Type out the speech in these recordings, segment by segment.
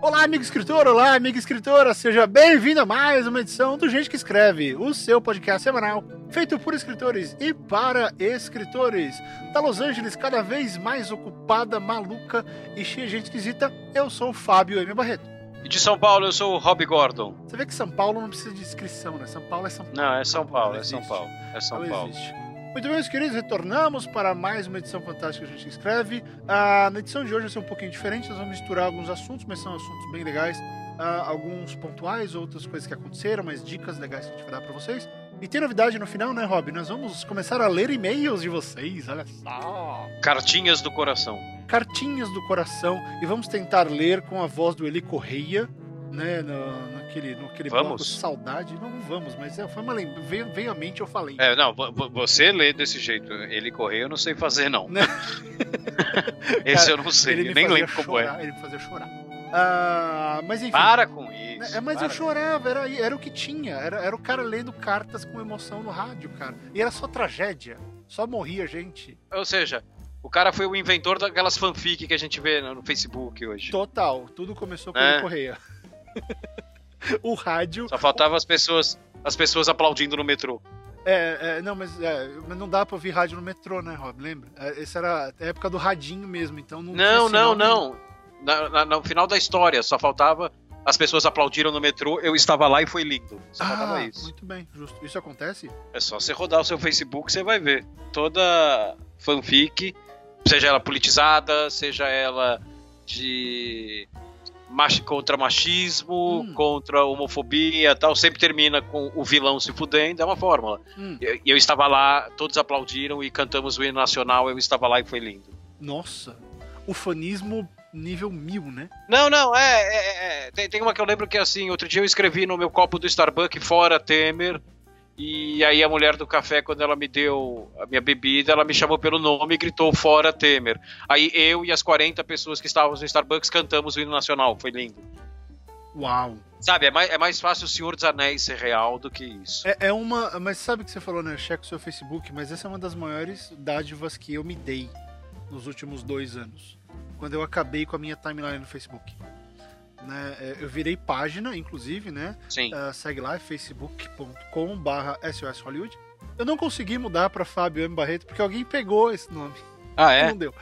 Olá, amigo escritor, olá, amiga escritora, seja bem-vindo a mais uma edição do Gente que Escreve, o seu podcast semanal feito por escritores e para escritores. Da Los Angeles, cada vez mais ocupada, maluca e cheia de gente esquisita, eu sou o Fábio M. Barreto. E de São Paulo eu sou o Rob Gordon. Você vê que São Paulo não precisa de inscrição, né? São Paulo é São Paulo. Não, é São Paulo, é. São Paulo. É São Não Paulo. existe. Muito bem, meus queridos, retornamos para mais uma edição fantástica que a gente escreve. Ah, na edição de hoje vai ser um pouquinho diferente, nós vamos misturar alguns assuntos, mas são assuntos bem legais. Ah, alguns pontuais, outras coisas que aconteceram, mas dicas legais que a gente vai dar para vocês. E tem novidade no final, né, Rob? Nós vamos começar a ler e-mails de vocês, olha só. Cartinhas do coração. Cartinhas do coração. E vamos tentar ler com a voz do Eli Correia, né, no, naquele, naquele bloco Vamos? Saudade. Não, não vamos, mas é, foi uma lembrança. Veio, veio à mente, eu falei. É, não, vo- vo- você lê desse jeito. Ele correr eu não sei fazer, não. Né? Esse Cara, eu não sei, nem lembro como é. chorar, Ele me fazia chorar. Ah, mas enfim. Para com isso. É, mas eu chorava, era, era o que tinha. Era, era o cara lendo cartas com emoção no rádio, cara. E era só tragédia. Só morria gente. Ou seja, o cara foi o inventor daquelas fanfic que a gente vê no Facebook hoje. Total. Tudo começou com É. ele Correia. o rádio. Só faltava as pessoas, as pessoas aplaudindo no metrô. É, é, não, mas, é, não dá pra ouvir rádio no metrô, né, Rob? Lembra? É, Essa era a época do radinho mesmo, então não Não, não, não. Na- na- no final da história, só faltava as pessoas aplaudiram no metrô, eu estava lá e foi lindo. Só faltava Ah, isso. muito bem, justo. Isso acontece? É só você rodar o seu Facebook, você vai ver. Toda fanfic, seja ela politizada, seja ela de machi- contra machismo, Hum. contra homofobia tal, sempre termina com o vilão se fudendo, é uma fórmula. Hum, E eu, estava lá, todos aplaudiram e cantamos o hino nacional, eu estava lá e foi lindo. nossa. O fanismo nível mil, né? Não, não, é. é- é- tem, tem uma que eu lembro que assim, outro dia eu escrevi no meu copo do Starbucks fora Temer. E aí a mulher do café, quando ela me deu a minha bebida, ela me chamou pelo nome e gritou fora Temer. Aí eu e as 40 pessoas que estavam no Starbucks cantamos o hino nacional, foi lindo. Uau. Sabe, é mais, é mais fácil o Senhor dos Anéis ser real do que isso. É, é uma. Mas sabe o que você falou, né? Checa o seu Facebook, mas essa é uma das maiores dádivas que eu me dei nos últimos dois anos. Quando eu acabei com a minha timeline no Facebook. Né? é, Eu virei página, inclusive, né? Sim. Ah, segue lá, facebook.com/barra SOS Hollywood. Eu não consegui mudar para Fábio M. Barreto porque alguém pegou esse nome. Ah, é? Não deu.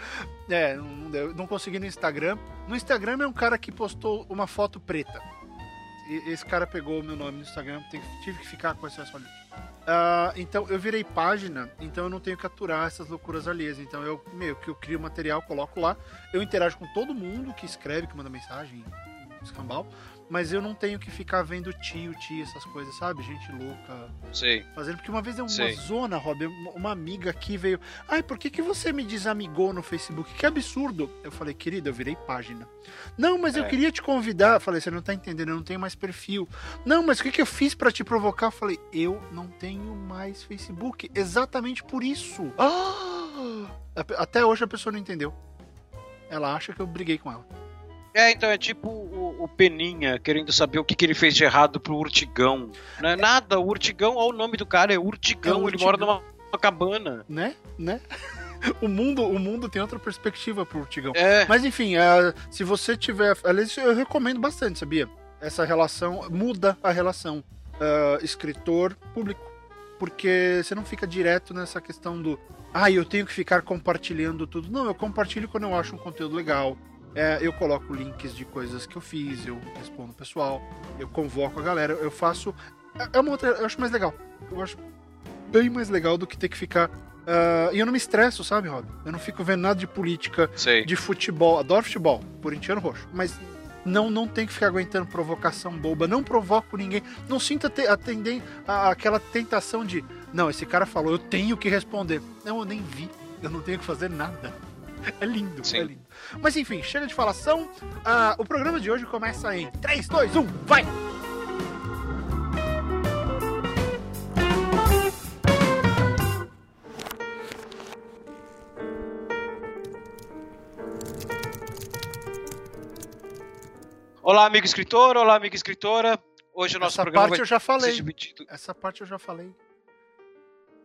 É, não, deu. Não consegui no Instagram. No Instagram é um cara que postou uma foto preta. E esse cara pegou o meu nome no Instagram, tive que ficar com esse Hollywood. Ah, então eu virei página, então eu não tenho que aturar essas loucuras alheias. Então eu meio que eu crio material, coloco lá, eu interajo com todo mundo que escreve, que manda mensagem, escambau, mas eu não tenho que ficar vendo tio, tia, essas coisas, sabe? Gente louca Sei. fazendo, porque uma vez deu uma Sei. zona, Rob, uma- uma amiga aqui veio, ai, por que, que você me desamigou no Facebook? Que absurdo. Eu falei, querida, eu virei página. Não, mas eu É. queria te convidar. Eu falei, você não tá entendendo, eu não tenho mais perfil. Não, mas o que, que eu fiz pra te provocar? Eu falei, eu não tenho mais Facebook. Exatamente por isso. Ah! Até hoje a pessoa não entendeu. Ela acha que eu briguei com ela. É, então é tipo o, Peninha querendo saber o que, que ele fez de errado pro Urtigão. Não é nada, o Urtigão, olha o nome do cara, é Urtigão, É ele mora Urtigão. numa, numa cabana. Né? Né? O mundo, o mundo tem outra perspectiva pro Urtigão. É, Mas enfim, é, se você tiver. Aliás, eu recomendo bastante, sabia? Essa relação muda a relação é, escritor-público. Porque você não fica direto nessa questão do. Ah, eu tenho que ficar compartilhando tudo. Não, eu compartilho quando eu acho um conteúdo legal. É, eu coloco links de coisas que eu fiz, eu respondo o pessoal, eu convoco a galera, eu faço. É uma outra. Eu acho mais legal. Eu acho bem mais legal do que ter que ficar. ah, e eu não me estresso, sabe, Rob? Eu não fico vendo nada de política, sei. de futebol, adoro futebol, corintiano roxo, mas não não tem que ficar aguentando provocação boba, não provoco ninguém, não sinta te- a tenden- a- aquela tentação de, não, esse cara falou, eu tenho que responder. Não, eu nem vi, eu não tenho que fazer nada. É lindo, Sim. é lindo. Mas enfim, chega de falação. Ah, o programa de hoje começa em 3, 2, 1, vai! Olá, amigo escritor, olá, amiga escritora. Hoje o nosso Essa programa parte vai eu já falei. Essa parte eu já falei.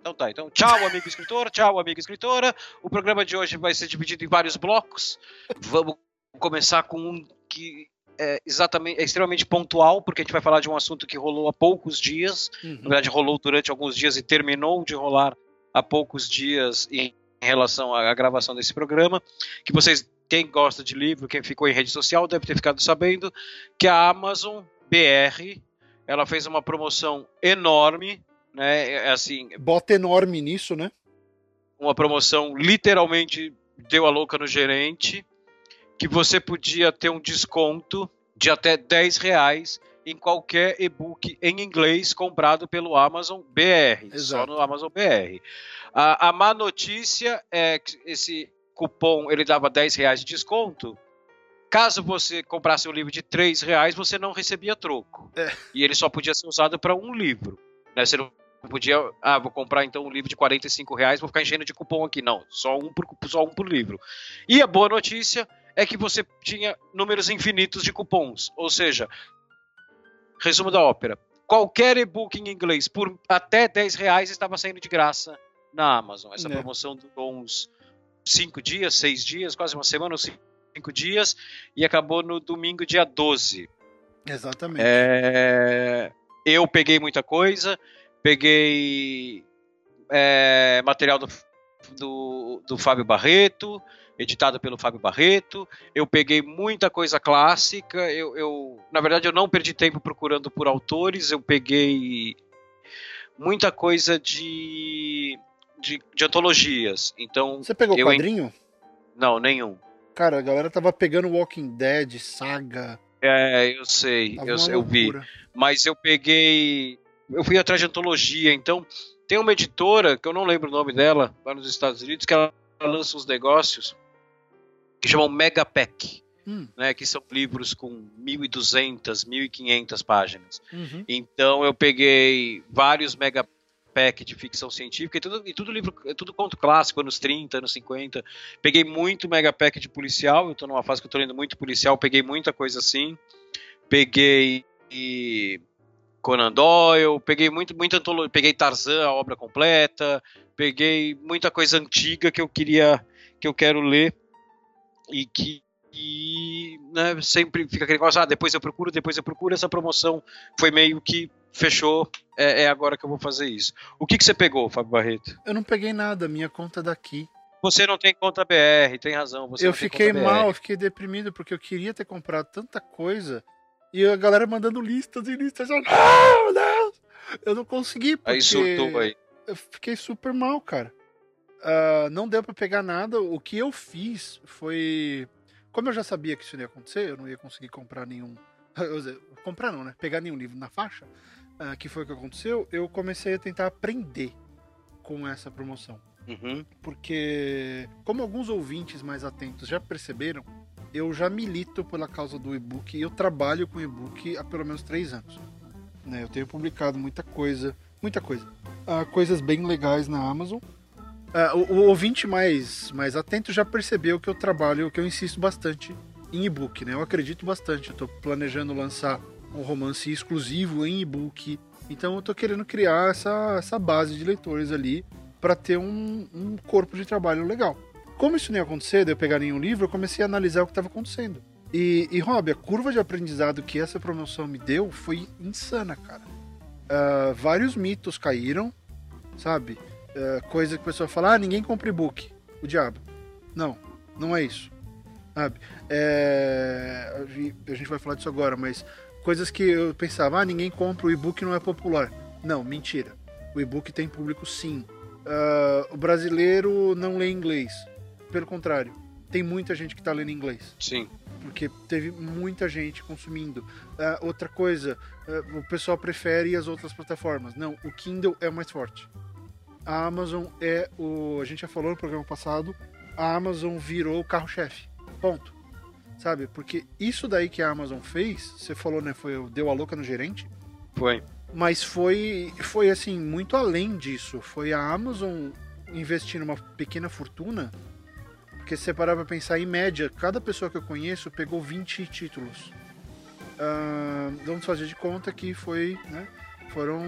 Então tá, então tchau, amigo escritor, tchau, amiga escritora. O programa de hoje vai ser dividido em vários blocos. Vamos começar com um que é exatamente é extremamente pontual, porque a gente vai falar de um assunto que rolou há poucos dias. Uhum. Na verdade, rolou durante alguns dias e terminou de rolar há poucos dias em relação à gravação desse programa. Que vocês, quem gosta de livro, quem ficou em rede social, deve ter ficado sabendo que a Amazon BR ela fez uma promoção enorme, né? É, assim. Bota enorme nisso, né? Uma promoção literalmente deu a louca no gerente, que você podia ter um desconto de até 10 reais em qualquer e-book em inglês comprado pelo Amazon BR, Exato. só no Amazon BR. A, a má notícia é que esse cupom ele dava 10 reais de desconto, Caso você comprasse um livro de 3 reais, você não recebia troco. É. E ele só podia ser usado para um livro. Né? Você não podia, ah, vou comprar então um livro de 45 reais, vou ficar enchendo de cupom aqui. Não, só um por, só um por livro. E a boa notícia é que você tinha números infinitos de cupons. Ou seja, resumo da ópera. Qualquer e-book em inglês por até 10 reais estava saindo de graça na Amazon. Essa é. promoção durou uns 5 dias, 6 dias, quase uma semana, ou cinco dias e acabou no domingo, dia 12. Exatamente. É, eu peguei muita coisa, peguei é, material do, do, do Fábio Barreto, editado pelo Fábio Barreto. Eu peguei muita coisa clássica. Eu, eu, na verdade, eu não perdi tempo procurando por autores. Eu peguei muita coisa de, de, de antologias. Então, você pegou quadrinho? Não, nenhum. Cara, a galera tava pegando Walking Dead, Saga. É, eu sei, eu, eu vi. Mas eu peguei. Eu fui atrás de antologia, então. Tem uma editora, que eu não lembro o nome dela, lá nos Estados Unidos, que ela lança uns negócios que chamam Megapack. Hum. Né, que são livros com 1.200, 1.500 páginas. Uhum. Então eu peguei vários mega pack de ficção científica e tudo, e tudo livro, tudo conto clássico, anos 30, anos 50. Peguei muito mega pack de policial, eu tô numa fase que eu tô lendo muito policial, peguei muita coisa assim. Peguei Conan Doyle, peguei muito, muito antologia, peguei Tarzan, a obra completa, peguei muita coisa antiga que eu queria, que eu quero ler e que e né, sempre fica aquele negócio, ah, depois eu procuro, depois eu procuro. Essa promoção foi meio que fechou, é, é agora que eu vou fazer isso. O que, que você pegou, Fábio Barreto? Eu não peguei nada, minha conta é daqui. Você não tem conta BR, tem razão. eu fiquei mal, eu fiquei deprimido, porque eu queria ter comprado tanta coisa e a galera mandando listas e listas. Eu, não, não! Eu não consegui, porque... Aí surtou aí. Eu fiquei super mal, cara. Uh, não deu para pegar nada. O que eu fiz foi como eu já sabia que isso ia acontecer, eu não ia conseguir comprar nenhum. comprar não, né? Pegar nenhum livro na faixa, uh, que foi o que aconteceu, eu comecei a tentar aprender com essa promoção. Uhum. Porque, como alguns ouvintes mais atentos já perceberam, eu já milito pela causa do e-book e eu trabalho com e-book há pelo menos três anos. Né? Eu tenho publicado muita coisa, muita coisa. Uh, coisas bem legais na Amazon Uh, o, o, ouvinte mais, mais atento já percebeu que eu trabalho, que eu insisto bastante em e-book, né? Eu acredito bastante. Eu tô planejando lançar um romance exclusivo em e-book. Então eu tô querendo criar essa, essa base de leitores ali para ter um, um, corpo de trabalho legal. Como isso não ia acontecer, de eu pegar nenhum livro, eu comecei a analisar o que estava acontecendo. E, e, Rob, a curva de aprendizado que essa promoção me deu foi insana, cara. Uh, vários mitos caíram, sabe? É, coisa que a pessoa fala, ah, ninguém compra e-book. O diabo. Não, não é isso. Sabe? É, a gente vai falar disso agora, mas coisas que eu pensava, ah, ninguém compra, o e-book não é popular. Não, mentira. O e-book tem público sim. Uh, o brasileiro não lê inglês. Pelo contrário, tem muita gente que está lendo inglês. Sim. Porque teve muita gente consumindo. Uh, outra coisa, uh, o pessoal prefere as outras plataformas. Não, o Kindle é o mais forte a Amazon é o. A gente já falou no programa passado, a Amazon virou o carro-chefe. Ponto. Sabe? Porque isso daí que a Amazon fez, você falou, né? Foi, deu a louca no gerente. Foi. Mas foi, foi assim, muito além disso. Foi a Amazon investindo uma pequena fortuna. Porque se você parar pra pensar, em média, cada pessoa que eu conheço pegou 20 títulos. Uh, vamos fazer de conta que foi, né? Foram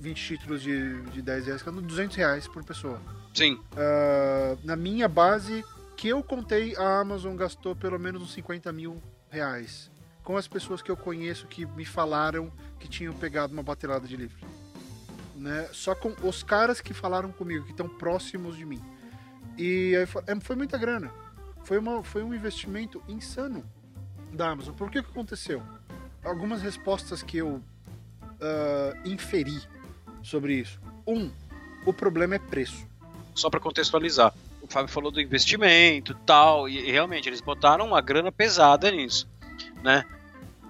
20 títulos de, de 10 reais, ficando 200 reais por pessoa. Sim. Uh, na minha base, que eu contei, a Amazon gastou pelo menos uns 50 mil reais com as pessoas que eu conheço que me falaram que tinham pegado uma batelada de livro. Né? Só com os caras que falaram comigo, que estão próximos de mim. E aí foi, é, foi muita grana. Foi, uma, foi um investimento insano da Amazon. Por que, que aconteceu? Algumas respostas que eu uh, inferi sobre isso. Um, o problema é preço. Só para contextualizar, o Fábio falou do investimento tal, e, e realmente eles botaram uma grana pesada nisso, né?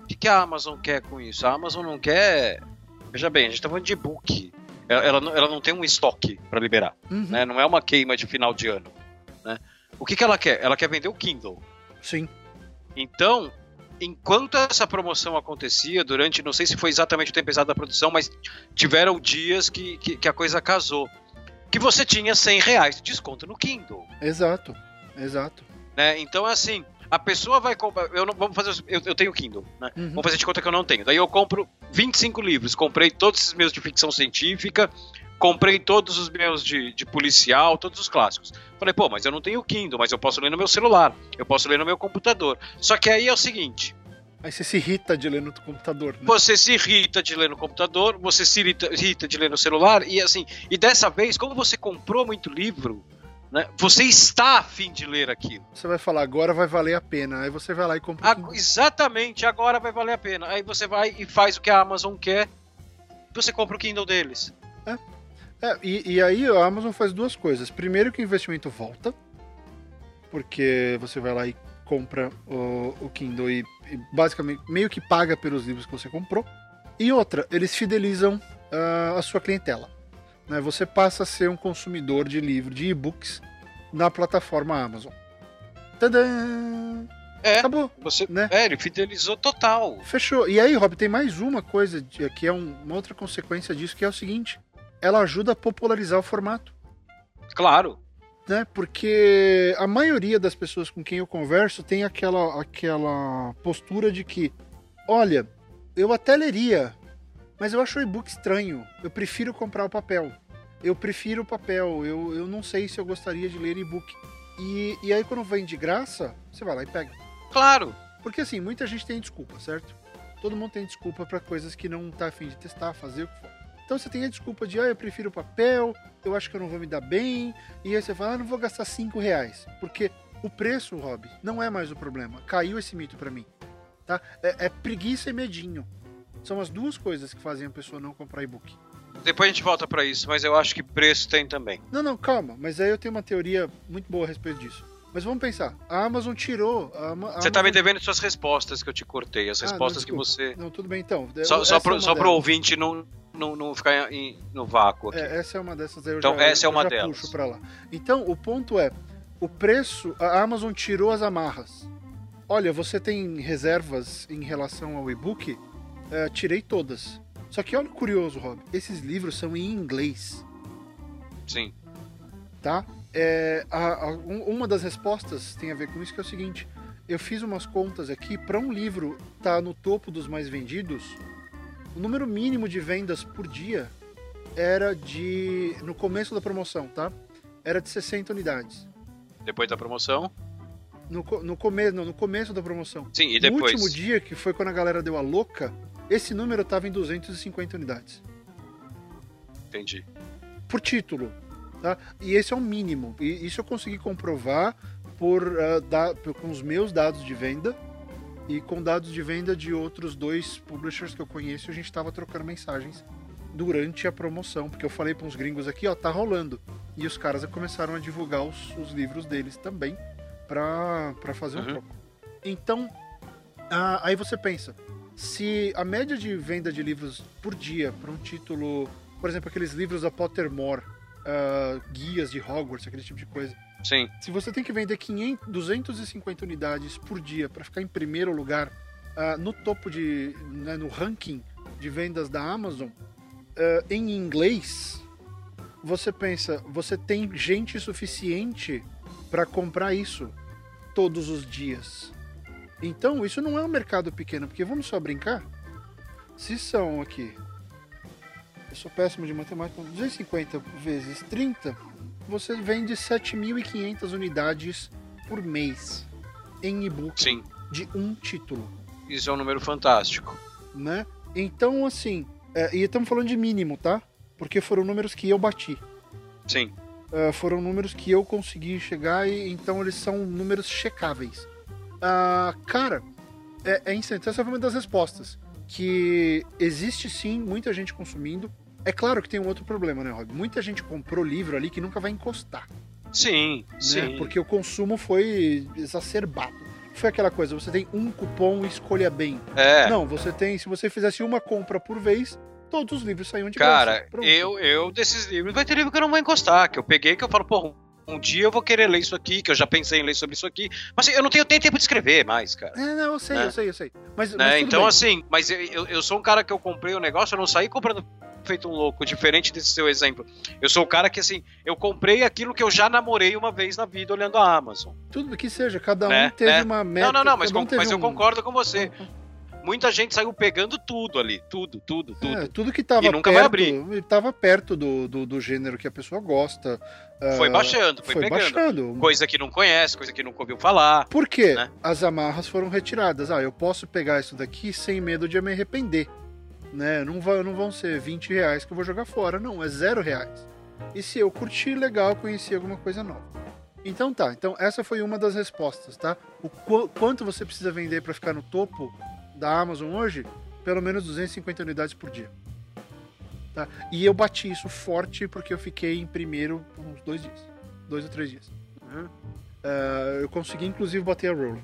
O que, que a Amazon quer com isso? A Amazon não quer. Veja bem, a gente tá falando de e-book. Ela, ela, ela, não tem um estoque para liberar. Uhum. Né? Não é uma queima de final de ano. Né? O que, que ela quer? Ela quer vender o Kindle. Sim. Então, enquanto essa promoção acontecia, durante, não sei se foi exatamente o tempo exato da produção, mas tiveram dias que, que, que a coisa casou. Que você tinha 100 reais de desconto no Kindle. Exato, exato. Né? Então é assim, a pessoa vai comprar. Eu não, vamos fazer. Eu, eu tenho Kindle, né? Uhum. Vamos fazer de conta que eu não tenho. Daí eu compro 25 livros. Comprei todos os meus de ficção científica, comprei todos os meus de, de policial, todos os clássicos. Falei, pô, mas eu não tenho Kindle, mas eu posso ler no meu celular, eu posso ler no meu computador. Só que aí é o seguinte. Aí você se irrita de ler no computador. Né? Você se irrita de ler no computador, você se irrita, irrita de ler no celular, e assim, e dessa vez, como você comprou muito livro, né? Você está afim de ler aquilo. Você vai falar, agora vai valer a pena. Aí você vai lá e compra. Um exatamente, agora vai valer a pena. Aí você vai e faz o que a Amazon quer. Você compra o Kindle deles. É. é e, e aí a Amazon faz duas coisas. Primeiro que o investimento volta. Porque você vai lá e compra o, o Kindle e, e, basicamente meio que paga pelos livros que você comprou. E outra, eles fidelizam uh, a sua clientela. Né? Você passa a ser um consumidor de livro, de e-books na plataforma Amazon. Tadã! É, Acabou. Você, né? É, ele fidelizou total. Fechou. E aí, Rob, tem mais uma coisa que é um, uma outra consequência disso, que é o seguinte: ela ajuda a popularizar o formato. Claro. Né? Porque a maioria das pessoas com quem eu converso tem aquela, aquela postura de que, olha, eu até leria mas eu acho o e-book estranho. Eu prefiro comprar o papel. Eu prefiro o papel. Eu, eu não sei se eu gostaria de ler e-book. E, e aí, quando vem de graça, você vai lá e pega. Claro! Porque assim, muita gente tem desculpa, certo? Todo mundo tem desculpa para coisas que não tá afim de testar, fazer o que for. Então você tem a desculpa de, ah, eu prefiro o papel, eu acho que eu não vou me dar bem. E aí você fala, ah, não vou gastar 5 reais. Porque o preço, Rob, não é mais o problema. Caiu esse mito para mim. Tá? É, é preguiça e medinho. São as duas coisas que fazem a pessoa não comprar e-book. Depois a gente volta para isso, mas eu acho que preço tem também. Não, não, calma. Mas aí eu tenho uma teoria muito boa a respeito disso. Mas vamos pensar. A Amazon tirou. A, a você Amazon... tá me devendo suas respostas que eu te cortei. As ah, respostas não, que você. Não, tudo bem então. Só, só, pro, é só pro ouvinte não, não, não ficar em, no vácuo aqui. É, essa é uma dessas aí. Então, já, essa é uma delas. puxo pra lá. Então, o ponto é: o preço. A Amazon tirou as amarras. Olha, você tem reservas em relação ao e-book? É, tirei todas. Só que olha curioso, Rob. Esses livros são em inglês. Sim. Tá? É, a, a, uma das respostas tem a ver com isso, que é o seguinte. Eu fiz umas contas aqui, para um livro tá no topo dos mais vendidos, o número mínimo de vendas por dia era de. no começo da promoção, tá? Era de 60 unidades. Depois da promoção? No, no, come, no começo da promoção. Sim, e depois? No último dia, que foi quando a galera deu a louca, esse número estava em 250 unidades. Entendi. Por título. Tá? E esse é o mínimo. E isso eu consegui comprovar por, uh, da, com os meus dados de venda e com dados de venda de outros dois publishers que eu conheço. A gente estava trocando mensagens durante a promoção, porque eu falei para uns gringos aqui, ó, tá rolando. E os caras começaram a divulgar os, os livros deles também para fazer um uhum. troco. Então, uh, aí você pensa, se a média de venda de livros por dia para um título, por exemplo, aqueles livros da Pottermore, uh, guias de Hogwarts, aquele tipo de coisa. Sim. Se você tem que vender 500, 250 unidades por dia para ficar em primeiro lugar uh, no topo de, né, no ranking de vendas da Amazon, uh, em inglês, você pensa, você tem gente suficiente para comprar isso todos os dias. Então, isso não é um mercado pequeno, porque vamos só brincar? Se são aqui, eu sou péssimo de matemática, 250 vezes 30, você vende 7.500 unidades por mês em e-book. Sim. de um título. Isso é um número fantástico. Né? Então, assim, é, e estamos falando de mínimo, tá? Porque foram números que eu bati. Sim. Uh, foram números que eu consegui chegar e então eles são números checáveis. Uh, cara, é, é. Essa foi uma das respostas. Que existe sim muita gente consumindo. É claro que tem um outro problema, né, Rob? Muita gente comprou livro ali que nunca vai encostar. Sim, né? sim. Porque o consumo foi exacerbado. Foi aquela coisa, você tem um cupom e escolha bem. É. Não, você tem, se você fizesse uma compra por vez, todos os livros saíam de Cara, eu, eu desses livros, vai ter livro que eu não vou encostar, que eu peguei, que eu falo, pô, um dia eu vou querer ler isso aqui, que eu já pensei em ler sobre isso aqui. Mas assim, eu não tenho, tenho tempo de escrever mais, cara. É, não, eu sei, né? eu sei, eu sei. Mas, né? mas então, bem. assim, mas eu, eu sou um cara que eu comprei o um negócio, eu não saí comprando feito um louco, diferente desse seu exemplo. Eu sou o cara que, assim, eu comprei aquilo que eu já namorei uma vez na vida olhando a Amazon. Tudo que seja, cada um né? teve né? uma meta. Não, não, não, mas, um mas um... eu concordo com você. Muita gente saiu pegando tudo ali, tudo, tudo, tudo. É, tudo que tava e nunca perto, vai abrir. Tava perto do, do, do, gênero que a pessoa gosta. Foi uh, baixando, foi, foi pegando. Baixando. Coisa que não conhece, coisa que nunca ouviu falar. Por quê? Né? As amarras foram retiradas. Ah, eu posso pegar isso daqui sem medo de me arrepender né? Não, vai, não vão ser 20 reais que eu vou jogar fora, não, é zero reais. E se eu curtir, legal, conheci alguma coisa nova. Então tá, então essa foi uma das respostas, tá? O qu quanto você precisa vender para ficar no topo da Amazon hoje? Pelo menos 250 unidades por dia. Tá? E eu bati isso forte porque eu fiquei em primeiro por uns dois dias. Dois ou três dias. Uhum. Uh, eu consegui inclusive bater a Roller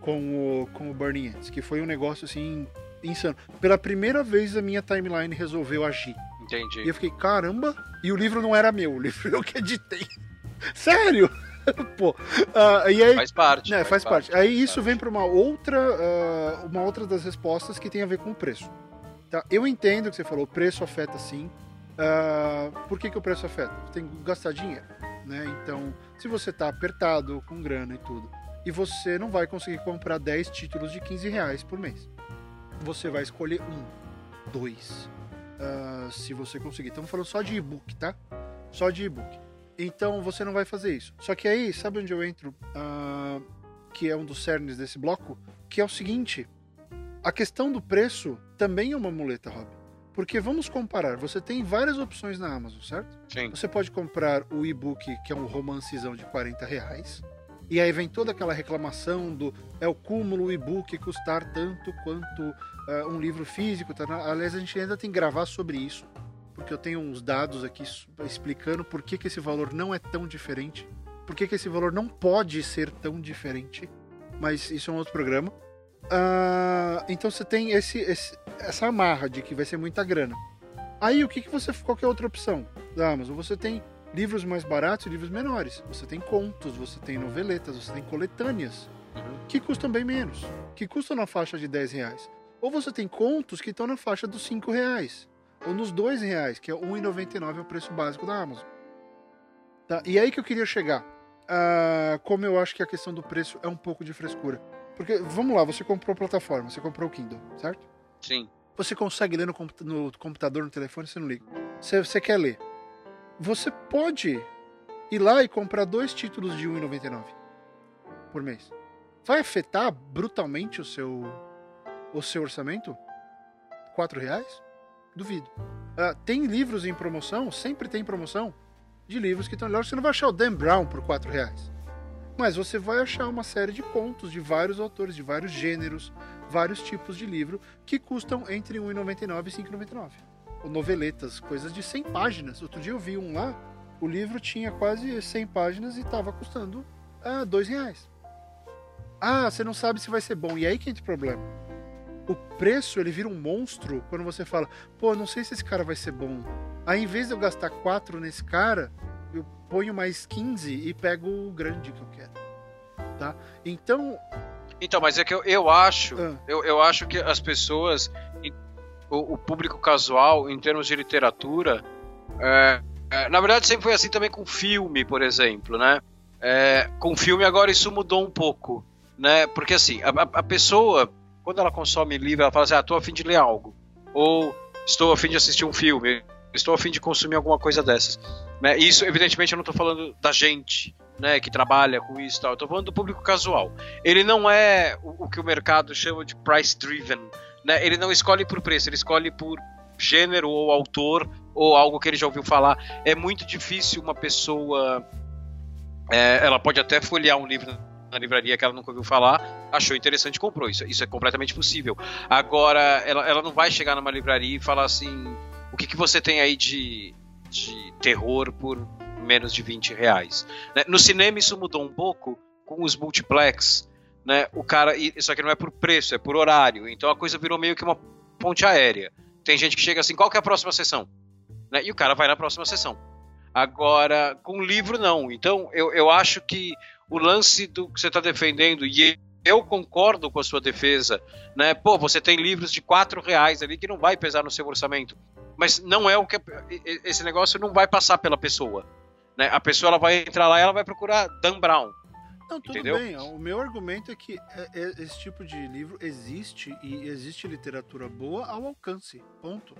com o, com o Burning Ants, que foi um negócio assim insano. Pela primeira vez a minha timeline resolveu agir. Entendi. E eu fiquei, caramba. E o livro não era meu, o livro eu que editei. Sério? Pô, uh, e aí, faz parte. Né, faz, faz parte. parte. Aí faz isso parte. vem para uma outra, uh, uma outra das respostas que tem a ver com o preço. Tá? Eu entendo que você falou, o preço afeta sim. Uh, por que, que o preço afeta? Tem que gastar dinheiro. Né? Então, se você tá apertado com grana e tudo, e você não vai conseguir comprar 10 títulos de 15 reais por mês você vai escolher um, dois, uh, se você conseguir. Estamos falando só de e-book, tá? Só de e-book. Então você não vai fazer isso. Só que aí, sabe onde eu entro? Uh, que é um dos cernes desse bloco? Que é o seguinte: a questão do preço também é uma muleta, Rob. Porque vamos comparar, você tem várias opções na Amazon, certo? Sim. Você pode comprar o e-book, que é um romancezão de 40 reais. E aí vem toda aquela reclamação do é o cúmulo e-book custar tanto quanto uh, um livro físico. Tá? Aliás, a gente ainda tem que gravar sobre isso, porque eu tenho uns dados aqui explicando por que, que esse valor não é tão diferente, por que, que esse valor não pode ser tão diferente. Mas isso é um outro programa. Uh, então você tem esse, esse, essa amarra de que vai ser muita grana. Aí o que, que você. Qual que é outra opção da Amazon? Você tem livros mais baratos e livros menores. Você tem contos, você tem noveletas, você tem coletâneas, uhum. que custam bem menos, que custam na faixa de 10 reais. Ou você tem contos que estão na faixa dos 5 reais, ou nos 2 reais, que é R$ 1,99 é o preço básico da Amazon. Tá? E aí que eu queria chegar. Uh, como eu acho que a questão do preço é um pouco de frescura. Porque, vamos lá, você comprou plataforma, você comprou o Kindle, certo? Sim. Você consegue ler no, computador, no telefone, você não liga. Você, você quer ler você pode ir lá e comprar dois títulos de 1,99 por mês. Vai afetar brutalmente o seu o seu orçamento? Quatro reais? Duvido. Uh, tem livros em promoção, sempre tem promoção de livros que estão melhor. Você não vai achar o Dan Brown por quatro reais. Mas você vai achar uma série de contos de vários autores, de vários gêneros, vários tipos de livro que custam entre 1,99 e 5,99 noveletas, coisas de 100 páginas. Outro dia eu vi um lá, o livro tinha quase 100 páginas e estava custando ah, dois reais. Ah, você não sabe se vai ser bom. E aí que entra o problema. O preço, ele vira um monstro quando você fala, pô, não sei se esse cara vai ser bom. Aí, em vez de eu gastar 4 nesse cara, eu ponho mais 15 e pego o grande que eu quero. Tá? Então... Então, mas é que eu, eu acho, ah. eu, eu acho que as pessoas o, o público casual em termos de literatura. É, é, na verdade, sempre foi assim também com filme, por exemplo, né? É, com filme agora isso mudou um pouco, né? Porque assim, a, a pessoa, quando ela consome livro, ela fala assim, ah, estou afim de ler algo. Ou estou afim de assistir um filme, estou afim de consumir alguma coisa dessas. Né? Isso, evidentemente, eu não estou falando da gente, né, que trabalha com isso e tal. Eu tô falando do público casual. Ele não é o, o que o mercado chama de price driven, né? Ele não escolhe por preço, ele escolhe por gênero ou autor ou algo que ele já ouviu falar. É muito difícil uma pessoa é, ela pode até folhear um livro na livraria que ela nunca ouviu falar, achou interessante e comprou. Isso, isso é completamente possível. Agora, ela, ela não vai chegar numa livraria e falar assim: o que, que você tem aí de, de terror por menos de 20 reais? Né? No cinema, isso mudou um pouco com os multiplex. Né? O cara, só que não é por preço, é por horário. Então a coisa virou meio que uma ponte aérea. Tem gente que chega assim: qual que é a próxima sessão? Né? E o cara vai na próxima sessão. Agora, com livro, não. Então, eu, eu acho que o lance do que você está defendendo, e eu concordo com a sua defesa, né? Pô, você tem livros de quatro reais ali que não vai pesar no seu orçamento. Mas não é o que. Esse negócio não vai passar pela pessoa. Né? A pessoa ela vai entrar lá e ela vai procurar Dan Brown. Não, tudo Entendeu? bem. O meu argumento é que é, é, esse tipo de livro existe e existe literatura boa ao alcance. Ponto.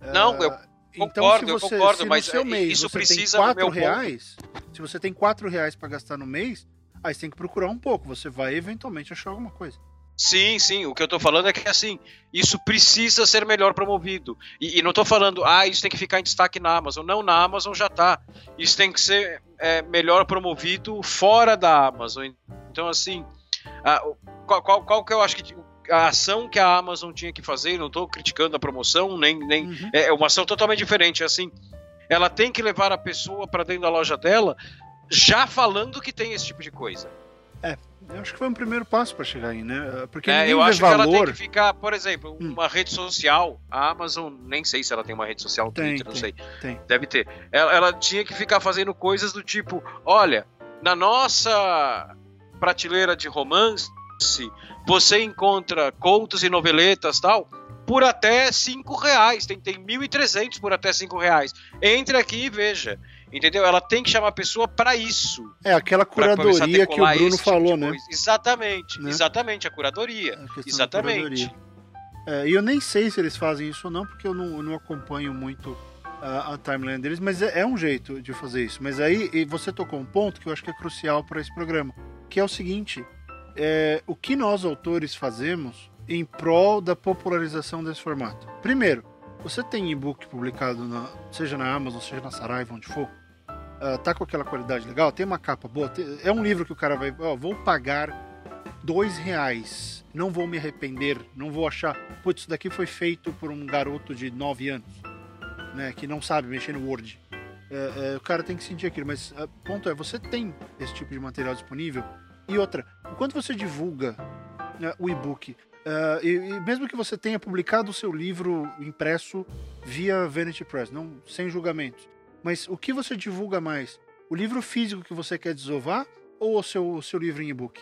Não, eu então, concordo, se você, eu concordo, mas seu mês isso precisa tem quatro reais, ponto. se você tem quatro reais para gastar no mês, aí você tem que procurar um pouco. Você vai eventualmente achar alguma coisa. Sim, sim. O que eu tô falando é que assim, isso precisa ser melhor promovido. E, e não tô falando, ah, isso tem que ficar em destaque na Amazon. Não, na Amazon já tá. Isso tem que ser é, melhor promovido fora da Amazon. Então, assim, a, qual, qual, qual, que eu acho que a ação que a Amazon tinha que fazer, não estou criticando a promoção, nem, nem uhum. É, é uma ação totalmente diferente. Assim, ela tem que levar a pessoa para dentro da loja dela já falando que tem esse tipo de coisa. É, eu acho que foi um primeiro passo para chegar aí, né? Porque é, eu acho valor... que ela tem que ficar, por exemplo, hum. uma rede social. A Amazon, nem sei se ela tem uma rede social, tem, Twitter, não sei. Tem. Deve ter. Ela, ela tinha que ficar fazendo coisas do tipo: olha, na nossa prateleira de romance você encontra contos e noveletas tal por até cinco reais. Tem, tem 1.300 por até cinco reais. Entre aqui e veja. Entendeu? Ela tem que chamar a pessoa para isso. É aquela curadoria que o Bruno tipo falou, né? Exatamente, né? exatamente, a curadoria. A exatamente. É, e eu nem sei se eles fazem isso ou não, porque eu não, eu não acompanho muito a, a, timeline deles, mas é, é, um jeito de fazer isso. Mas aí você tocou um ponto que eu acho que é crucial para esse programa, que é o seguinte: é, o que nós autores fazemos em prol da popularização desse formato. Primeiro, você tem e-book publicado, na, seja na Amazon, seja na Saraiva, onde for, uh, tá com aquela qualidade legal, tem uma capa boa, tem, é um livro que o cara vai, ó, vou pagar dois reais, não vou me arrepender, não vou achar, putz, isso daqui foi feito por um garoto de 9 anos, né, que não sabe mexer no Word. É, é, o cara tem que sentir aquilo, mas o uh, ponto é, você tem esse tipo de material disponível, e outra, o quanto você divulga né, o e-book, uh, e, e, mesmo que você tenha publicado o seu livro impresso via Vanity Press, não sem julgamentos, mas o que você divulga mais? O livro físico que você quer desovar ou o seu, o seu livro em e-book?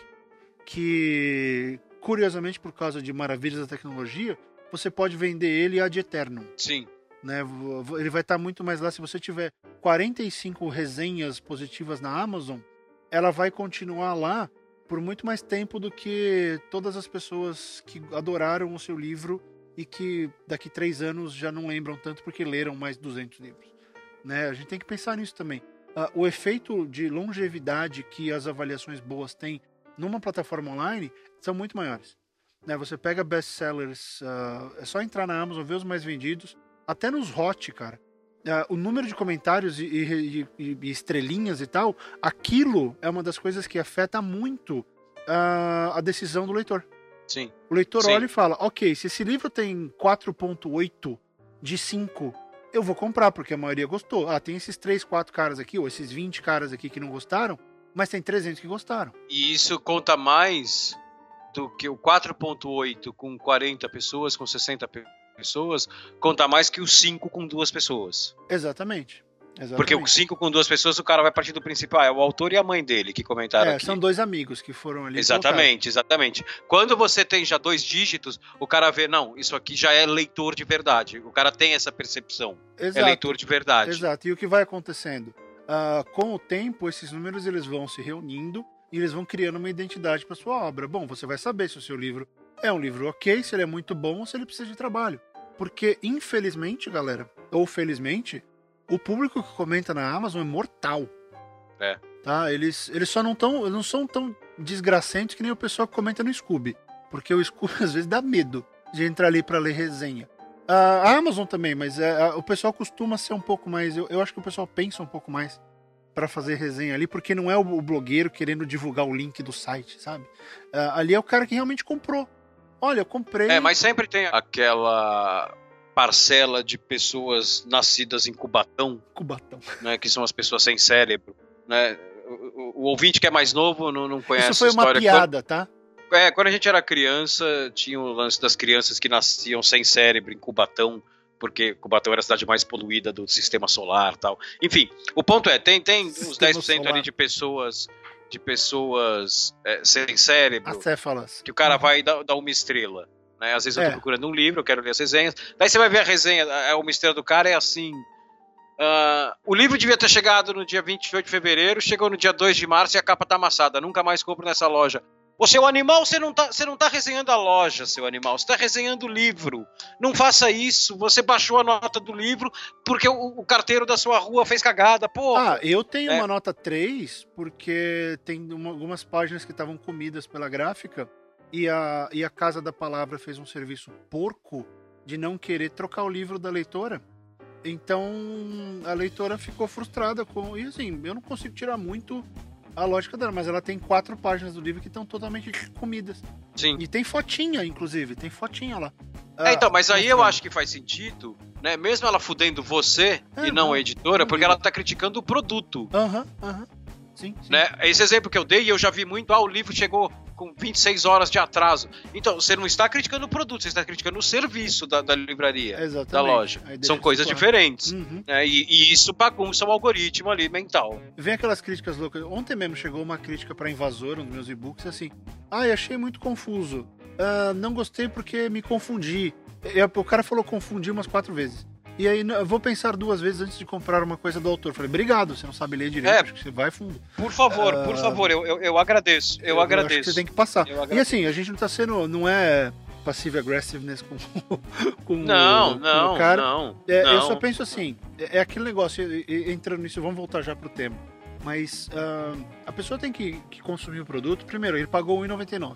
Que, curiosamente, por causa de maravilhas da tecnologia, você pode vender ele ad eterno. Sim. Né? Ele vai estar muito mais lá. Se você tiver 45 resenhas positivas na Amazon, ela vai continuar lá por muito mais tempo do que todas as pessoas que adoraram o seu livro e que daqui três anos já não lembram tanto porque leram mais 200 livros. Né? A gente tem que pensar nisso também. Uh, o efeito de longevidade que as avaliações boas têm numa plataforma online são muito maiores. Né? Você pega best-sellers, uh, é só entrar na Amazon, ver os mais vendidos, até nos hot, cara uh, o número de comentários e, e, e, e, estrelinhas e tal, aquilo é uma das coisas que afeta muito uh, a decisão do leitor. Sim. O leitor Sim. olha e fala: ok, se esse livro tem 4,8 de 5, eu vou comprar, porque a maioria gostou. Ah, tem esses 3, 4 caras aqui, ou esses 20 caras aqui que não gostaram, mas tem 300 que gostaram. E isso conta mais do que o 4.8 com 40 pessoas, com 60 pessoas conta mais que o 5 com duas pessoas. Exatamente. Exatamente. Porque o 5 com duas pessoas, o cara vai partir do principal. É o autor e a mãe dele que comentaram. É, aqui. são dois amigos que foram ali. Exatamente, exatamente. Quando você tem já dois dígitos, o cara vê, não, isso aqui já é leitor de verdade. O cara tem essa percepção. É Exato. É leitor de verdade. Exato. E o que vai acontecendo? Uh, com o tempo, esses números eles vão se reunindo e eles vão criando uma identidade para sua obra. Bom, você vai saber se o seu livro é um livro ok, se ele é muito bom ou se ele precisa de trabalho. Porque, infelizmente, galera, ou felizmente, o público que comenta na Amazon é mortal. É. Tá? Eles, eles só não, tão, não são tão desgracentos que nem o pessoal que comenta no Scooby. Porque o Scooby às vezes dá medo de entrar ali para ler resenha. A Amazon também, mas é, a, o pessoal costuma ser um pouco mais. Eu, eu acho que o pessoal pensa um pouco mais para fazer resenha ali, porque não é o, o, blogueiro querendo divulgar o link do site, sabe? Uh, ali é o cara que realmente comprou. Olha, eu comprei. É, mas sempre tem aquela parcela de pessoas nascidas em Cubatão. Cubatão. Né, que são as pessoas sem cérebro. Né? O, o, o ouvinte que é mais novo não, não conhece Isso foi uma piada, tá? É, quando a gente era criança, tinha o lance das crianças que nasciam sem cérebro em Cubatão, porque Cubatão era a cidade mais poluída do sistema solar tal. Enfim, o ponto é, tem, tem uns 10% solar. ali de pessoas de pessoas é, sem cérebro. Acéfalas. Que o cara uhum. vai dar, dar uma estrela. Né? Às vezes eu tô é. procurando um livro, eu quero ler as resenhas. Daí você vai ver a resenha, é uma estrela do cara é assim. Uh, o livro devia ter chegado no dia 28 de fevereiro, chegou no dia 2 de março e a capa tá amassada. Nunca mais compro nessa loja. O seu animal, você não, tá, você não tá resenhando a loja, seu animal, você tá resenhando o livro. Não faça isso. Você baixou a nota do livro porque o, o carteiro da sua rua fez cagada, pô. Ah, eu tenho é. uma nota 3 porque tem uma, algumas páginas que estavam comidas pela gráfica e a, e a Casa da Palavra fez um serviço porco de não querer trocar o livro da leitora. Então a leitora ficou frustrada com. E assim, eu não consigo tirar muito a lógica dela, mas ela tem quatro páginas do livro que estão totalmente comidas. Sim. E tem fotinha, inclusive, tem fotinha lá. É, então, mas aí eu acho que faz sentido, né? Mesmo ela fudendo você é, e não a editora, porque ela tá criticando o produto. Aham, aham. Sim, sim. Né? Esse exemplo que eu dei, eu já vi muito, ah, o livro chegou com 26 horas de atraso. Então, você não está criticando o produto, você está criticando o serviço da, da livraria, Exatamente. da loja. São coisas diferentes. Uhum. Né? E, e, isso bagunça o algoritmo ali mental. Vem aquelas críticas loucas. Ontem mesmo chegou uma crítica para Invasor, um dos meus e-books, assim. Ah, achei muito confuso. Uh, não gostei porque me confundi. O cara falou confundir umas quatro vezes. E aí, eu vou pensar duas vezes antes de comprar uma coisa do autor. Falei, obrigado, você não sabe ler direito, é, acho que você vai fundo. Por favor, uh, por favor, eu, eu, eu agradeço, eu, eu agradeço. Você tem que passar. E assim, a gente não tá sendo, não é passive aggressiveness com, com, não, o, não, com o cara. Não, é, não. Eu só penso assim, é, é aquele negócio, entrando nisso, vamos voltar já pro tema. Mas uh, a pessoa tem que, que, consumir o produto. Primeiro, ele pagou R$1,99.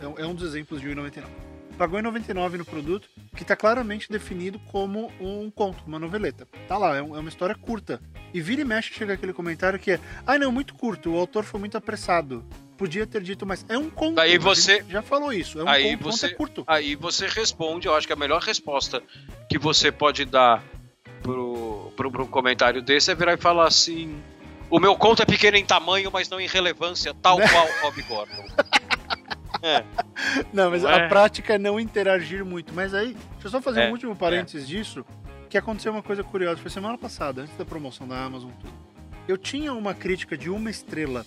É, é um dos exemplos de R$1,99 pagou em 99 no produto, que está claramente definido como um conto, uma noveleta. Tá lá, é, é, uma história curta. E vira e mexe chega aquele comentário que é: ah, não, muito curto, o autor foi muito apressado. Podia ter dito mais. É um conto. Aí você já falou isso. É um aí conto, você, conto é curto. Aí você responde, eu acho que a melhor resposta que você pode dar pro, pro, pro comentário desse é virar e falar assim: o meu conto é pequeno em tamanho, mas não em relevância, tal qual Bob Gordon. É. Não, mas não a é? prática é não interagir muito. Mas aí, deixa eu só fazer é. um último parênteses é. disso, que aconteceu uma coisa curiosa. Foi semana passada, antes da promoção da Amazon. Eu tinha uma crítica de uma estrela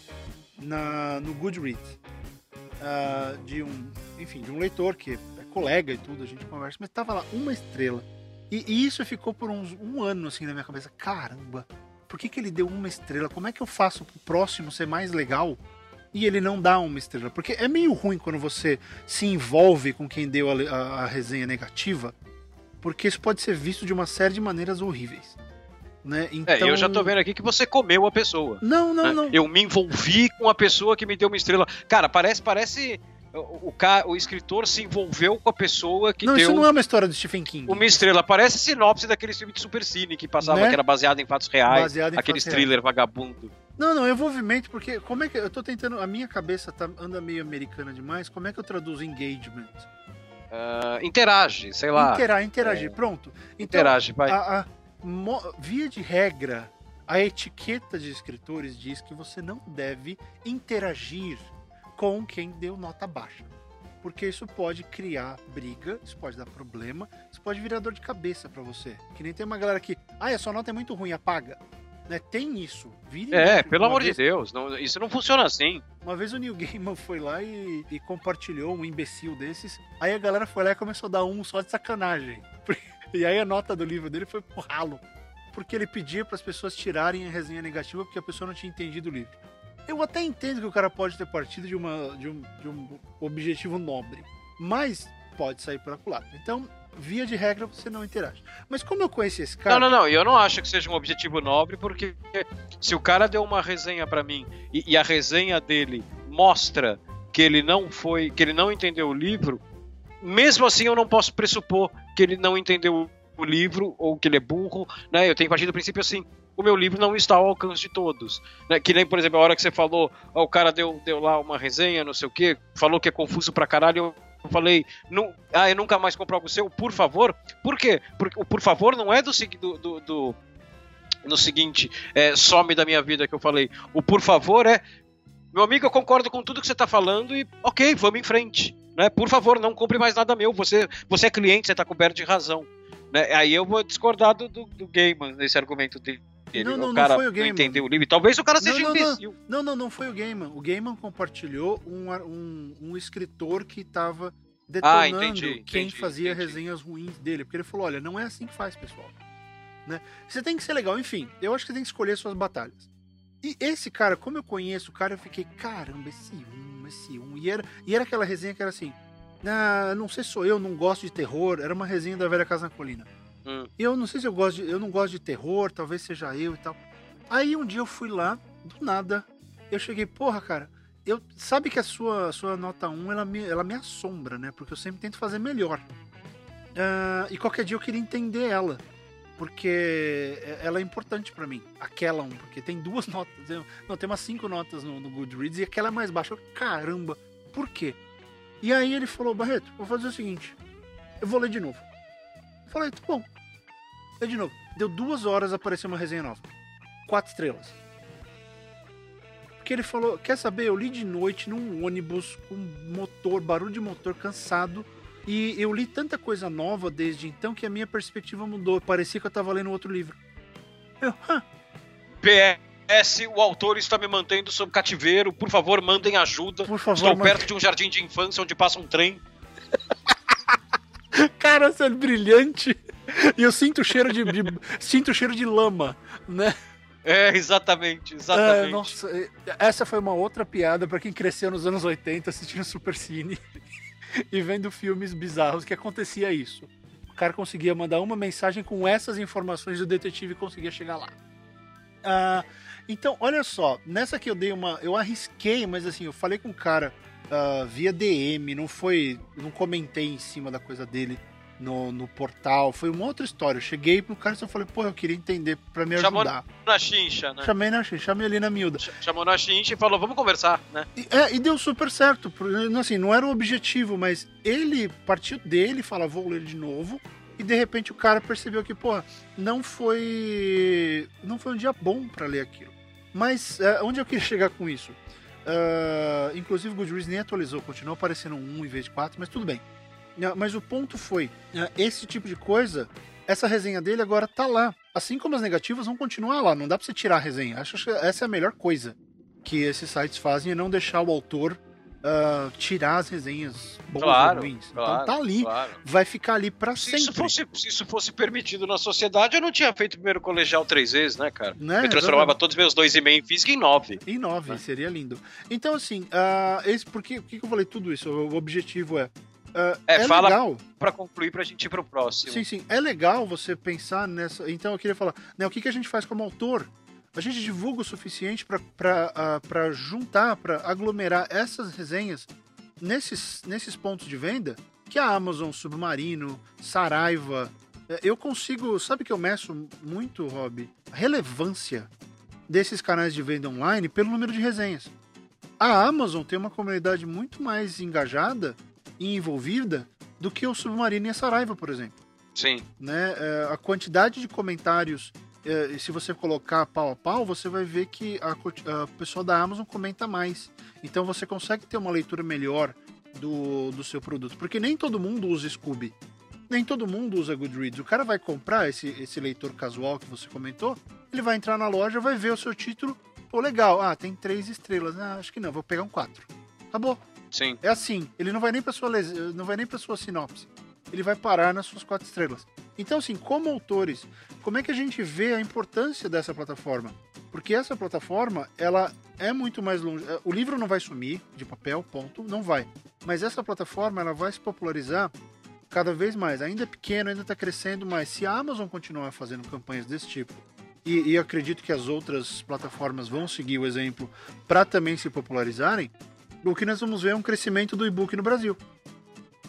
na, no Goodreads. Uh, de um, enfim, de um leitor que é colega e tudo, a gente conversa, mas tava lá uma estrela. E, e isso ficou por uns, um ano assim na minha cabeça. Caramba, por que, que ele deu uma estrela? Como é que eu faço pro próximo ser mais legal? E ele não dá uma estrela. Porque é meio ruim quando você se envolve com quem deu a, a, a resenha negativa, porque isso pode ser visto de uma série de maneiras horríveis. Né? Então... É, eu já tô então vendo aqui que você comeu a pessoa. Não, não, né? não. Eu me envolvi com a pessoa que me deu uma estrela. Cara, parece, parece o, o, o escritor se envolveu com a pessoa que não, deu... Não, isso não é uma história do Stephen King. Uma estrela. Parece sinopse daquele filme de Supercine que passava, né? que era baseado em fatos reais. Baseado em aquele thriller reais. vagabundo. Não, não, envolvimento, porque como é que. Eu tô tentando. A minha cabeça tá, anda meio americana demais. Como é que eu traduzo engagement? Uh, interage, sei lá. Intera, interagir, é. pronto. Então, interage, vai. A, a, via de regra, a etiqueta de escritores diz que você não deve interagir com quem deu nota baixa. Porque isso pode criar briga, isso pode dar problema, isso pode virar dor de cabeça para você. Que nem tem uma galera que, ah, a sua nota é muito ruim, apaga. Né? Tem isso. Vire é, pelo amor vez, de Deus, não, isso não funciona assim. Uma vez o Neil Gaiman foi lá e, e, compartilhou um imbecil desses. Aí a galera foi lá e começou a dar um só de sacanagem. E aí a nota do livro dele foi pro ralo. Porque ele pedia para as pessoas tirarem a resenha negativa porque a pessoa não tinha entendido o livro. Eu até entendo que o cara pode ter partido de, uma, de, um, de um objetivo nobre, mas pode sair por acolá. Então, via de regra, você não interage. Mas como eu conheci esse cara. Não, não, não. Eu não acho que seja um objetivo nobre, porque se o cara deu uma resenha para mim e, e, a resenha dele mostra que ele não foi. que ele não entendeu o livro, mesmo assim eu não posso pressupor que ele não entendeu o livro ou que ele é burro, né? Eu tenho partir do princípio assim, o meu livro não está ao alcance de todos. Né? Que nem, por exemplo, a hora que você falou, ó, o cara deu, deu lá uma resenha, não sei o que, falou que é confuso pra caralho, eu falei, não, ah, eu nunca mais compro algo seu, por favor. Por quê? Porque o por favor não é do, do, do, do no seguinte, é, some da minha vida que eu falei. O por favor é, meu amigo, eu concordo com tudo que você está falando e ok, vamos em frente. Né? Por favor, não compre mais nada meu. Você, você é cliente, você está coberto de razão. Né? Aí eu vou discordar do, do, do Gaiman nesse argumento dele. Não, não, o cara não foi o Gaiman. não entendeu o livro. Talvez o cara seja não, não, imbecil. Não, não, não foi o Gaiman. O Gaiman compartilhou um, um, um escritor que estava detonando ah, entendi, quem entendi, fazia entendi. resenhas ruins dele. Porque ele falou, olha, não é assim que faz, pessoal. Né? Você tem que ser legal. Enfim, eu acho que você tem que escolher suas batalhas. E esse cara, como eu conheço o cara, eu fiquei, caramba, esse um, esse um. E era, e era aquela resenha que era assim, ah, não sei se sou eu, não gosto de terror. Era uma resenha da Velha Casa na Colina. Hum. Eu não sei se eu gosto de, eu não gosto de terror, talvez seja eu e tal. Aí um dia eu fui lá, do nada, eu cheguei, porra, cara, eu sabe que a sua, sua nota 1 ela me, ela me assombra, né? Porque eu sempre tento fazer melhor. Uh, e qualquer dia eu queria entender ela. Porque ela é importante para mim. Aquela 1, porque tem duas notas. Não, tem umas cinco notas no, no Goodreads e aquela é mais baixa. Eu, caramba, por quê? E aí ele falou, Barreto, vou fazer o seguinte. Eu vou ler de novo. Eu falei, tá bom. Lê de novo. Deu duas horas, apareceu uma resenha nova quatro estrelas. Porque ele falou, quer saber, eu li de noite num ônibus com motor, barulho de motor, cansado. E eu li tanta coisa nova desde então que a minha perspectiva mudou. Parecia que eu tava lendo outro livro. Eu, Hã? PS, o autor está me mantendo sob cativeiro. Por favor, mandem ajuda. Por favor, Estou perto de um jardim de infância onde passa um trem. Cara, você é brilhante. E eu sinto o cheiro de, de- sinto o cheiro de lama, né? É, exatamente, É, exatamente. nossa, é, essa foi uma outra piada pra quem cresceu nos anos 80 assistindo Super Cine e vendo filmes bizarros que acontecia isso. O cara conseguia mandar uma mensagem com essas informações e o detetive conseguia chegar lá. Ah, então, olha só, nessa que eu dei uma. Eu arrisquei, mas assim, eu falei com o cara ah, via DM, não foi. Não comentei em cima da coisa dele no, no portal, foi uma outra história. Eu cheguei pro cara e só falei, pô, eu queria entender pra me Chamou ajudar. Na chincha, né? Chamei, na, chamei ali na miúda. Ch- Chamou na chincha e falou, vamos conversar, né? E, é, e deu super certo. Assim, não era o objetivo, mas ele partiu dele e fala, vou ler de novo. E de repente o cara percebeu que, pô, não foi. Não foi um dia bom pra ler aquilo. Mas é, onde eu queria chegar com isso? Ah, inclusive o Goodreads nem atualizou, continuou aparecendo um em vez de quatro, mas tudo bem. Ah, Mas o ponto foi, ah, esse tipo de coisa, essa resenha dele agora tá lá. Assim como as negativas vão continuar lá, não dá pra você tirar a resenha. Acho que essa é a melhor coisa que esses sites fazem é não deixar o autor ah, tirar as resenhas boas Claro, ou ruins. claro, então tá ali, claro. vai ficar ali pra Se sempre. isso, fosse, se isso fosse permitido na sociedade, eu não tinha feito primeiro colegial três vezes, né, cara? Né? eu transformava todos os meus dois e meio em física em nove. Em nove, Né? seria lindo. Então, assim, ah, esse, por que, por que eu falei tudo isso? O objetivo é. ah, É, fala- legal. Pra concluir, pra gente ir pro próximo. Sim, sim. É legal você pensar nessa. Então eu queria falar, né, o que, que a gente faz como autor? A gente divulga o suficiente para juntar, para aglomerar essas resenhas nesses, nesses pontos de venda que a Amazon, Submarino, Saraiva. é, Eu consigo. Sabe que eu meço muito, Rob? A relevância desses canais de venda online pelo número de resenhas. A Amazon tem uma comunidade muito mais engajada e envolvida do que o Submarino e a Saraiva, por exemplo Sim. né? É, a quantidade de comentários, é, se você colocar pau a pau, você vai ver que a, a pessoa da Amazon comenta mais. Então você consegue ter uma leitura melhor do, do seu produto. Porque nem todo mundo usa Scooby. Nem todo mundo usa Goodreads. O cara vai comprar esse, esse leitor casual que você comentou, ele vai entrar na loja, vai ver o seu título. Pô, legal. Ah, tem três estrelas. Ah, acho que não, vou pegar um quatro. Acabou. Sim. É assim, ele não vai nem para sua não vai nem para sua sinopse. Ele vai parar nas suas quatro estrelas. Então, assim, como autores, como é que a gente vê a importância dessa plataforma? Porque essa plataforma, ela é muito mais longe. O livro não vai sumir de papel, ponto, não vai. Mas essa plataforma, ela vai se popularizar cada vez mais. Ainda é pequeno, ainda está crescendo, mas se a Amazon continuar fazendo campanhas desse tipo, e, e acredito que as outras plataformas vão seguir o exemplo para também se popularizarem, o que nós vamos ver é um crescimento do e-book no Brasil,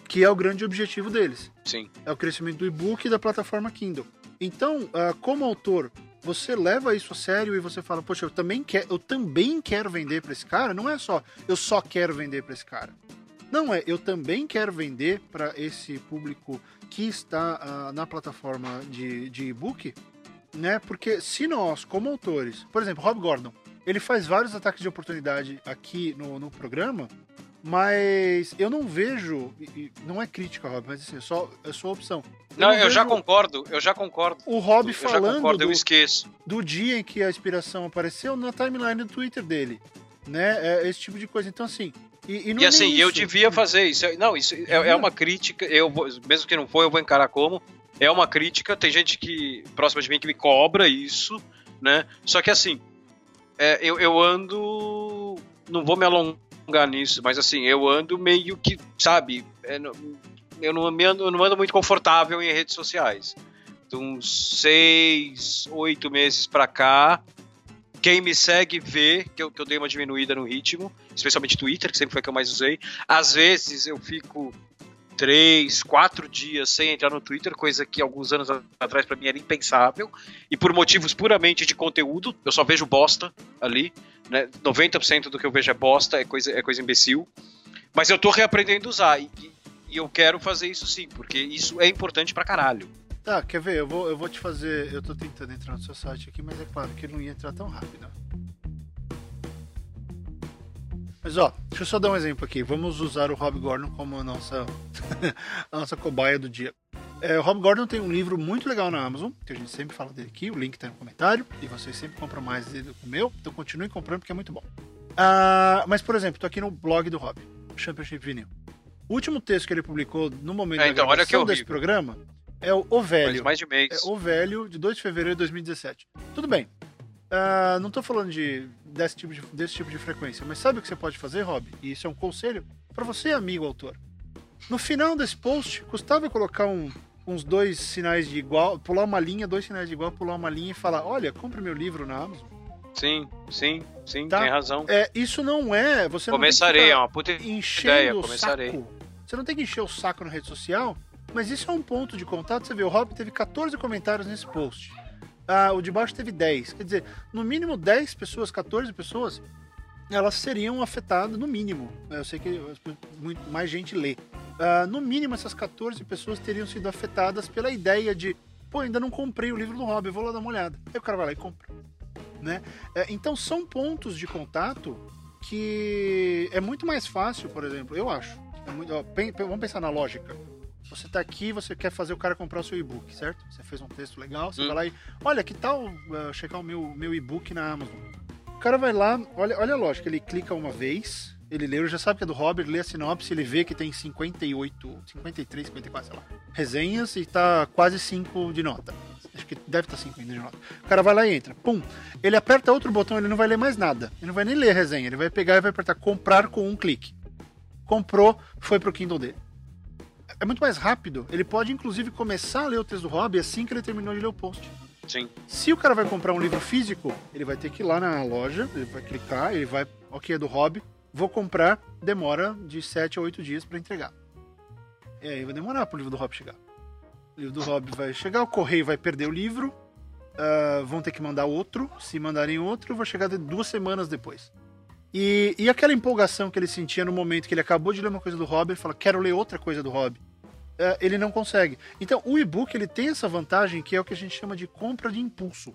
que é o grande objetivo deles. Sim. É o crescimento do e-book e da plataforma Kindle. Então, uh, como autor, você leva isso a sério e você fala, poxa, eu também, quer, eu também quero vender para esse cara. Não é só eu só quero vender para esse cara. Não é, eu também quero vender para esse público que está uh, na plataforma de, de e-book, né? Porque se nós, como autores, por exemplo, Rob Gordon, ele faz vários ataques de oportunidade aqui no, no programa, mas eu não vejo. Não é crítica, Rob, mas assim, é só, é só opção. Eu não, não eu já concordo, eu já concordo. O Rob eu falando. Concordo, do, eu esqueço. Do dia em que a inspiração apareceu na timeline do Twitter dele. Né? É esse tipo de coisa. Então, assim. E, e, e assim, é eu devia fazer isso. Não, isso é, é, uma crítica. Eu, mesmo que não for, eu vou encarar como. É uma crítica. Tem gente que próxima de mim que me cobra isso, né? Só que assim, é, eu, eu ando. Não vou me alongar alongar nisso, mas assim, eu ando meio que, sabe, é, eu não, ando, eu não ando muito confortável em redes sociais. De uns seis, oito meses pra cá, quem me segue vê que eu, que eu dei uma diminuída no ritmo, especialmente Twitter, que sempre foi o que eu mais usei. Às vezes eu fico três, quatro dias sem entrar no Twitter, coisa que alguns anos atrás para mim era impensável, e por motivos puramente de conteúdo, eu só vejo bosta ali, né? 90% do que eu vejo é bosta, é coisa, é coisa imbecil. Mas eu tô reaprendendo a usar, e, e eu quero fazer isso sim, porque isso é importante pra caralho. Tá, quer ver? Eu vou, eu vou te fazer. Eu tô tentando entrar no seu site aqui, mas é claro que não ia entrar tão rápido. Mas ó, deixa eu só dar um exemplo aqui. Vamos usar o Rob Gordon como a nossa, a nossa cobaia do dia. É, o Rob Gordon tem um livro muito legal na Amazon, que a gente sempre fala dele aqui, o link tá no comentário, e vocês sempre compram mais dele do que o meu, então continuem comprando porque é muito bom. Uh, mas, por exemplo, tô aqui no blog do Rob, Championship Vinil. O último texto que ele publicou no momento é, então, da gravação desse programa é o, o Velho. mais de mês. É o Velho, de 2 de fevereiro de 2017. Tudo bem, Uh, não estou falando de, desse, tipo de, desse tipo de frequência, mas sabe o que você pode fazer, Rob? E isso é um conselho para você, amigo autor. No final desse post, custava colocar um, uns dois sinais de igual, pular uma linha, dois sinais de igual, pular uma linha e falar: olha, compre meu livro na Amazon. Sim, sim, sim, tá? tem razão. É, isso não é. Você começarei, é uma puta ideia, começarei. Saco. Você não tem que encher o saco na rede social, mas isso é um ponto de contato. Você vê, o Rob teve 14 comentários nesse post. Ah, o de baixo teve 10. Quer dizer, no mínimo 10 pessoas, 14 pessoas, elas seriam afetadas, no mínimo. Eu sei que muito mais gente lê. Ah, no mínimo, essas 14 pessoas teriam sido afetadas pela ideia de, pô, ainda não comprei o livro do Hobby, vou lá dar uma olhada. Aí o cara vai lá e compra. Né? É, então são pontos de contato que é muito mais fácil, por exemplo, eu acho. É muito, ó, vamos pensar na lógica. Você está aqui, você quer fazer o cara comprar o seu e-book, certo? Você fez um texto legal, você hum. vai lá e. Olha, que tal uh, checar o meu, meu e-book na Amazon? O cara vai lá, olha, olha a lógica, ele clica uma vez, ele lê, ele já sabe que é do Robert, lê a sinopse, ele vê que tem 58, 53, 54, sei lá, resenhas e tá quase 5 de nota. Acho que deve estar tá 5 de nota. O cara vai lá e entra. Pum. Ele aperta outro botão, ele não vai ler mais nada. Ele não vai nem ler a resenha. Ele vai pegar e vai apertar comprar com um clique. Comprou, foi pro Kindle dele é muito mais rápido. Ele pode, inclusive, começar a ler o texto do Hobby assim que ele terminou de ler o post. Sim. Se o cara vai comprar um livro físico, ele vai ter que ir lá na loja, ele vai clicar, ele vai, ok, é do Hobby, vou comprar, demora de 7 a 8 dias para entregar. E aí vai demorar pro livro do Hobby chegar. O livro do Hobby vai chegar, o correio vai perder o livro, uh, vão ter que mandar outro. Se mandarem outro, vai chegar duas semanas depois. E, e aquela empolgação que ele sentia no momento que ele acabou de ler uma coisa do Hobby, ele fala, quero ler outra coisa do Hobby. Uh, ele não consegue. Então, o e-book ele tem essa vantagem que é o que a gente chama de compra de impulso.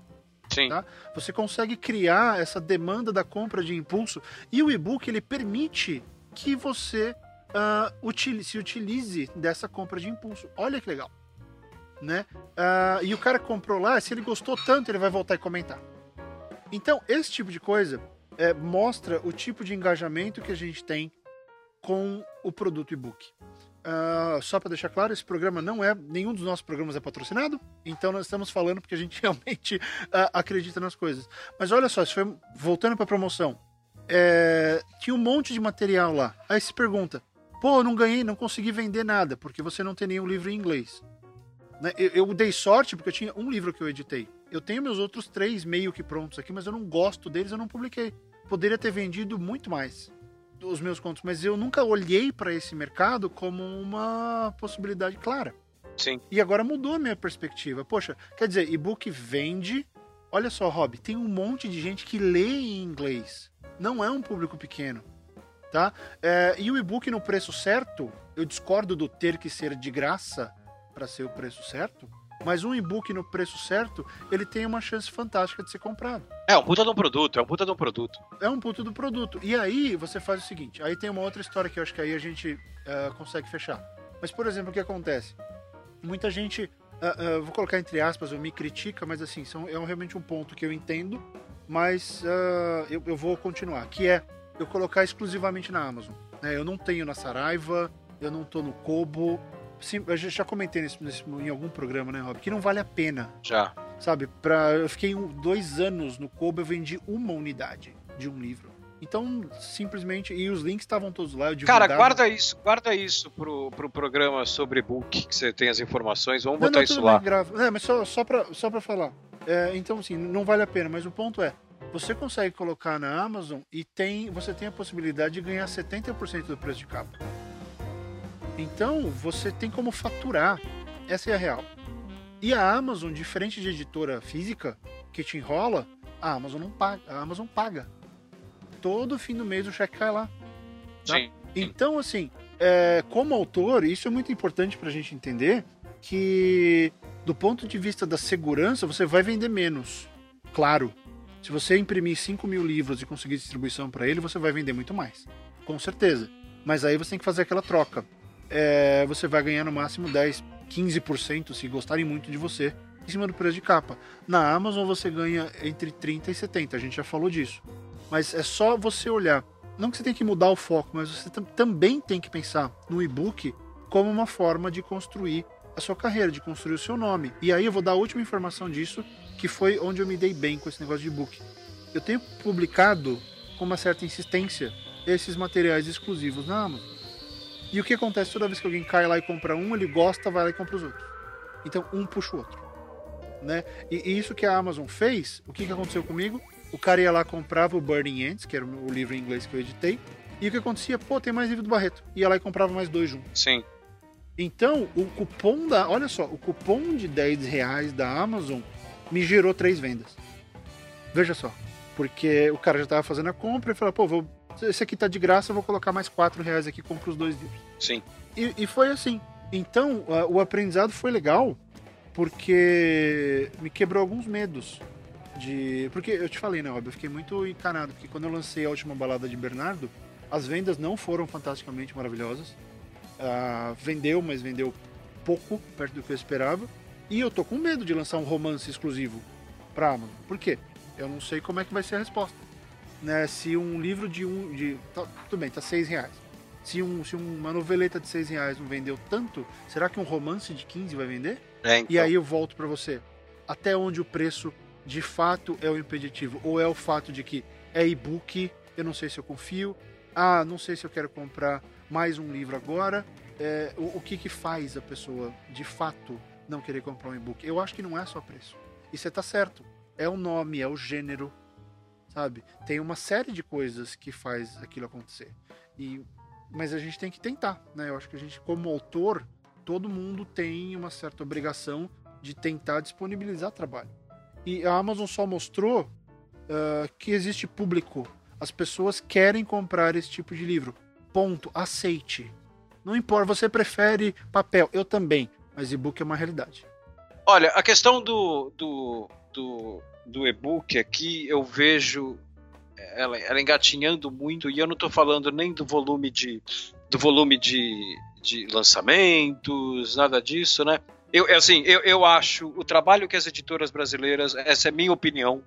Sim. Tá? Você consegue criar essa demanda da compra de impulso e o e-book ele permite que você uh, utilize, se utilize dessa compra de impulso. Olha que legal. Né? Uh, e o cara comprou lá, se ele gostou tanto, ele vai voltar e comentar. Então, esse tipo de coisa é, mostra o tipo de engajamento que a gente tem com o produto e-book. Uh, só para deixar claro, esse programa não é. Nenhum dos nossos programas é patrocinado, então nós estamos falando porque a gente realmente uh, acredita nas coisas. Mas olha só, foi, voltando para a promoção, é, tinha um monte de material lá. Aí se pergunta: Pô, não ganhei, não consegui vender nada, porque você não tem nenhum livro em inglês. Né? Eu, eu, dei sorte porque eu tinha um livro que eu editei. Eu tenho meus outros três meio que prontos aqui, mas eu não gosto deles, eu não publiquei. Poderia ter vendido muito mais os meus contos, mas eu nunca olhei para esse mercado como uma possibilidade clara. Sim. E agora mudou a minha perspectiva. Poxa, quer dizer, e-book vende. Olha só, Rob, tem um monte de gente que lê em inglês. Não é um público pequeno. Tá? É, e o e-book no preço certo, eu discordo do ter que ser de graça para ser o preço certo. Mas um e-book no preço certo, ele tem uma chance fantástica de ser comprado. É um puta de um produto, é um puta de um produto. É um puta do produto. E aí você faz o seguinte: aí tem uma outra história que eu acho que aí a gente uh, consegue fechar. Mas, por exemplo, o que acontece? Muita gente, uh, uh, vou colocar entre aspas, eu me critica, mas assim, são, é realmente um ponto que eu entendo, mas eu, eu, vou continuar, que é eu colocar exclusivamente na Amazon. Né? Eu não tenho na Saraiva, eu não tô no Kobo, Sim, eu já comentei nesse, nesse, em algum programa, né, Rob? Que não vale a pena. Já. Sabe? Pra, eu fiquei um, dois anos no Kobo, eu vendi uma unidade de um livro. Então, simplesmente. E os links estavam todos lá. Cara, guarda isso, guarda isso pro, pro programa sobre book, que você tem as informações. Vamos não, botar não, isso lá. Grava. É, mas só, só, pra, só pra falar. É, então, assim, não vale a pena, mas o ponto é. Você consegue colocar na Amazon e tem, você tem a possibilidade de ganhar 70% do preço de capa. Então, você tem como faturar. Essa é a real. E a Amazon, diferente de editora física, que te enrola, a Amazon não paga. A Amazon paga todo fim do mês o cheque cai lá. Tá? Sim. Então, assim, é, como autor, isso é muito importante para a gente entender que, do ponto de vista da segurança, você vai vender menos. Claro. Se você imprimir 5 mil livros e conseguir distribuição para ele, você vai vender muito mais. Com certeza. Mas aí você tem que fazer aquela troca. É, você vai ganhar no máximo 10, 15% se gostarem muito de você em cima do preço de capa. Na Amazon você ganha entre 30 e 70, a gente já falou disso. Mas é só você olhar. Não que você tenha que mudar o foco, mas você também tem que pensar no e-book como uma forma de construir a sua carreira, de construir o seu nome. E aí eu vou dar a última informação disso, que foi onde eu me dei bem com esse negócio de e-book. Eu tenho publicado com uma certa insistência esses materiais exclusivos na Amazon. E o que acontece toda vez que alguém cai lá e compra um, ele gosta, vai lá e compra os outros. Então um puxa o outro. Né? E, e isso que a Amazon fez, o que, que aconteceu comigo? O cara ia lá, comprava o Burning Ants, que era o livro em inglês que eu editei. E o que acontecia? Pô, tem mais livro do Barreto. Ia lá e comprava mais dois juntos. Sim. Então, o cupom da. Olha só, o cupom de 10 reais da Amazon me gerou três vendas. Veja só. Porque o cara já estava fazendo a compra e falou, pô, vou, esse aqui tá de graça, eu vou colocar mais quatro reais aqui, compro os dois livros. Sim. E, e foi assim. Então, o aprendizado foi legal, porque me quebrou alguns medos de. Porque eu te falei, né, Rob? Eu fiquei muito encanado, porque quando eu lancei a última balada de Bernardo, as vendas não foram fantasticamente maravilhosas. Uh, vendeu, mas vendeu pouco, perto do que eu esperava. E eu tô com medo de lançar um romance exclusivo pra Amazon. Por quê? Eu não sei como é que vai ser a resposta. Né? Se um livro de um. De, tá, tudo bem, tá seis reais. Se, um, se uma noveleta de seis reais não vendeu tanto, será que um romance de 15 vai vender? É, então. E aí eu volto para você. Até onde o preço de fato é o impeditivo, ou é o fato de que é e-book, eu não sei se eu confio, ah, não sei se eu quero comprar mais um livro agora. É, o, o, que que faz a pessoa de fato não querer comprar um e-book? Eu acho que não é só preço. E você tá certo. É o nome, é o gênero, sabe? Tem uma série de coisas que faz aquilo acontecer. E mas a gente tem que tentar, né? Eu acho que a gente como autor, todo mundo tem uma certa obrigação de tentar disponibilizar trabalho. E a Amazon só mostrou uh, que existe público. As pessoas querem comprar esse tipo de livro. Ponto. Aceite. Não importa, você prefere papel. Eu também. Mas e-book é uma realidade. Olha, a questão do, do, do, do e-book aqui, eu vejo ela, ela engatinhando muito, e eu não estou falando nem do volume de do volume de, de lançamentos, nada disso, né? Eu, é assim, eu, eu acho o trabalho que as editoras brasileiras, essa é minha opinião,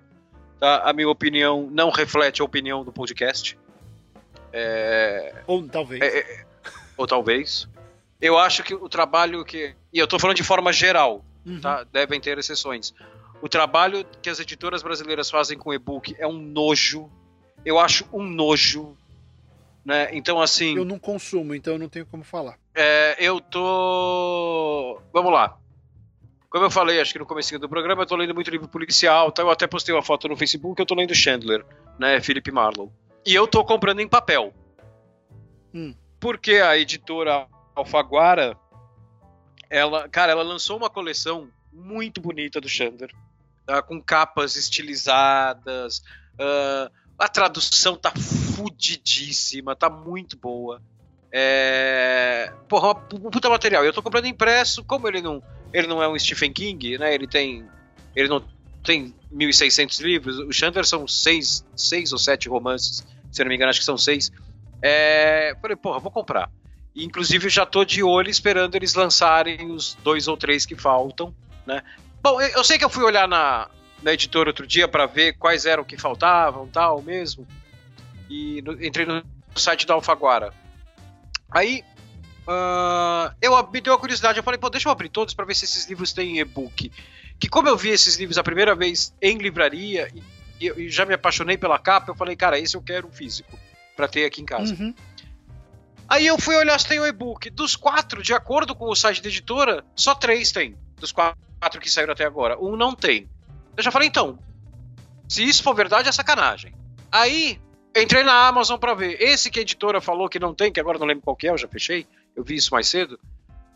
tá? A minha opinião não reflete a opinião do podcast. É, ou talvez. É, é, ou talvez. Eu acho que o trabalho que. E eu estou falando de forma geral, uhum. tá? Devem ter exceções. O trabalho que as editoras brasileiras fazem com e-book é um nojo. Eu acho um nojo. Né? Então, assim. Eu não consumo, então eu não tenho como falar. É, eu tô. Vamos lá. Como eu falei, acho que no começo do programa, eu tô lendo muito livro policial, tá? eu até postei uma foto no Facebook, eu tô lendo Chandler, né, Philip Marlowe. E eu tô comprando em papel. Hum. Porque a editora Alfaguara, ela, cara, ela lançou uma coleção muito bonita do Chandler, tá? com capas estilizadas, uh, a tradução tá fudidíssima, tá muito boa. É... Porra, um puta material. Eu tô comprando impresso, como ele não, ele não é um Stephen King, né? Ele tem. Ele não tem 1.600 livros. O Chandler são seis, seis ou sete romances, se eu não me engano, acho que são seis. É... Falei, porra, vou comprar. E, inclusive, já tô de olho esperando eles lançarem os dois ou três que faltam, né? Bom, eu sei que eu fui olhar na, na editora outro dia para ver quais eram que faltavam, tal, mesmo. E no, entrei no site da Alfaguara. Aí uh, eu me deu a curiosidade, eu falei, pô, deixa eu abrir todos para ver se esses livros têm e-book. Que como eu vi esses livros a primeira vez em livraria e, e, já me apaixonei pela capa, eu falei, cara, esse eu quero um físico para ter aqui em casa. Uhum. Aí eu fui olhar se tem o e-book. Dos quatro, de acordo com o site da editora, só três tem. Dos quatro que saíram até agora. Um não tem. Eu já falei, então, se isso for verdade, é sacanagem. Aí Entrei na Amazon para ver. Esse que a editora falou que não tem, que agora não lembro qual que é, eu já fechei. Eu vi isso mais cedo.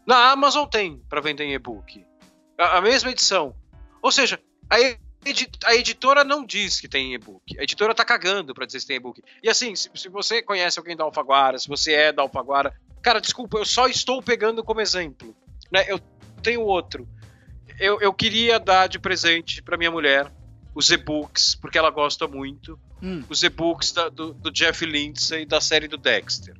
Na Amazon tem para vender em e-book. A, a, mesma edição. Ou seja, a, edi a editora não diz que tem e-book. A editora tá cagando para dizer se tem e-book. E assim, se, se, você conhece alguém da Alfaguara, se você é da Alfaguara, cara, desculpa, eu só estou pegando como exemplo. Né? Eu tenho outro. Eu, eu queria dar de presente para minha mulher os e-books, porque ela gosta muito hum. os e-books do, do Jeff Lindsay da série do Dexter.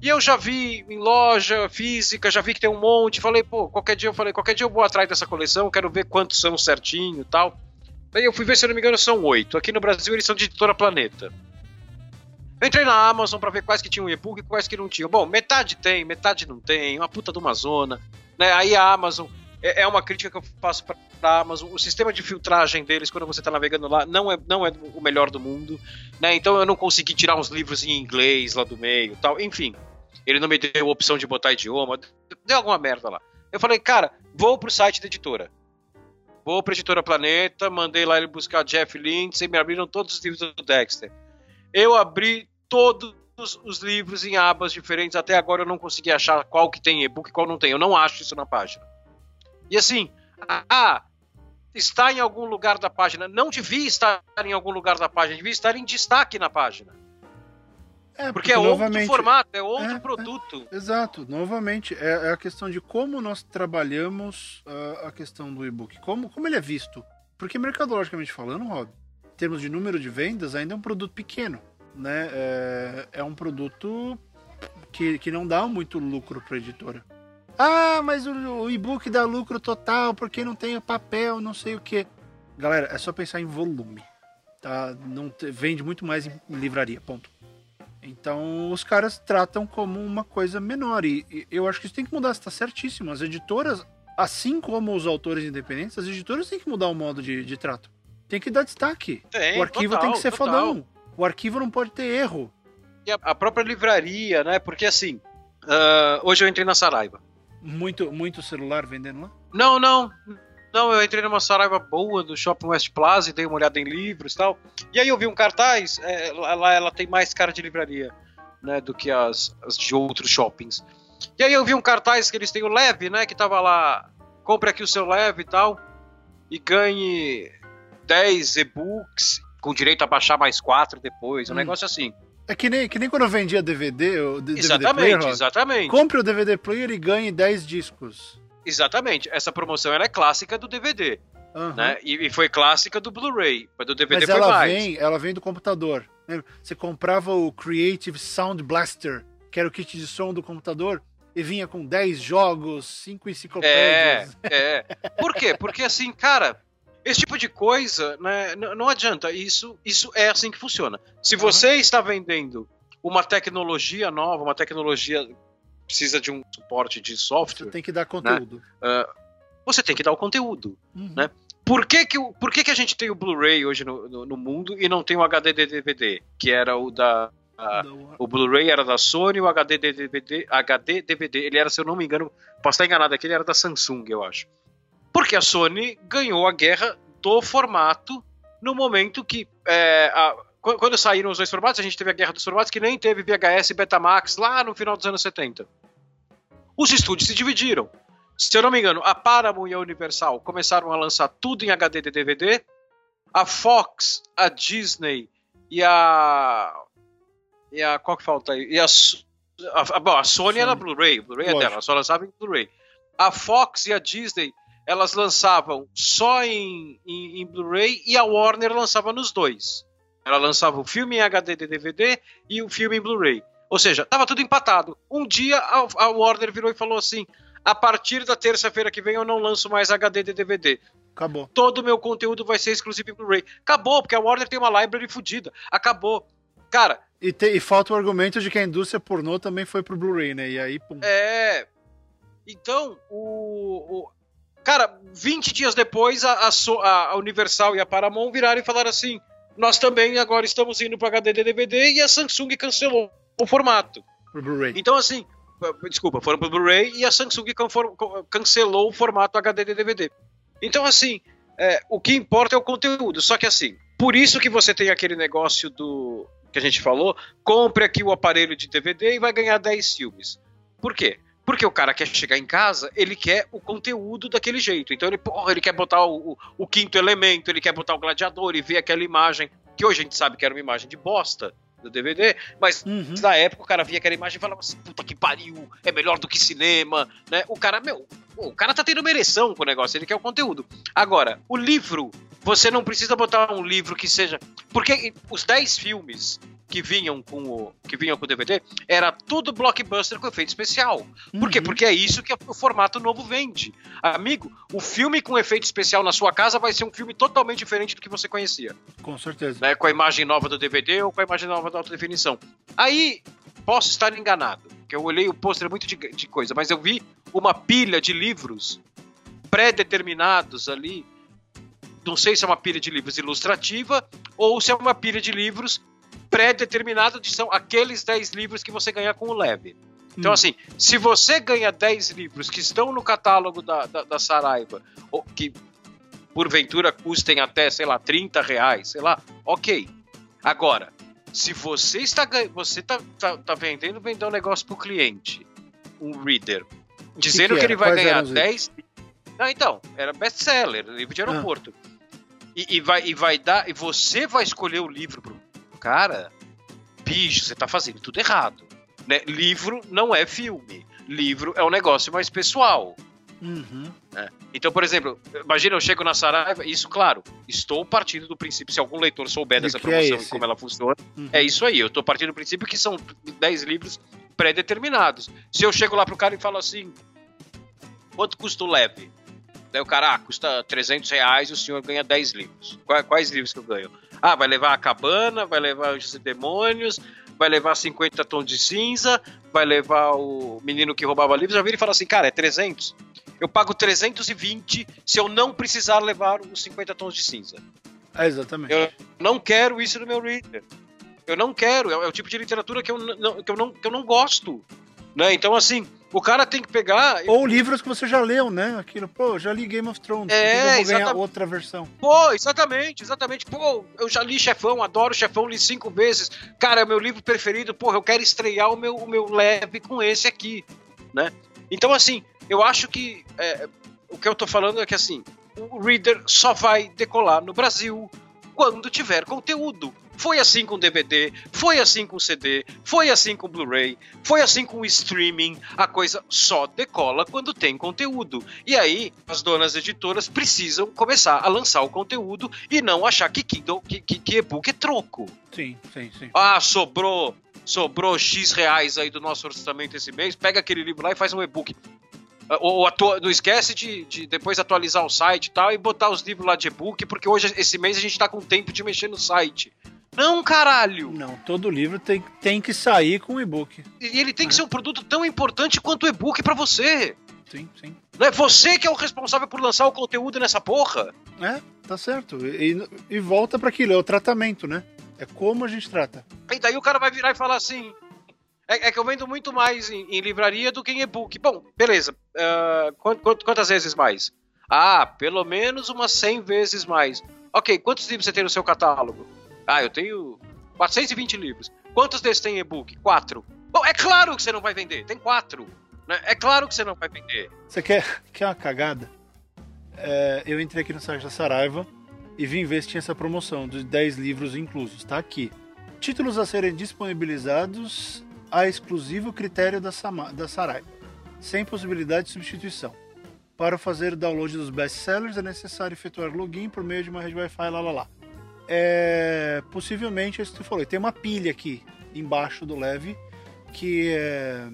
E eu já vi em loja física, já vi que tem um monte. Falei, pô, qualquer dia eu falei, qualquer dia eu vou atrás dessa coleção, quero ver quantos são certinho e tal. Aí eu fui ver, se eu não me engano, são oito. Aqui no Brasil eles são de editora Planeta. Eu entrei na Amazon para ver quais que tinham e-book e quais que não tinham. Bom, metade tem, metade não tem, uma puta de uma zona. Né? Aí a Amazon é, é uma crítica que eu faço para a Amazon. O sistema de filtragem deles, quando você está navegando lá, não é, não é o melhor do mundo. Né? Então eu não consegui tirar uns livros em inglês lá do meio tal. Enfim, ele não me deu a opção de botar idioma. Deu alguma merda lá. Eu falei, cara, vou pro site da editora. Vou pra editora Planeta, mandei lá ele buscar Jeff Lindsay, me abriram todos os livros do Dexter. Eu abri todos os livros em abas diferentes. Até agora eu não consegui achar qual que tem e-book e qual não tem. Eu não acho isso na página. E assim, ah, está em algum lugar da página. Não devia estar em algum lugar da página, devia estar em destaque na página. É, porque, porque é outro formato, é outro é, produto. É, exato, novamente, é, é, a questão de como nós trabalhamos uh, a questão do e-book, como, como ele é visto. Porque, mercadologicamente falando, Rob, em termos de número de vendas, ainda é um produto pequeno. Né? É, é um produto que, que não dá muito lucro para a editora. Ah, mas o, o e-book dá lucro total porque não tem o papel, não sei o que. Galera, é só pensar em volume. Tá? Não te, vende muito mais em, em livraria, ponto. Então os caras tratam como uma coisa menor. E, e eu acho que isso tem que mudar, está certíssimo. As editoras, assim como os autores independentes, as editoras têm que mudar o modo de, de trato. Tem que dar destaque. Tem, o arquivo total, tem que ser total. fodão. O arquivo não pode ter erro. E a, a própria livraria, né? Porque assim, uh, hoje eu entrei na Saraiva. Muito, muito celular vendendo lá? Não, não. Não, eu entrei numa saraiva boa do Shopping West Plaza e dei uma olhada em livros e tal. E aí eu vi um cartaz, é, lá ela tem mais cara de livraria, né, do que as, as de outros shoppings. E aí eu vi um cartaz que eles têm o Leve, né, que tava lá, compre aqui o seu Leve e tal, e ganhe 10 e-books com direito a baixar mais 4 depois, um hum. negócio assim. É que nem, que nem quando eu vendia DVD, o DVD exatamente, player, exatamente. Compre o DVD player e ganhe 10 discos. Exatamente. Essa promoção é clássica do DVD. Uhum. Né? E, e, foi clássica do Blu-ray. Mas do DVD Mas ela mais. Vem, ela vem do computador. Você comprava o Creative Sound Blaster, que era o kit de som do computador, e vinha com 10 jogos, 5 enciclopédias. É, é. Por quê? Porque assim, cara, esse tipo de coisa, né, não adianta. Isso, isso é assim que funciona. Se uhum. você está vendendo uma tecnologia nova, uma tecnologia precisa de um suporte de software. Você tem que dar conteúdo. Né, uh, você tem que dar o conteúdo. Uhum. Né? Por, que, que, por que, que a gente tem o Blu-ray hoje no, no, no, mundo e não tem o HD DVD, que era o da a, o Blu-ray era da Sony, o HD DVD, HD DVD, ele era, se eu não me engano, posso estar enganado aqui, ele era da Samsung, eu acho. Porque a Sony ganhou a guerra do formato no momento que é, a, quando saíram os dois formatos, a gente teve a guerra dos formatos que nem teve VHS e Betamax lá no final dos anos 70. Os estúdios se dividiram. Se eu não me engano, a Paramount e a Universal começaram a lançar tudo em HD de DVD. A Fox, a Disney e a e a. Qual que falta aí? E a. A, a, bom, a Sony Sim. era Blu-ray, Blu-ray é dela, só lançava em Blu-ray. A Fox e a Disney, elas lançavam só em, em, em Blu-ray e a Warner lançava nos dois. Ela lançava o filme em HD de DVD e o filme em Blu-ray. Ou seja, tava tudo empatado. Um dia a, a Warner virou e falou assim: a partir da terça-feira que vem eu não lanço mais HD de DVD. Acabou. Todo o meu conteúdo vai ser exclusivo em Blu-ray. Acabou, porque a Warner tem uma library fodida. Acabou. Cara, e, te, e, falta o argumento de que a indústria pornô também foi pro Blu-ray, né? E aí, pum. É. Então, o. o cara, 20 dias depois, a, a, a, Universal e a Paramount viraram e falaram assim: nós também agora estamos indo para HD DVD e a Samsung cancelou o formato. Pro Blu-ray. Então, assim, desculpa, foram pro Blu-ray e a Samsung cancelou o formato HD DVD. Então, assim, é, o que importa é o conteúdo. Só que, assim, por isso que você tem aquele negócio do que a gente falou, compre aqui o aparelho de DVD e vai ganhar 10 filmes. Por quê? Porque o cara quer chegar em casa, ele quer o conteúdo daquele jeito. Então ele, porra, ele quer botar o, o, o quinto elemento, ele quer botar o gladiador e ver aquela imagem, que hoje a gente sabe que era uma imagem de bosta do DVD, mas uhum. na época o cara via aquela imagem e falava assim, puta que pariu, é melhor do que cinema, né? O cara, meu, o cara tá tendo uma ereção com o negócio, ele quer o conteúdo. Agora, o livro, você não precisa botar um livro que seja. Porque os 10 filmes que vinham com o que vinham com o DVD era tudo blockbuster com efeito especial. Por uhum. quê? Porque é isso que o formato novo vende. Amigo, o filme com efeito especial na sua casa vai ser um filme totalmente diferente do que você conhecia. Com certeza. Né? Com a imagem nova do DVD ou com a imagem nova da alta definição. Aí, posso estar enganado, que eu olhei o pôster muito de, de coisa, mas eu vi uma pilha de livros pré-determinados ali não sei se é uma pilha de livros ilustrativa ou se é uma pilha de livros pré-determinada de são aqueles 10 livros que você ganha com o leve. Então, hum. assim, se você ganha 10 livros que estão no catálogo da, da, da Saraiva, ou que porventura custem até, sei lá, 30 reais, sei lá, ok. Agora, se você está você tá, tá, tá vendendo, vendendo um negócio pro cliente, um reader, dizendo que, que, que ele vai Quais ganhar 10. Não, então, era best-seller, livro de ah. aeroporto. Ah. E, e, vai, e vai dar. E você vai escolher o livro cara, bicho, você tá fazendo tudo errado. Né? Livro não é filme. Livro é um negócio mais pessoal. Uhum. Né? Então, por exemplo, imagina eu chego na Saraiva, isso, claro, estou partindo do princípio, se algum leitor souber dessa é promoção é e como ela funciona, uhum. é isso aí. Eu estou partindo do princípio que são 10 livros pré-determinados. Se eu chego lá pro cara e falo assim, quanto custa o leve? Daí o cara, ah, custa 300 reais e o senhor ganha 10 livros. Quais, quais livros que eu ganho? Ah, vai levar a cabana, vai levar os demônios, vai levar 50 tons de cinza, vai levar o menino que roubava livros. Já vira e fala assim, cara, é 300. Eu pago 320 se eu não precisar levar os 50 tons de cinza. É, exatamente. Eu não quero isso no meu reader. Eu não quero. É, é o tipo de literatura que eu não, que eu não, que eu não gosto. Né? Então, assim, o cara tem que pegar. Ou livros que você já leu, né? Aquilo, pô, já li Game of Thrones. É, eu vou ganhar outra versão. Pô, exatamente, exatamente. Pô, eu já li Chefão, adoro Chefão, li cinco vezes. Cara, é o meu livro preferido. Pô, eu quero estrear o meu, o meu leve com esse aqui, né? Então, assim, eu acho que é, o que eu tô falando é que, assim, o Reader só vai decolar no Brasil quando tiver conteúdo. Foi assim com DVD, foi assim com CD, foi assim com Blu-ray, foi assim com streaming. A coisa só decola quando tem conteúdo. E aí, as donas editoras precisam começar a lançar o conteúdo e não achar que Kindle, que, que, que e-book é troco. Sim, sim, sim. Ah, sobrou sobrou X reais aí do nosso orçamento esse mês, pega aquele livro lá e faz um e-book. Ou, atua, não esquece de, de, depois atualizar o site e tal e botar os livros lá de e-book, porque hoje, esse mês, a gente tá com tempo de mexer no site. Não, caralho! Não, todo livro tem, tem que sair com e-book. E ele tem que é. ser um produto tão importante quanto o e-book para você. Sim, sim. Não é você que é o responsável por lançar o conteúdo nessa porra. É, tá certo. E, e volta para aquilo, é o tratamento, né? É como a gente trata. E daí o cara vai virar e falar assim. É, é que eu vendo muito mais em, em, livraria do que em e-book. Bom, beleza. Uh, quant, quantas vezes mais? Ah, pelo menos umas 100 vezes mais. Ok, quantos livros você tem no seu catálogo? Ah, eu tenho 420 livros. Quantos desses tem e-book? Quatro. Bom, é claro que você não vai vender. Tem quatro. Né? É claro que você não vai vender. Você quer, quer uma cagada? É, eu entrei aqui no site da Saraiva e vim ver se tinha essa promoção dos 10 livros inclusos. Tá aqui. Títulos a serem disponibilizados a exclusivo critério da, Sama, da Saraiva, sem possibilidade de substituição. Para fazer o download dos best-sellers é necessário efetuar login por meio de uma rede Wi-Fi, lá lá lá. É, possivelmente, é isso que tu falou. Tem uma pilha aqui embaixo do leve que é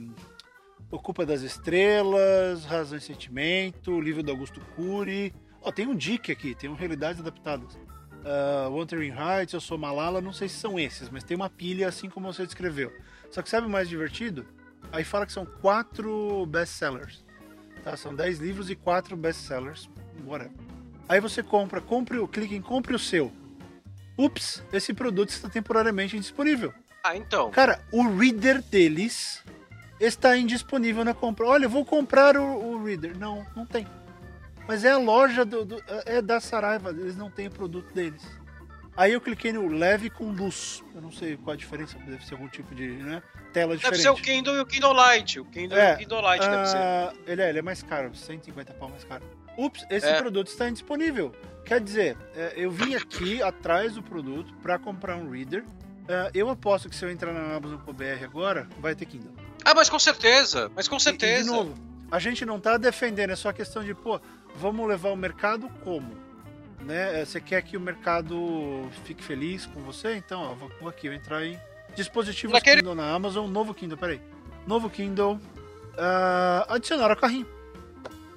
Ocupa das Estrelas, Razão e Sentimento, livro do Augusto Cury. Ó, tem um Dick aqui, tem um Realidades Adaptadas. Uh, Wuthering Heights, Eu Sou Malala, não sei se são esses, mas tem uma pilha assim como você descreveu. Só que sabe o mais divertido? Aí fala que são quatro best-sellers. Tá? São dez livros e quatro best-sellers. Whatever. Aí você compra, compre o, clique em compre o seu. Ups, esse produto está temporariamente indisponível. Ah, então. Cara, o reader deles está indisponível na compra. Olha, eu vou comprar o, o Reader. Não, não tem. Mas é a loja do, do, é da Saraiva, eles não têm o produto deles. Aí eu cliquei no leve com luz. Eu não sei qual a diferença, deve ser algum tipo de né, tela diferente. Deve ser o Kindle e o Kindle Light. O Kindle é, e o Kindle Light uh, deve ser. Ah, ele é, ele é mais caro, 150 pau mais caro. Ups, esse é. produto está indisponível. Quer dizer, é, eu vim aqui atrás do produto para comprar um reader. Uh, eu aposto que se eu entrar na Amazon BR agora, vai ter Kindle. Ah, mas com certeza, mas com certeza. E, e de novo, a gente não tá defendendo, é só questão de, pô, vamos levar o mercado como? Né? É, você quer que o mercado fique feliz com você? Então, ó, vou aqui, vou entrar em dispositivos Naquele... Kindle na Amazon, novo Kindle, peraí. Novo Kindle, uh, adicionar ao carrinho.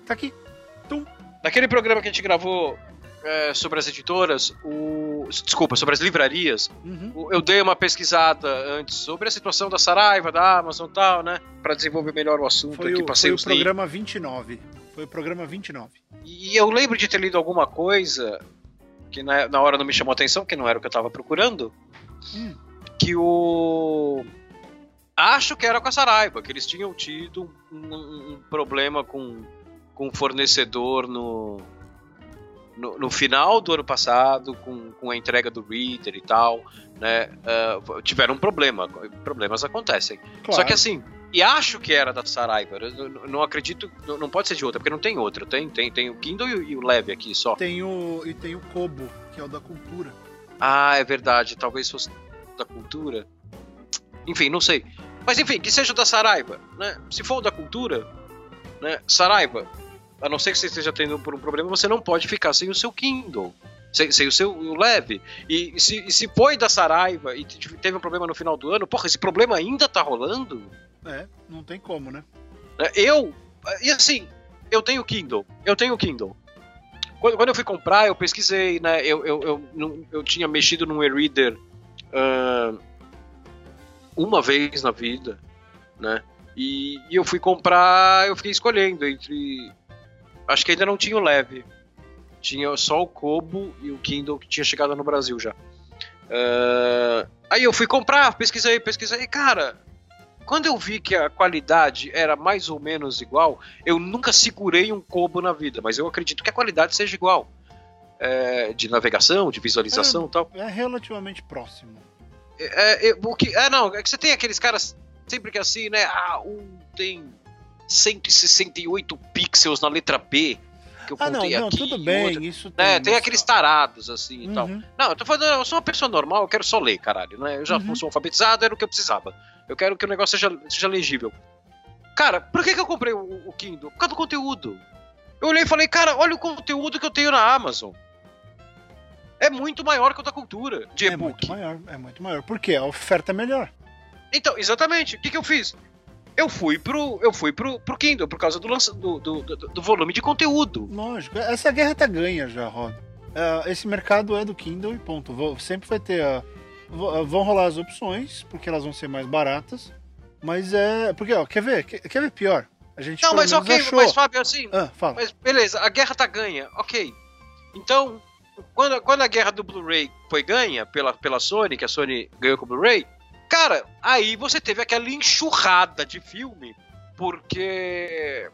Tá aqui. Tum. Naquele programa que a gente gravou é, sobre as editoras, o, desculpa, sobre as livrarias, uhum. eu dei uma pesquisada antes sobre a situação da Saraiva, da Amazon e tal, né? Para desenvolver melhor o assunto foi aqui. O, passei foi o programa 29. Foi o programa 29. E eu lembro de ter lido alguma coisa que na, na hora não me chamou atenção, que não era o que eu estava procurando, hum. que o acho que era com a Saraiva, que eles tinham tido um, um problema com, com um fornecedor no, no, no, final do ano passado, com, com a entrega do Reader e tal, né, uh, tiveram um problema. Problemas acontecem. Claro. Só que assim, e acho que era da Saraiva. Eu não acredito, não pode ser de outra, porque não tem outra. Tem, tem, tem o Kindle e o Leve aqui só. Tem o e tem o Kobo, que é o da Cultura. Ah, é verdade. Talvez fosse da Cultura. Enfim, não sei. Mas enfim, que seja da Saraiva, né? Se for da Cultura, né? Saraiva, a não ser que você esteja tendo por um problema, você não pode ficar sem o seu Kindle. Sem, sem o seu o leve. E se, e se foi da Saraiva e teve um problema no final do ano, porra, esse problema ainda tá rolando? É, não tem como, né? É, eu. E assim, eu tenho Kindle. Eu tenho Kindle. Quando, quando eu fui comprar, eu pesquisei, né? Eu, eu, eu, eu tinha mexido num e-reader uh, uma vez na vida, né? E, e, eu fui comprar, eu fiquei escolhendo entre Acho que ainda não tinha o leve. Tinha só o Kobo e o Kindle que tinha chegado no Brasil já. Uh, aí eu fui comprar, pesquisei, pesquisei. Cara, quando eu vi que a qualidade era mais ou menos igual, eu nunca segurei um Kobo na vida, mas eu acredito que a qualidade seja igual. É, de navegação, de visualização é, e tal. É relativamente próximo. É, é, o que, é, não, é que você tem aqueles caras sempre que assim, né? Ah, um tem 168 pixels na letra B que eu ah, não, não, aqui. tudo bem, outro, isso tem. Né, tem aqueles tarados, assim uhum. e tal. Não, eu tô falando, eu sou uma pessoa normal, eu quero só ler, caralho, né? Eu já uhum. sou alfabetizado, era o que eu precisava. Eu quero que o negócio seja, seja legível. Cara, por que, que eu comprei o, o Kindle? Por causa do conteúdo. Eu olhei e falei, cara, olha o conteúdo que eu tenho na Amazon. É muito maior que o da cultura, de e-book. É muito maior, é muito maior. Por quê? A oferta é melhor. Então, exatamente. O que, que eu fiz? eu fui pro, eu fui pro, pro Kindle por causa do, lança, do, do, do, volume de conteúdo. Lógico, essa guerra tá ganha já, Rob. Uh, esse mercado é do Kindle e ponto. Vou, sempre vai ter. Uh, vão rolar as opções, porque elas vão ser mais baratas. Mas é. Porque, ó, quer ver? Quer, quer ver pior? A gente Não, mas ok, achou... mas Fábio, assim. Ah, fala. Mas beleza, a guerra tá ganha, ok. Então, quando, quando a guerra do Blu-ray foi ganha pela, pela Sony, que a Sony ganhou com o Blu-ray, cara, aí você teve aquela enxurrada de filme, porque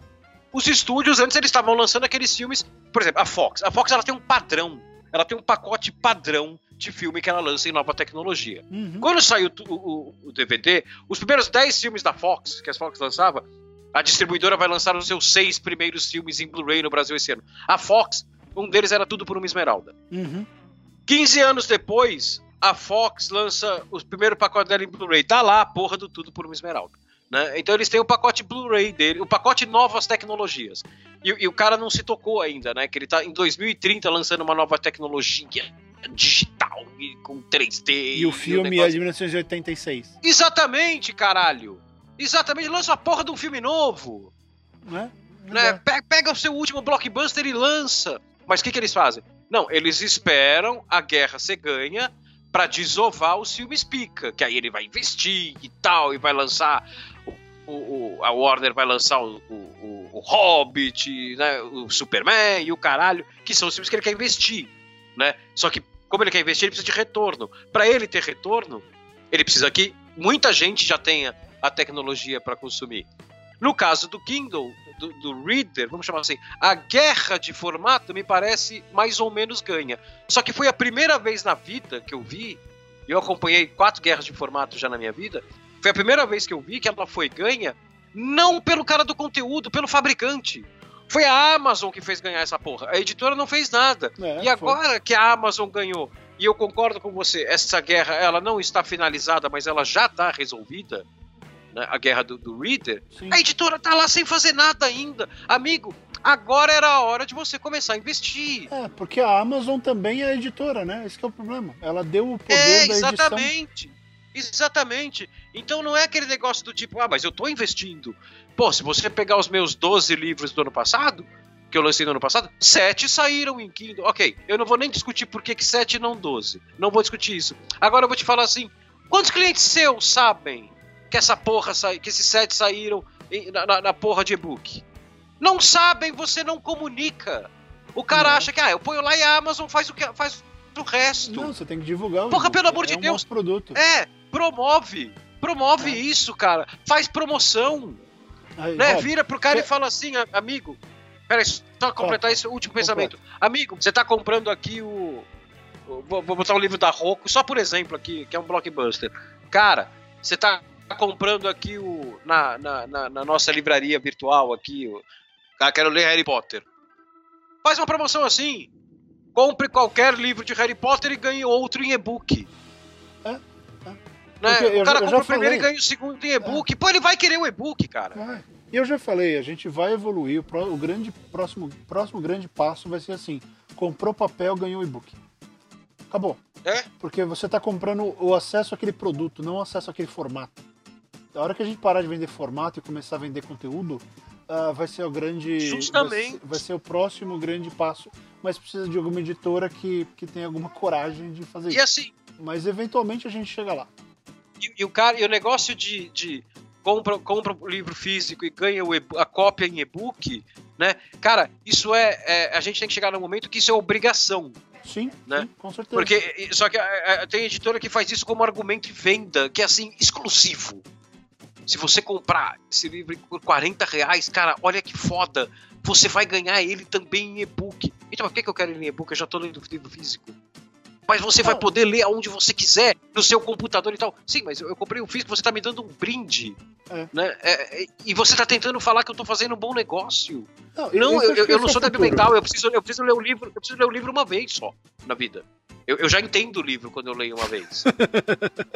os estúdios antes eles estavam lançando aqueles filmes, por exemplo, a Fox. A Fox ela tem um padrão, ela tem um pacote padrão de filme que ela lança em nova tecnologia. Uhum. Quando saiu o, o, o, DVD, os primeiros 10 filmes da Fox, que a Fox lançava, a distribuidora vai lançar os seus seis primeiros filmes em Blu-ray no Brasil esse ano. A Fox, um deles era tudo por uma esmeralda. Uhum. 15 anos depois, a Fox lança o primeiro pacote dela em Blu-ray. Tá lá a porra do tudo por uma esmeralda. Né? Então eles têm o pacote Blu-ray dele, o pacote novas tecnologias. E, e, o cara não se tocou ainda, né? Que ele tá em 2030 lançando uma nova tecnologia digital e com 3D. E, e o filme é de 1986. Exatamente, caralho! Exatamente, lança a porra de um filme novo. Né? né? Pega, pega o seu último blockbuster e lança. Mas o que, que eles fazem? Não, eles esperam a guerra ser ganha para desovar os filmes pica, que aí ele vai investir e tal, e vai lançar o, o, a Warner vai lançar o, o, o Hobbit, né, o Superman e o caralho, que são os filmes que ele quer investir, né? Só que como ele quer investir, ele precisa de retorno. Para ele ter retorno, ele precisa que muita gente já tenha a tecnologia para consumir. No caso do Kindle, do, do, Reader, vamos chamar assim, a guerra de formato me parece mais ou menos ganha. Só que foi a primeira vez na vida que eu vi, eu acompanhei quatro guerras de formato já na minha vida, foi a primeira vez que eu vi que ela foi ganha não pelo cara do conteúdo, pelo fabricante. Foi a Amazon que fez ganhar essa porra. A editora não fez nada. É, e agora foi. que a Amazon ganhou, e eu concordo com você, essa guerra ela não está finalizada, mas ela já está resolvida né, a guerra do, do Reader, Sim. a editora tá lá sem fazer nada ainda. Amigo, agora era a hora de você começar a investir. É, porque a Amazon também é editora, né? Esse é o problema. Ela deu o poder é, da exatamente. edição. Exatamente. Então não é aquele negócio do tipo, ah, mas eu tô investindo. Pô, se você pegar os meus 12 livros do ano passado, que eu lancei no ano passado, 7 saíram em Kindle. Ok, eu não vou nem discutir por que 7 e não 12. Não vou discutir isso. Agora eu vou te falar assim: quantos clientes seus sabem que essa porra sai, que esses sets saíram na, na, na porra de e-book. Não sabem, você não comunica. O cara não. acha que, ah, eu ponho lá e a Amazon faz o que faz o resto. Não, você tem que divulgar Porra, pelo amor é de um Deus. produto. É, promove. Promove é. isso, cara. Faz promoção. Aí, né? Vira pro cara e fala assim, amigo. Peraí, só completar esse último pensamento. Amigo, você tá comprando aqui o. Vou, vou botar o um livro da Rocco, só por exemplo aqui, que é um blockbuster. Cara, você tá comprando aqui o na, na, na, na nossa livraria virtual aqui, o, cara, quero ler Harry Potter. Faz uma promoção assim. Compre qualquer livro de Harry Potter e ganhe outro em e-book. Né? O cara compra o primeiro e ganha o segundo em e-book. É. Pô, ele vai querer o e-book, cara. E eu já falei, a gente vai evoluir. O, grande próximo, próximo grande passo vai ser assim: comprou papel, ganhou e-book. Acabou. É? Porque você está comprando o acesso àquele produto, não o acesso àquele formato a hora que a gente parar de vender formato e começar a vender conteúdo, uh, vai ser o grande. Justamente. Vai, vai, ser o próximo grande passo. Mas precisa de alguma editora que, que tenha alguma coragem de fazer e isso. assim. Mas eventualmente a gente chega lá. E, e o cara, e o negócio de, de compra, compra o livro físico e ganha o a cópia em e-book, né? Cara, isso é, é, A gente tem que chegar no momento que isso é obrigação. Sim, né? Sim, com certeza. Porque, só que tem editora que faz isso como argumento de venda, que é assim, exclusivo. Se você comprar esse livro por 40 reais, cara, olha que foda. Você vai ganhar ele também em e-book. Então, por que, que eu quero ele em e-book? Eu já tô lendo livro físico. Mas você vai poder ler aonde você quiser, no seu computador e tal. Sim, mas eu, eu comprei o físico, você tá me dando um brinde. É. Né? É, é, e você tá tentando falar que eu tô fazendo um bom negócio. Não, não eu, eu, eu não sou débil mental, eu preciso, eu preciso ler o livro, eu preciso ler o livro uma vez só na vida. Eu, eu, já entendo o livro quando eu leio uma vez.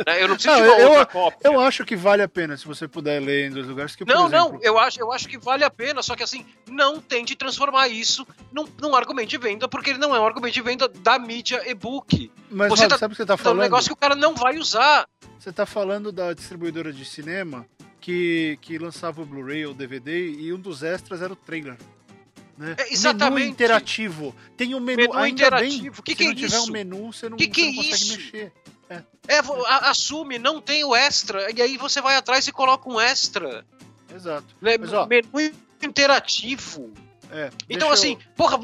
Né? eu não preciso não, de uma eu, outra cópia. Eu acho que vale a pena se você puder ler em dois lugares. Que, não, exemplo... não, eu acho, eu acho que vale a pena, só que assim, não tente transformar isso num, num argumento de venda, porque ele não é um argumento de venda da mídia e-book. Mas você tá, sabe o que você tá falando? É um negócio que o cara não vai usar. Você tá falando da distribuidora de cinema que, que lançava o Blu-ray ou DVD e um dos extras era o trailer. Né? É, exatamente. Menu interativo. Tem um menu, menu ainda interativo. Bem, que se que não é tiver isso? um menu, você não, que que você não consegue isso? mexer. É. é, assume, não tem o extra, e aí você vai atrás e coloca um extra. Exato. Mas, ó, menu interativo. É, então, assim, eu... porra,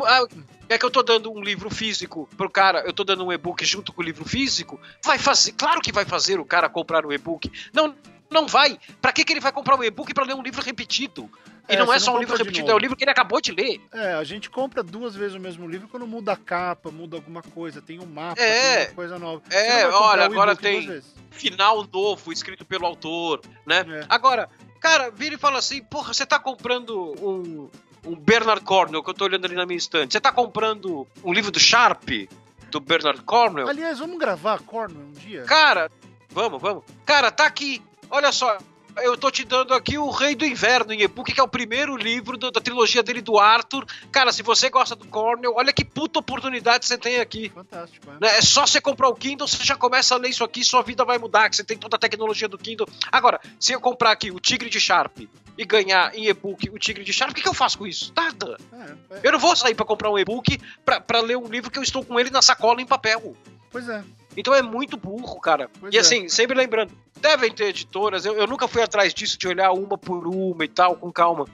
É que eu tô dando um livro físico pro cara, eu tô dando um e-book junto com o livro físico, vai fazer, claro que vai fazer o cara comprar o e-book. Não, não vai. Para que, que ele vai comprar um e-book para ler um livro repetido? E é, não é só não um livro repetido, é o livro que ele acabou de ler. É, a gente compra duas vezes o mesmo livro quando muda a capa, muda alguma coisa, tem um mapa, é, tem coisa nova. É, olha, agora tem final novo escrito pelo autor, né? É. Agora, cara, vira e fala assim, porra, você tá comprando um, um Bernard Cornwell, que eu tô olhando ali na minha estante. Você tá comprando um livro do Sharp, do Bernard Cornwell? Aliás, vamos gravar Cornwell um dia? Cara, vamos, vamos. Cara, tá aqui. Olha só, eu tô te dando aqui o Rei do Inverno em e-book, que é o primeiro livro do, da trilogia dele do Arthur. Cara, se você gosta do Cornell, olha que puta oportunidade você tem aqui. Fantástico, é. Né, é só você comprar o Kindle, você já começa a ler isso aqui, sua vida vai mudar, que você tem toda a tecnologia do Kindle. Agora, se eu comprar aqui o Tigre de Sharp e ganhar em e-book o Tigre de Sharp, o que, que eu faço com isso? Nada. É, é. Eu não vou sair para comprar um e-book pra, pra ler um livro que eu estou com ele na sacola em papel. Pois é. Então é muito burro, cara. Pois e é. assim, sempre lembrando, devem ter editoras, eu, eu nunca fui atrás disso, de olhar uma por uma e tal, com calma.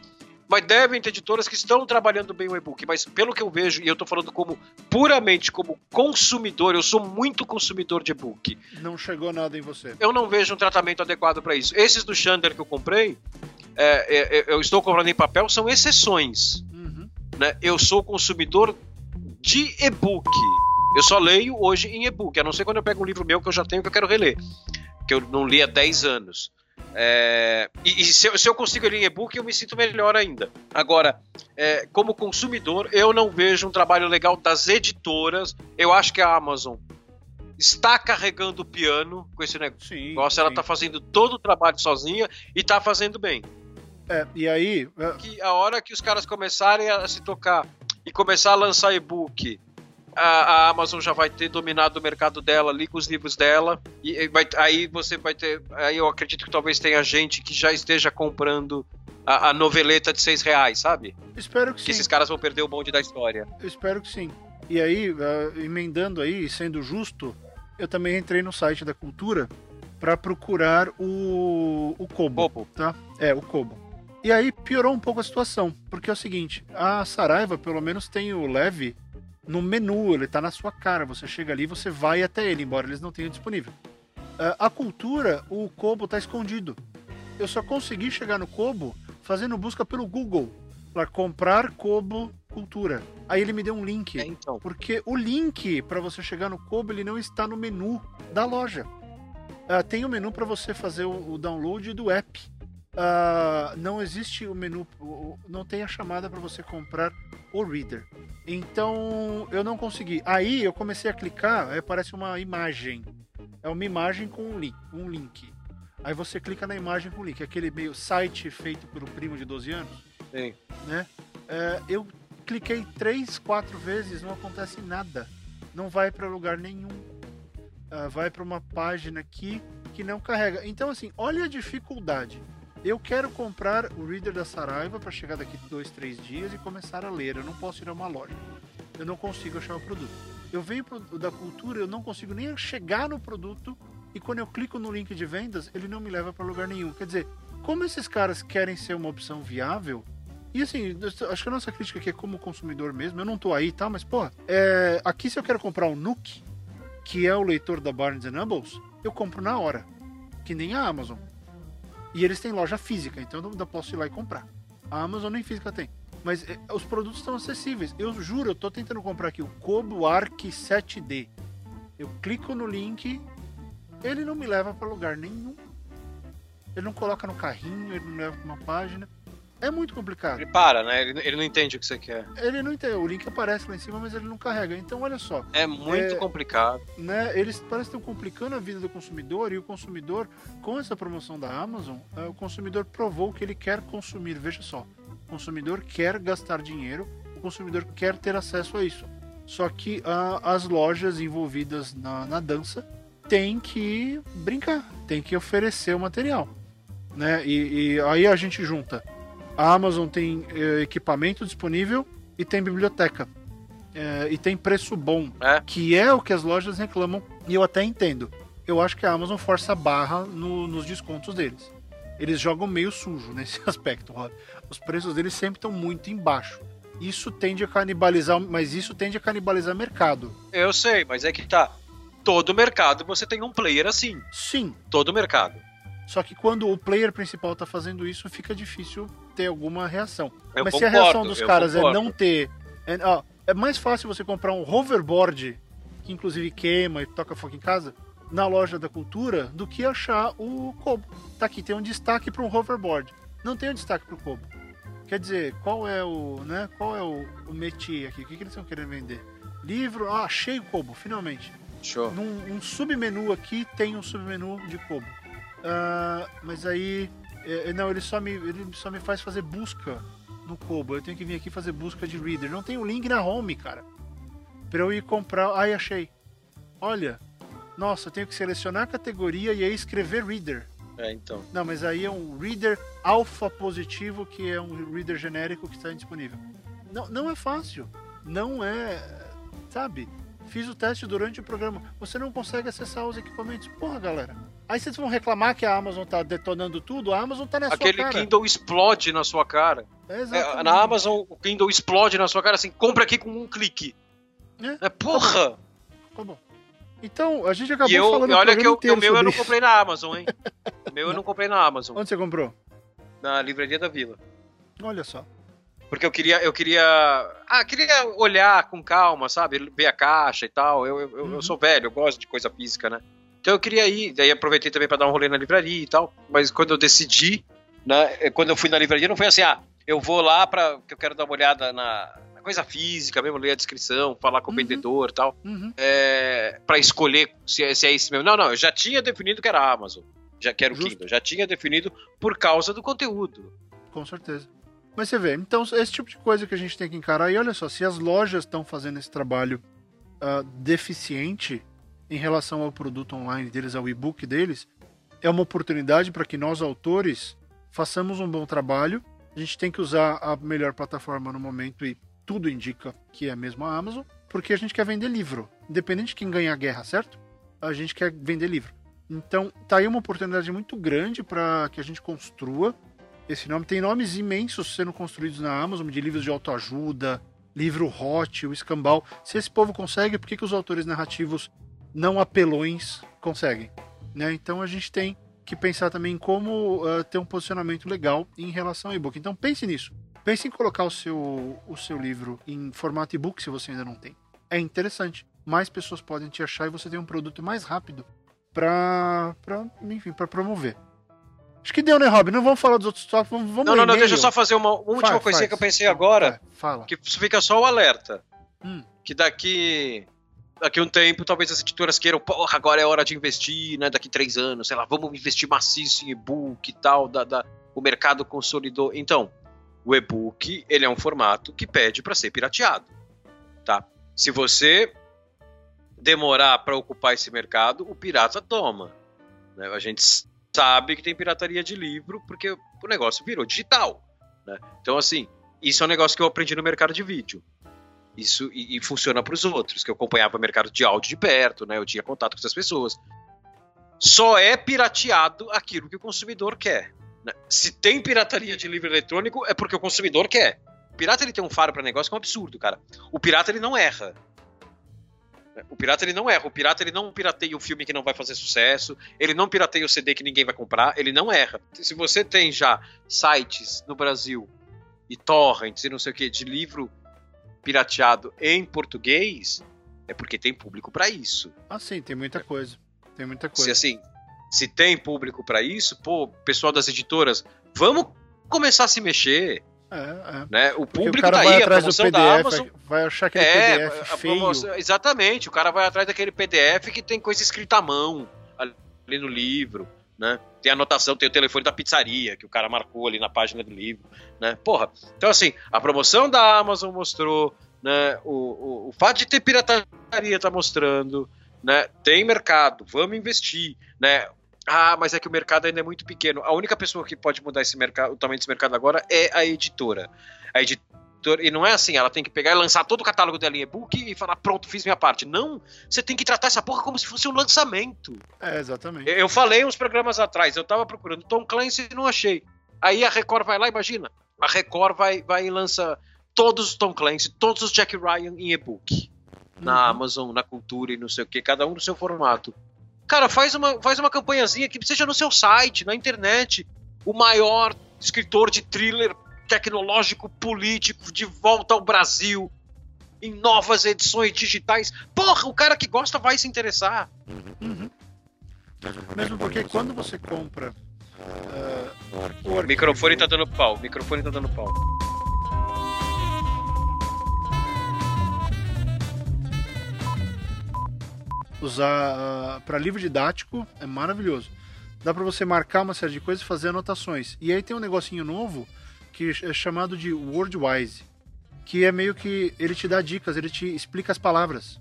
Mas devem ter editoras que estão trabalhando bem o e-book. Mas pelo que eu vejo, e eu tô falando como puramente como consumidor, eu sou muito consumidor de e-book. Não chegou nada em você. Eu não vejo um tratamento adequado para isso. Esses do Chandler que eu comprei, é, é, é, eu estou comprando em papel, são exceções. Uhum. Né? Eu sou consumidor de e-book. Eu só leio hoje em e-book, a não ser quando eu pego um livro meu que eu já tenho que eu quero reler, que eu não li há 10 anos. É, e, e se, eu, se, eu, consigo ler em e-book, eu me sinto melhor ainda. Agora, é, como consumidor, eu não vejo um trabalho legal das editoras. Eu acho que a Amazon está carregando o piano com esse negócio. Sim, ela está fazendo todo o trabalho sozinha e está fazendo bem. É, e aí. É que a hora que os caras começarem a se tocar e começar a lançar e-book a, a, Amazon já vai ter dominado o mercado dela ali com os livros dela. E vai, aí você vai ter. Aí eu acredito que talvez tenha gente que já esteja comprando a, a noveleta de seis reais, sabe? Espero que, que sim. Que esses caras vão perder o bonde da história. Eu espero que sim. E aí, uh, emendando aí, sendo justo, eu também entrei no site da Cultura para procurar o, o Kobo, Kobo, tá? É, o Kobo. E aí piorou um pouco a situação, porque é o seguinte, a Saraiva pelo menos tem o leve no menu, ele está na sua cara. Você chega ali, você vai até ele, embora eles não tenham disponível. Uh, a cultura, o Kobo está escondido. Eu só consegui chegar no Kobo fazendo busca pelo Google para comprar Kobo Cultura. Aí ele me deu um link, é, então. porque o link para você chegar no Kobo ele não está no menu da loja. Uh, tem o um menu para você fazer o, o, download do app. Uh, não existe o menu, não tem a chamada para você comprar o reader. Então eu não consegui. Aí eu comecei a clicar, aí aparece uma imagem. É uma imagem com um link. Um link. Aí você clica na imagem com o link. Aquele meio site feito pelo primo de 12 anos. Sim. Né? É, eu cliquei três, quatro vezes, não acontece nada. Não vai para lugar nenhum. Uh, vai para uma página aqui que não carrega. Então, assim, olha a dificuldade. Eu quero comprar o Reader da Saraiva para chegar daqui dois, três dias e começar a ler. Eu não posso ir a uma loja. Eu não consigo achar o produto. Eu venho da cultura, eu não consigo nem chegar no produto e quando eu clico no link de vendas, ele não me leva para lugar nenhum. Quer dizer, como esses caras querem ser uma opção viável, e assim, acho que a nossa crítica aqui é como consumidor mesmo, eu não tô aí, tá? Mas, pô, é, aqui se eu quero comprar um Nuke, que é o leitor da Barnes Nobles, eu compro na hora. Que nem a Amazon. E eles têm loja física, então eu posso ir lá e comprar. A Amazon nem física tem. Mas é, os produtos estão acessíveis. Eu juro, eu tô tentando comprar aqui o Kobo Arc 7D. Eu clico no link, ele não me leva para lugar nenhum. Ele não coloca no carrinho, ele não leva para uma página. É muito complicado. Ele para, né? Ele, ele não entende o que você quer. Ele não entende. O link aparece lá em cima, mas ele não carrega. Então, olha só. É muito é, complicado. Né? Eles parecem estar complicando a vida do consumidor e o consumidor, com essa promoção da Amazon, é, o consumidor provou que ele quer consumir. Veja só. O consumidor quer gastar dinheiro, o consumidor quer ter acesso a isso. Só que as lojas envolvidas na, na dança têm que brincar, têm que oferecer o material. Né? E, e aí a gente junta a Amazon tem é, equipamento disponível e tem biblioteca. É, e tem preço bom, é? que é o que as lojas reclamam, e eu até entendo. Eu acho que a Amazon força a barra no, nos descontos deles. Eles jogam meio sujo nesse aspecto, Rob. Os preços deles sempre estão muito embaixo. isso tende a canibalizar, mas isso tende a canibalizar mercado. Eu sei, mas é que tá. Todo mercado você tem um player assim. Sim. Todo mercado. Só que quando o player principal tá fazendo isso, fica difícil ter alguma reação. Eu mas concordo, se a reação dos caras concordo. é não ter. É, ó, é mais fácil você comprar um hoverboard, que inclusive queima e toca fogo em casa, na loja da cultura, do que achar o Kobo. Tá aqui, tem um destaque para um hoverboard. Não tem um destaque para o Kobo. Quer dizer, qual é o, né? Qual é o, o métier aqui? O que, que eles estão querendo vender? Livro, ah, achei o Kobo, finalmente. Show. Num um submenu aqui tem um submenu de Kobo. Ah, mas aí, é, não, ele só me, ele só me faz fazer busca no Kobo. Eu tenho que vir aqui fazer busca de reader. Não tem o link na home, cara. Pra eu ir comprar. Ai, achei. Olha. Nossa, eu tenho que selecionar a categoria e aí escrever reader. É, então. Não, mas aí é um reader alfa positivo, que é um reader genérico que está indisponível. Não, não é fácil. Não é. Sabe? Fiz o teste durante o programa. Você não consegue acessar os equipamentos. Porra, galera. Aí vocês vão reclamar que a Amazon tá detonando tudo. A Amazon tá na Aquele sua cara. Kindle explode na sua cara. É, na Amazon, o Kindle explode na sua cara assim, compra aqui com um clique. É. É, porra! Tá bom. Então, a gente acabou E eu, falando e olha que eu, o meu eu não comprei na Amazon, hein? O meu eu não comprei na Amazon. Onde você comprou? na livraria da Vila. Olha só. Porque eu queria, eu queria. Ah, queria olhar com calma, sabe? Ver a caixa e tal. Eu, eu- Uhum. eu sou velho, eu gosto de coisa física, né? Então eu queria ir, daí aproveitei também pra dar um rolê na livraria e tal. Mas quando eu decidi, né? eh, Quando eu fui na livraria, não foi assim, ah, eu vou lá pra. que eu quero dar uma olhada na, na coisa física mesmo, ler a descrição, falar com o Uhum. vendedor e tal. Uhum. É, pra escolher se é, se é esse mesmo. Não, não, eu já tinha definido que era a Amazon. Já que era o Justo. Kindle. Já tinha definido por causa do conteúdo. Com certeza. Mas você vê, então esse tipo de coisa que a gente tem que encarar. E olha só, se as lojas estão fazendo esse trabalho ah, deficiente em relação ao produto online deles, ao e-book deles, é uma oportunidade para que nós, autores, façamos um bom trabalho. A gente tem que usar a melhor plataforma no momento e tudo indica que é mesmo a Amazon, porque a gente quer vender livro. Independente de quem ganha a guerra, certo? A gente quer vender livro. Então, tá aí uma oportunidade muito grande para que a gente construa esse nome. Tem nomes imensos sendo construídos na Amazon, de livros de autoajuda, livro hot, o escambau. Se esse povo consegue, por que, que os autores narrativos não apelões conseguem? Né? Então a gente tem que pensar também em como uh, ter um posicionamento legal em relação ao e-book. Então pense nisso. Pense em colocar o seu, o seu livro em formato e-book se você ainda não tem. É interessante. Mais pessoas podem te achar e você tem um produto mais rápido para enfim, para promover. Acho que deu, né, Rob? Não vamos falar dos outros tópicos, vamos, vamos Não, não, não, deixa eu só fazer uma última Faz, coisinha faz. que eu pensei agora. Fala. Que fica só o alerta. Hum. Que daqui. Daqui um tempo, talvez as editoras queiram, porra, agora é hora de investir, né? Daqui três anos, sei lá, vamos investir maciço em e-book e tal, da, da- o mercado consolidou. Então, o e-book, ele é um formato que pede para ser pirateado, tá? Se você demorar para ocupar esse mercado, o pirata toma. né? A gente sabe que tem pirataria de livro porque o negócio virou digital, né? Então, assim, isso é um negócio que eu aprendi no mercado de vídeo. Isso e, e funciona para os outros, que eu acompanhava o mercado de áudio de perto, né? Eu tinha contato com essas pessoas. Só é pirateado aquilo que o consumidor quer. né? Se tem pirataria de livro eletrônico, é porque o consumidor quer. O pirata ele tem um faro para negócio que é um absurdo, cara. O pirata ele não erra. O pirata ele não erra. O pirata ele não pirateia o filme que não vai fazer sucesso. Ele não pirateia o CD que ninguém vai comprar. Ele não erra. Se você tem já sites no Brasil e torrents e não sei o que de livro pirateado em português, é porque tem público para isso. Ah, sim, tem muita coisa. Tem muita Se coisa. assim, se tem público para isso, pô, pessoal das editoras, vamos começar a se mexer, É, é. né? O Porque o público cara tá vai aí, a atrás do promoção PDF, da Amazon vai achar aquele é, PDF a feio. promoção- exatamente, o cara vai atrás daquele PDF que tem coisa escrita à mão ali no livro, né? Tem anotação, tem o telefone da pizzaria que o cara marcou ali na página do livro, né? Porra, então assim, a promoção da Amazon mostrou, né? O, o, o fato de ter pirataria tá mostrando, né? Tem mercado, vamos investir, né? Ah, mas é que o mercado ainda é muito pequeno. A única pessoa que pode mudar esse mercado, o tamanho desse mercado agora é a editora. A editora e não é assim, ela tem que pegar e lançar todo o catálogo dela em e-book e falar, pronto, fiz minha parte. Não, você tem que tratar essa porra como se fosse um lançamento. É, exatamente. Eu falei uns programas atrás, eu tava procurando Tom Clancy e não achei. Aí a Record vai lá, imagina. A Record vai, vai e lança todos os Tom Clancy, todos os Jack Ryan em e-book. Na Uhum. Amazon, na Cultura e não sei o que, cada um no seu formato. Cara, faz uma, faz uma campanhazinha que seja no seu site, na internet. O maior escritor de thriller tecnológico político de volta ao Brasil. Em novas edições digitais. Porra, o cara que gosta vai se interessar. Uhum. Mesmo porque quando você compra. ah, o microfone tá dando pau, o microfone tá dando pau. usar para livro didático é maravilhoso. Dá para você marcar uma série de coisas e fazer anotações. E aí tem um negocinho novo que é chamado de Wordwise, que é meio que ele te dá dicas, ele te explica as palavras.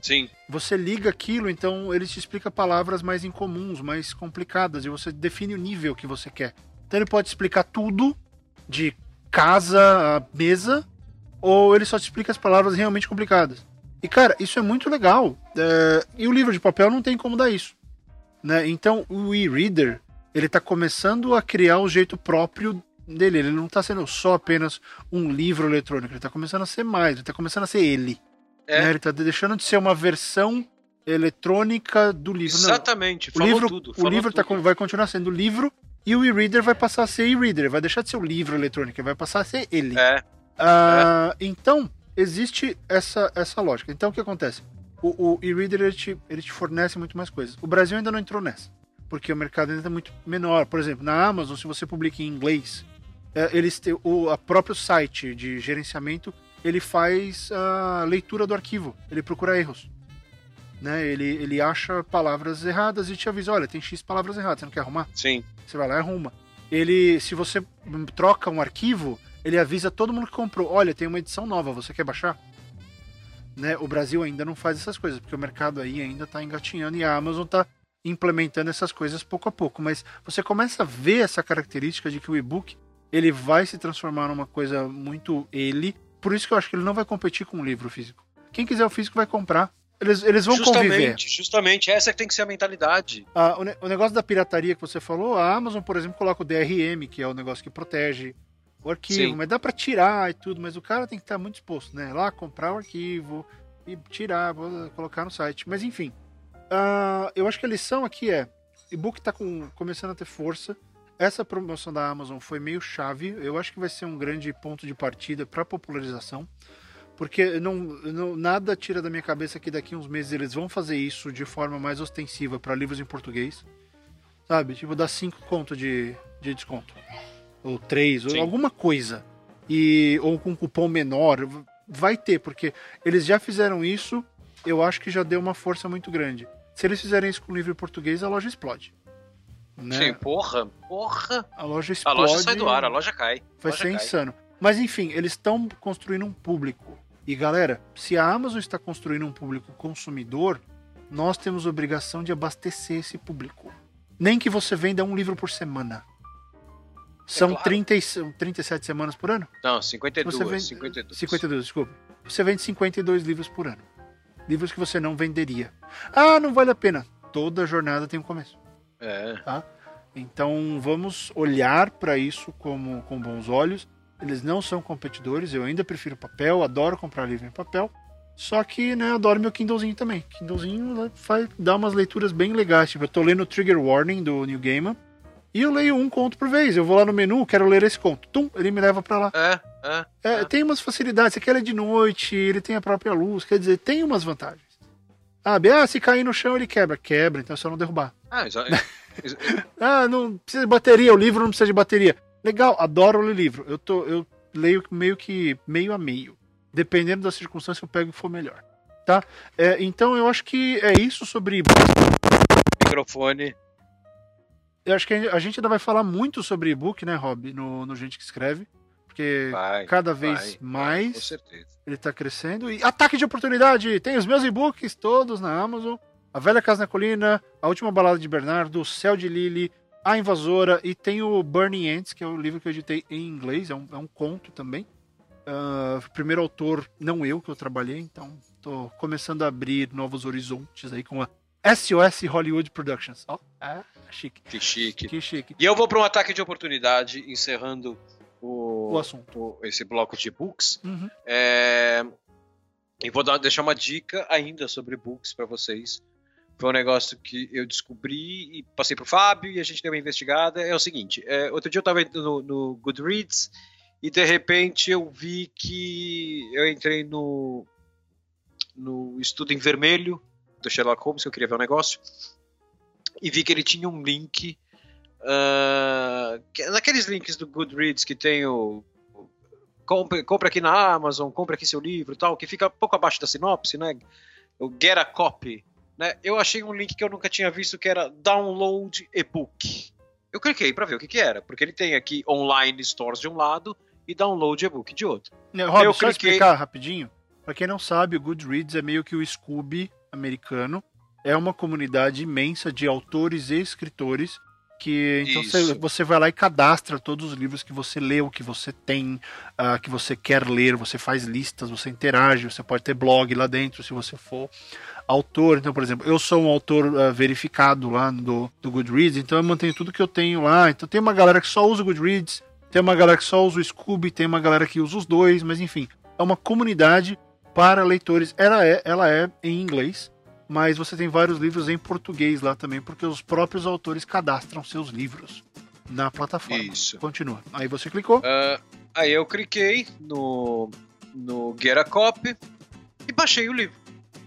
Sim. Você liga aquilo, então ele te explica palavras mais incomuns, mais complicadas, e você define o nível que você quer. Então ele pode explicar tudo, de casa a mesa, ou ele só te explica as palavras realmente complicadas. E cara, isso é muito legal. É, E o livro de papel não tem como dar isso. Né? Então o e-reader, ele tá começando a criar o jeito próprio dele. Ele não tá sendo só apenas um livro eletrônico, ele tá começando a ser mais, ele tá começando a ser ele. É. né? Ele tá deixando de ser uma versão eletrônica do livro. Não, Exatamente. o Falou livro, tudo. o livro tá, tudo. vai continuar sendo livro e o e-reader vai passar a ser e-reader, vai deixar de ser o livro eletrônico, ele vai passar a ser ele. É. Ah, Então, existe essa, essa lógica. Então, o que acontece? O, o e-reader ele te, ele te fornece muito mais coisas. O Brasil ainda não entrou nessa, porque o mercado ainda é muito menor. Por exemplo, na Amazon, se você publica em inglês, é, eles têm o a próprio site de gerenciamento ele faz a leitura do arquivo, ele procura erros. Né? Ele, ele acha palavras erradas e te avisa, olha, tem X palavras erradas, você não quer arrumar? Sim. Você vai lá e arruma. Ele, se você troca um arquivo, ele avisa todo mundo que comprou, olha, tem uma edição nova, você quer baixar? Né? O Brasil ainda não faz essas coisas, porque o mercado aí ainda está engatinhando e a Amazon está implementando essas coisas pouco a pouco. Mas você começa a ver essa característica de que o e-book ele vai se transformar numa coisa muito ele. Por isso que eu acho que ele não vai competir com o livro físico. Quem quiser o físico vai comprar. Eles, eles vão justamente, conviver. justamente. Essa que tem que ser a mentalidade. Ah, o, ne- o negócio da pirataria que você falou, a Amazon, por exemplo, coloca o DRM, que é o negócio que protege o arquivo, Sim. mas dá pra tirar e tudo, mas o cara tem que estar muito disposto, né? Lá comprar o arquivo e tirar, colocar no site. Mas enfim, ah, eu acho que a lição aqui é: e-book tá com- começando a ter força. Essa promoção da Amazon foi meio chave. Eu acho que vai ser um grande ponto de partida para popularização. Porque não, não- nada tira da minha cabeça que daqui uns meses eles vão fazer isso de forma mais ostensiva para livros em português. Sabe? Tipo, dar 5 conto de, de desconto. Ou 3, ou alguma coisa. E, ou com cupom menor. Vai ter, porque eles já fizeram isso. Eu acho que já deu uma força muito grande. Se eles fizerem isso com livro em português, a loja explode. Né? Sim, porra. Porra. A loja A explode. loja sai do ar, a loja cai. Vai A loja ser cai. insano. Mas enfim, eles estão construindo um público. E galera, se a Amazon está construindo um público consumidor, nós temos obrigação de abastecer esse público. Nem que você venda um livro por semana. São claro. 30 e- são 37 semanas por ano? Não, 52, Você vende- 52. 52, desculpa. Você vende 52 livros por ano. Livros que você não venderia. Ah, não vale a pena. Toda jornada tem um começo. É. Então vamos olhar para isso como com bons olhos. Eles não são competidores, eu ainda prefiro papel, adoro comprar livro em papel. Só que, né, adoro meu Kindlezinho também. Kindlezinho né, faz, dá umas leituras bem legais. Tipo, eu tô lendo Trigger Warning do New Gaiman e eu leio um conto por vez. Eu vou lá no menu, quero ler esse conto. Tum, ele me leva para lá. É, é. É, É. Tem umas facilidades. Você quer ler de noite, ele tem a própria luz. Quer dizer, tem umas vantagens. Sabe? Ah, se cair no chão ele quebra. Quebra, então é só não derrubar. Ah, exa- Ah, não precisa de bateria, o livro não precisa de bateria. Legal, adoro ler livro. Eu, tô, eu leio meio que meio a meio. Dependendo da circunstância, eu pego o que for melhor. Tá? É, então eu acho que é isso sobre. microfone. Eu acho que a gente ainda vai falar muito sobre e-book, né, Rob? No, no Gente que Escreve. Porque Vai. cada vez vai, vai, mais com certeza. ele tá crescendo. E ataque de oportunidade! Tem os meus e-books todos na Amazon. A Velha Casa na Colina, A Última Balada de Bernardo, O Céu de Lily, A Invasora e tem o Burning Ants, que é o livro que eu editei em inglês, é um, é um conto também. Ah, primeiro autor, não eu, que eu trabalhei, então tô começando a abrir novos horizontes aí com a SOS Hollywood Productions. Ó, é chique, Que chique. que chique. E eu vou para um ataque de oportunidade, encerrando o o assunto. o- esse bloco de books. Uhum. É, E vou dar, deixar uma dica ainda sobre books para vocês. Foi um negócio que eu descobri e passei pro Fábio e a gente deu uma investigada. É o seguinte: é, outro dia eu tava no, no Goodreads e de repente eu vi que eu entrei no, no Estudo em Vermelho do Sherlock Holmes, que eu queria ver um negócio, e vi que ele tinha um link. Que- naqueles links do Goodreads que tem o compre, compre aqui na Amazon, compre aqui seu livro e tal, que fica pouco abaixo da sinopse, né? O Get a Copy. Né? Eu achei um link que eu nunca tinha visto que era Download e-book. Eu cliquei para ver o que, que era, porque ele tem aqui online stores de um lado e download e-book de outro. Né, Rob, Eu só cliquei- explicar rapidinho. Pra quem não sabe, o Goodreads é meio que o Scooby americano. É uma comunidade imensa de autores e escritores que então você, você vai lá e cadastra todos os livros que você leu, que você tem, ah, que você quer ler, você faz listas, você interage, você pode ter blog lá dentro se você for autor. Então, por exemplo, eu sou um autor ah, verificado lá do, do Goodreads, então eu mantenho tudo que eu tenho lá. Então tem uma galera que só usa o Goodreads, tem uma galera que só usa o Scooby, tem uma galera que usa os dois, mas enfim, é uma comunidade para leitores. Ela é, ela é em inglês, mas você tem vários livros em português lá também, porque os próprios autores cadastram seus livros na plataforma. Isso. Continua. Aí você clicou. Ah, aí eu cliquei no, no Get a Copy e baixei o livro.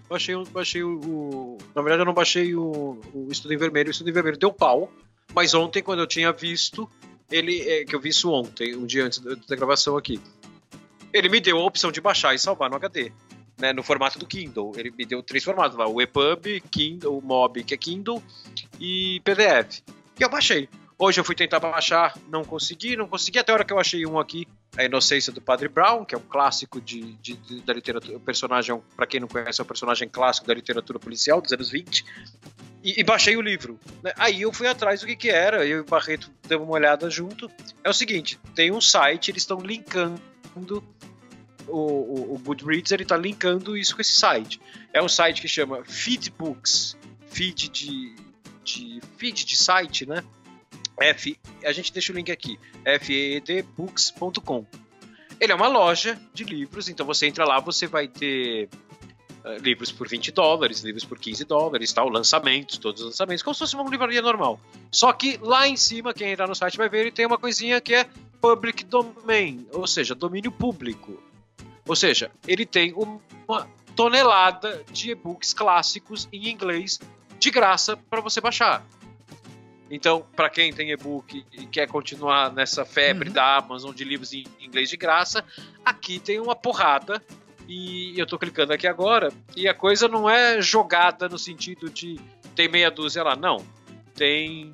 Baixei, baixei o, o- Na verdade, eu não baixei o, o Estudo em Vermelho. O Estudo em Vermelho deu pau. Mas ontem, quando eu tinha visto, ele. é, que eu vi isso ontem, um dia antes da gravação aqui. Ele me deu a opção de baixar e salvar no HD. Né, no formato do Kindle. Ele me deu três formatos lá: o EPUB, Kindle, o MOB, que é Kindle, e PDF. E eu baixei. Hoje eu fui tentar baixar, não consegui, não consegui, até a hora que eu achei um aqui, A Inocência do Padre Brown, que é um clássico de, de- de- da literatura, o personagem, para quem não conhece, é um personagem clássico da literatura policial dos anos 20, e, e baixei o livro. né? Aí eu fui atrás do que que era, eu e o Barreto demos uma olhada junto. É o seguinte, tem um site, eles estão linkando o, o, o Goodreads, ele está linkando isso com esse site. É um site que chama Feedbooks, feed de, de feed de site, né? F, a gente deixa o link aqui, feedbooks.com. Ele é uma loja de livros, então você entra lá, você vai ter eh, livros por 20 dólares, livros por 15 dólares, tal, lançamentos, todos os lançamentos, como se fosse uma livraria normal. Só que lá em cima, quem entrar no site vai ver, ele tem uma coisinha que é public domain, ou seja, domínio público. Ou seja, ele tem uma tonelada de e-books clássicos em inglês de graça para você baixar. Então, para quem tem e-book e quer continuar nessa febre Uhum. da Amazon de livros em inglês de graça, aqui tem uma porrada. E eu tô clicando aqui agora, e a coisa não é jogada no sentido de tem meia dúzia lá, não. Tem,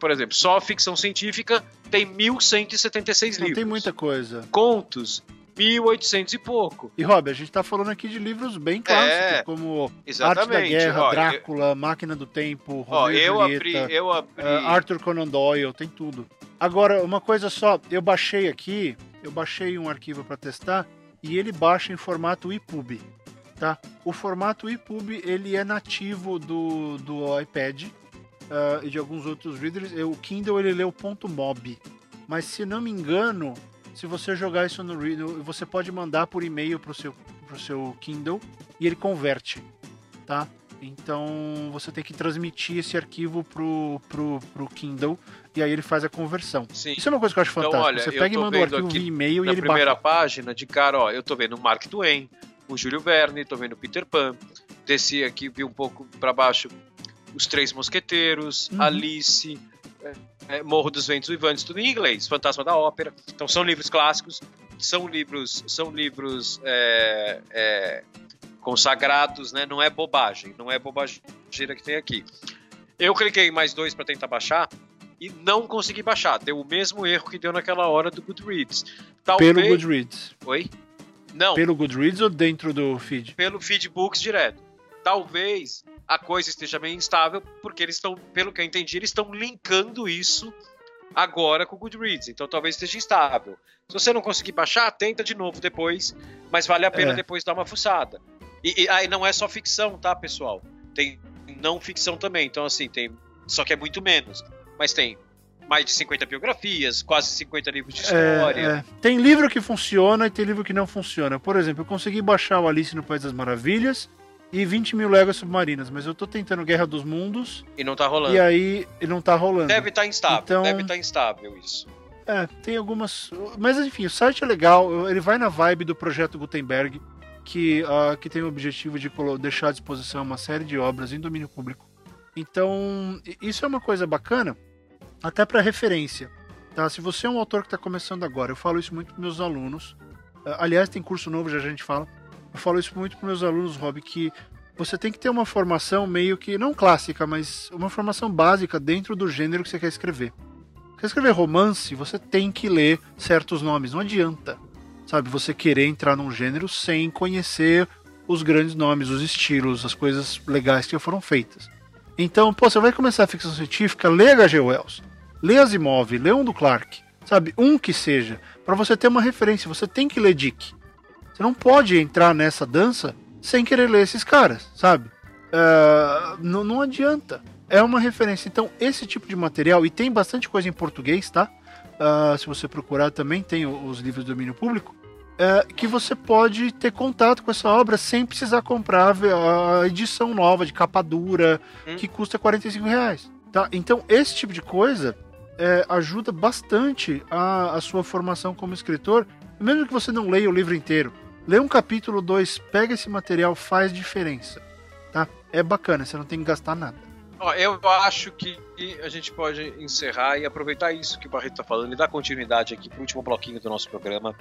por exemplo, só ficção científica tem 1176 Não livros. tem muita coisa. Contos, 1800 e pouco. E, Rob, a gente tá falando aqui de livros bem clássicos, É, como Arte da Exatamente. Guerra, Ó, eu- Drácula, Máquina do Tempo, Ó, Romeo e eu Julieta, abri, eu abri. eh, Arthur Conan Doyle, tem tudo. Agora, uma coisa só, eu baixei aqui, eu baixei um arquivo para testar e ele baixa em formato EPUB, tá? O formato EPUB, ele é nativo do, do iPad ah, e de alguns outros readers. O Kindle, ele lê o ponto .mob, mas se não me engano, se você jogar isso no Reader, você pode mandar por e-mail pro seu, pro seu Kindle e ele converte, tá? Então você tem que transmitir esse arquivo pro, pro, pro Kindle e aí ele faz a conversão. Sim. Isso é uma coisa que eu acho Então, fantástica. olha, você pega e manda o arquivo via e-mail e na ele primeira baixa. página, de cara, ó, eu tô vendo o Mark Twain, o Júlio Verne, tô vendo o Peter Pan, desci aqui, vi um pouco pra baixo os Três Mosqueteiros, Uhum. Alice, é, é, Morro dos Ventos Vivantes, tudo em inglês, Fantasma da Ópera. Então são livros clássicos, são livros, são livros é, é, consagrados, né? Não é bobagem, não é bobageira que tem aqui. Eu cliquei em mais dois para tentar baixar e não consegui baixar. Deu o mesmo erro que deu naquela hora do Goodreads. Talvez... Pelo Goodreads. Oi? Não, Pelo Goodreads ou dentro do feed? pelo Feedbooks direto. Talvez a coisa esteja meio instável, porque eles estão, pelo que eu entendi, eles estão linkando isso agora com o Goodreads. Então talvez esteja instável. Se você não conseguir baixar, tenta de novo depois, mas vale a pena É. depois dar uma fuçada. E, e aí não é só ficção, tá, pessoal? Tem não ficção também. Então, assim, tem. Só que é muito menos. Mas tem mais de 50 biografias, quase 50 livros de história. É, é. Tem livro que funciona e tem livro que não funciona. Por exemplo, eu consegui baixar o Alice no País das Maravilhas e 20 mil léguas submarinas, mas eu tô tentando Guerra dos Mundos. E não tá rolando. E aí, não tá rolando. Deve estar tá instável, então, deve estar tá instável isso. É, tem algumas. Mas enfim, o site é legal, ele vai na vibe do projeto Gutenberg, que, uh, que tem o objetivo de deixar à disposição uma série de obras em domínio público. Então, isso é uma coisa bacana, até para referência. Tá? Se você é um autor que está começando agora, eu falo isso muito para meus alunos. Uh, aliás, tem curso novo, já a gente fala. Eu falo isso muito para meus alunos, Rob, que você tem que ter uma formação meio que, não clássica, mas uma formação básica dentro do gênero que você quer escrever. Quer escrever romance, você tem que ler certos nomes, não adianta. Sabe, você querer entrar num gênero sem conhecer os grandes nomes, os estilos, as coisas legais que foram feitas. Então, pô, você vai começar a ficção científica, lê H.G. Wells, lê Asimov, lê um do Clark, sabe, um que seja, para você ter uma referência, você tem que ler Dick. Você não pode entrar nessa dança sem querer ler esses caras, sabe? Uh, não, não adianta. É uma referência. Então, esse tipo de material, e tem bastante coisa em português, tá? Uh, se você procurar também, tem os livros do domínio público. Uh, que você pode ter contato com essa obra sem precisar comprar a edição nova de capa dura, hum. que custa 45 reais. Tá? Então, esse tipo de coisa é, ajuda bastante a, a sua formação como escritor, mesmo que você não leia o livro inteiro. Lê um capítulo 2, pega esse material, faz diferença. Tá? É bacana, você não tem que gastar nada. Ó, eu acho que a gente pode encerrar e aproveitar isso que o Barreto está falando e dar continuidade aqui para o último bloquinho do nosso programa.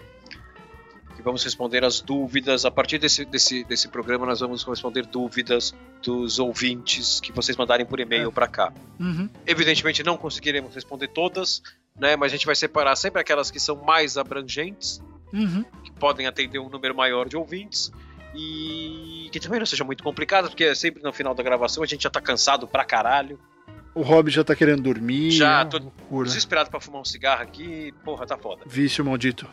Que vamos responder as dúvidas. A partir desse, desse, desse programa, nós vamos responder dúvidas dos ouvintes que vocês mandarem por e-mail é. para cá. Uhum. Evidentemente, não conseguiremos responder todas, né? mas a gente vai separar sempre aquelas que são mais abrangentes uhum. que podem atender um número maior de ouvintes e que também não seja muito complicado, porque sempre no final da gravação a gente já tá cansado pra caralho. O Rob já tá querendo dormir. Já, tô loucura. desesperado pra fumar um cigarro aqui. Porra, tá foda. Vício maldito.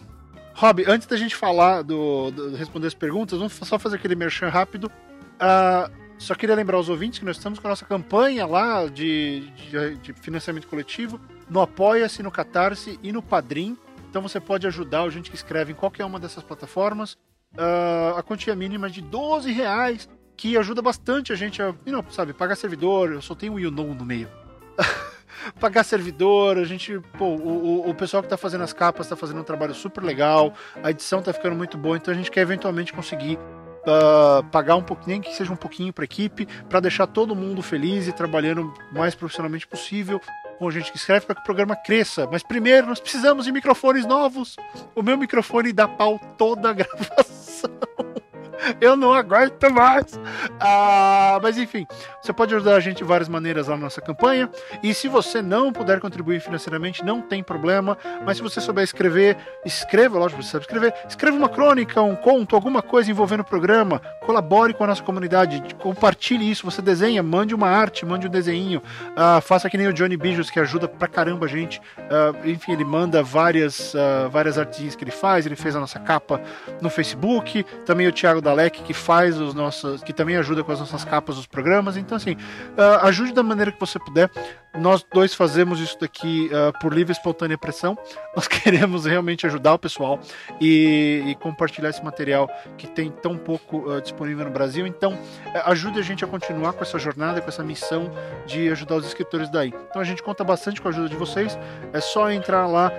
Rob, antes da gente falar do, do responder as perguntas, vamos só fazer aquele merchan rápido. Uh, só queria lembrar aos ouvintes que nós estamos com a nossa campanha lá de, de, de financiamento coletivo no Apoia-se, no Catarse e no Padrim. Então você pode ajudar a gente que escreve em qualquer uma dessas plataformas. Uh, a quantia mínima é de 12 reais, que ajuda bastante a gente a, não, sabe, pagar servidor. Eu só tenho o YouNow no meio. pagar servidor, a gente, pô, o, o pessoal que tá fazendo as capas tá fazendo um trabalho super legal, a edição tá ficando muito boa, então a gente quer eventualmente conseguir uh, pagar um pouquinho, nem que seja um pouquinho para equipe, para deixar todo mundo feliz e trabalhando o mais profissionalmente possível com gente que escreve para que o programa cresça. Mas primeiro nós precisamos de microfones novos. O meu microfone dá pau toda a gravação. Eu não aguento mais. Ah, mas enfim, você pode ajudar a gente de várias maneiras lá na nossa campanha. E se você não puder contribuir financeiramente, não tem problema. Mas se você souber escrever, escreva, lógico, você sabe escrever. Escreva uma crônica, um conto, alguma coisa envolvendo o programa. Colabore com a nossa comunidade. Compartilhe isso. Você desenha, mande uma arte, mande um desenho. Ah, faça que nem o Johnny Bijos, que ajuda pra caramba a gente. Ah, enfim, ele manda várias, uh, várias artes que ele faz. Ele fez a nossa capa no Facebook. Também o Thiago da Dalek que faz os nossos, que também ajuda com as nossas capas dos programas. Então, assim, uh, ajude da maneira que você puder. Nós dois fazemos isso daqui uh, por livre e espontânea pressão. Nós queremos realmente ajudar o pessoal e, e compartilhar esse material que tem tão pouco uh, disponível no Brasil. Então, ajude a gente a continuar com essa jornada, com essa missão de ajudar os escritores daí. Então, a gente conta bastante com a ajuda de vocês. É só entrar lá.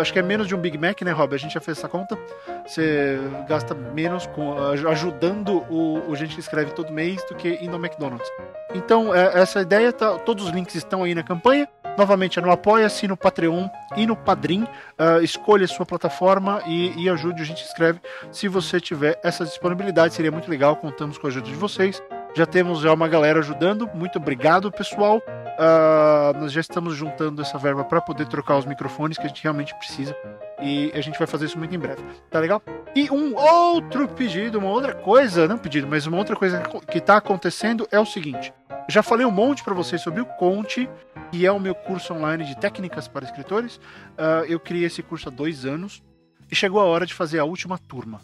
acho que é menos de um Big Mac, né, Rob? A gente já fez essa conta. Você gasta menos com ajudando o, o gente que escreve todo mês do que indo ao McDonald's. Então, é, essa ideia, tá, todos os links estão aí na campanha. Novamente, é no Apoia-se, no Patreon e no Padrim. Uh, escolha a sua plataforma e, e ajude o Gente Escreve. Se você tiver essa disponibilidade, seria muito legal. Contamos com a ajuda de vocês. Já temos já uma galera ajudando. Muito obrigado, pessoal. Uh, nós já estamos juntando essa verba para poder trocar os microfones que a gente realmente precisa. E a gente vai fazer isso muito em breve. Tá legal? E um outro pedido, uma outra coisa, não pedido, mas uma outra coisa que está acontecendo é o seguinte. Já falei um monte para vocês sobre o Conte, que é o meu curso online de técnicas para escritores. Uh, eu criei esse curso há dois anos e chegou a hora de fazer a última turma.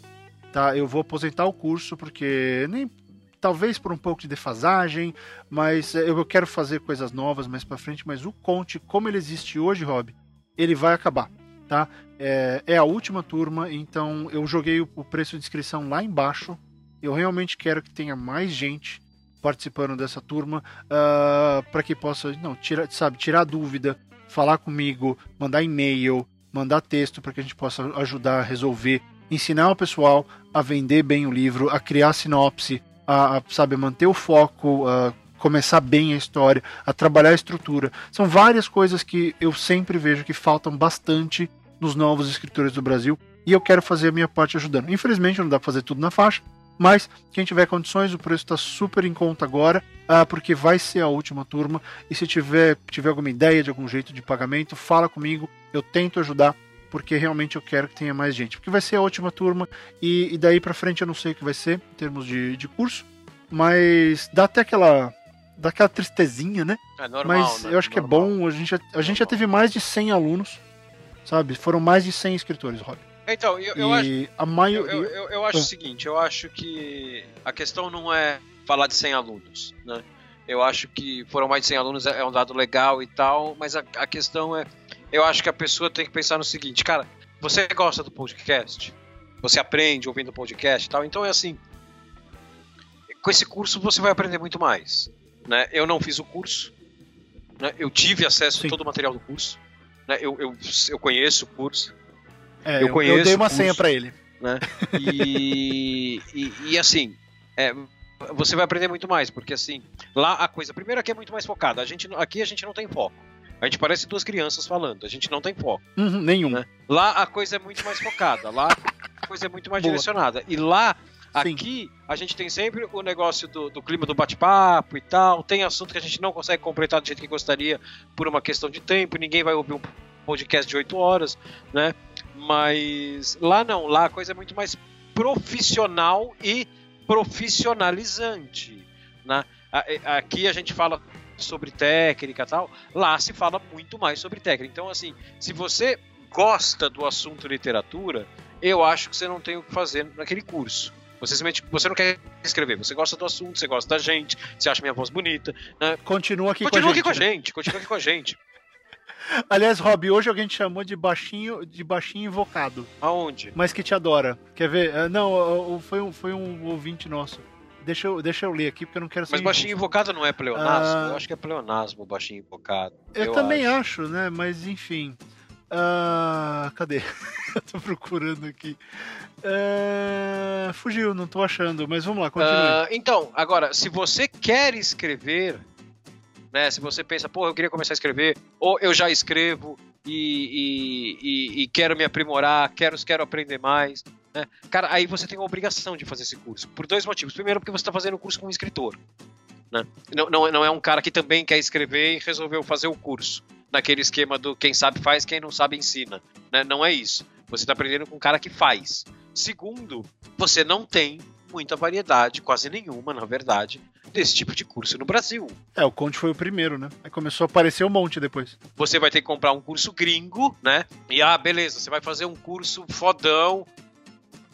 Tá? Eu vou aposentar o curso porque nem talvez por um pouco de defasagem, mas é, eu quero fazer coisas novas mais para frente. Mas o Conte, como ele existe hoje, Rob, ele vai acabar, tá? É, é a última turma, então eu joguei o, o preço de inscrição lá embaixo. Eu realmente quero que tenha mais gente participando dessa turma uh, ah, para que possa, não, tira, sabe, tirar dúvida, falar comigo, mandar e-mail, mandar texto para que a gente possa ajudar a resolver, ensinar o pessoal a vender bem o livro, a criar sinopse, a, a sabe, manter o foco, a começar bem a história, a trabalhar a estrutura. São várias coisas que eu sempre vejo que faltam bastante nos novos escritores do Brasil e eu quero fazer a minha parte ajudando. Infelizmente não dá para fazer tudo na faixa, mas quem tiver condições, o preço está super em conta agora, uh, porque vai ser a última turma. E se tiver, tiver alguma ideia de algum jeito de pagamento, fala comigo, eu tento ajudar, porque realmente eu quero que tenha mais gente. Porque vai ser a última turma e, e daí para frente eu não sei o que vai ser em termos de, de curso, mas dá até aquela dá aquela tristezinha, né? É normal, Mas né? eu acho que normal. é bom. A gente, já, a gente já teve mais de 100 alunos, sabe? Foram mais de 100 escritores, Rob. Então, eu, eu acho. a Eu, maioria. eu, eu, eu acho Ah. o seguinte, eu acho que a questão não é falar de 100 alunos, né? Eu acho que foram mais de 100 alunos, é é um dado legal e tal, mas a, a questão é, eu acho que a pessoa tem que pensar no seguinte, cara, você gosta do podcast? Você aprende ouvindo podcast e tal, então é assim, com esse curso você vai aprender muito mais, né? Eu não fiz o curso, né? Eu tive acesso Sim. a todo o material do curso, né? Eu, eu, eu conheço o curso, é, eu conheço dei uma o senha curso. para ele. né? E, e, e, assim, é, você vai aprender muito mais, porque assim, lá a coisa, primeiro aqui é muito mais focada. A gente, aqui a gente não tem foco. A gente parece duas crianças falando, a gente não tem foco. Uhum, nenhum. Né? Lá a coisa é muito mais focada, lá a coisa é muito mais Boa. direcionada. E lá, Sim. aqui, a gente tem sempre o negócio do, do clima do bate-papo e tal. Tem assunto que a gente não consegue completar do jeito que gostaria por uma questão de tempo, ninguém vai ouvir um podcast de 8 horas, né? Mas lá não, lá a coisa é muito mais profissional e profissionalizante, né? Aqui a gente fala sobre técnica e tal, lá se fala muito mais sobre técnica. Então, assim, se você gosta do assunto literatura, eu acho que você não tem o que fazer naquele curso. Você simplesmente você não quer escrever, você gosta do assunto, você gosta da gente, você acha minha voz bonita. Continua aqui continua com a aqui gente. com a né? gente, continua aqui com a gente. Aliás, Rob, hoje alguém te chamou de baixinho, de baixinho invocado, Aonde? mas que te adora. Quer ver? Ah, Não, foi um, foi um ouvinte nosso. Deixa eu, deixa eu ler aqui, porque eu não quero ser Mas baixinho injusto. invocado não é pleonasmo? Ah. Eu acho que é pleonasmo baixinho invocado. Eu, também acho. né? Mas enfim. Ah, cadê? eu tô procurando aqui. Ah, fugiu, não tô achando, mas vamos lá, continue. Ah, então, agora, se você quer escrever, né? Se você pensa, pô, eu queria começar a escrever, ou eu já escrevo e, e- e- e quero me aprimorar, quero, quero aprender mais, né? Cara, aí você tem a obrigação de fazer esse curso. Por dois motivos. Primeiro, porque você está fazendo o curso com um escritor. Né? Não, não, é- não é um cara que também quer escrever e resolveu fazer o curso. Naquele esquema do quem sabe faz, quem não sabe ensina. Né? Não é isso. Você está aprendendo com um cara que faz. Segundo, você não tem muita variedade, quase nenhuma, na verdade, desse tipo de curso no Brasil. É, o Conte foi o primeiro, né? Aí começou a aparecer um monte depois. Você vai ter que comprar um curso gringo, né? E ah, beleza, você vai fazer um curso fodão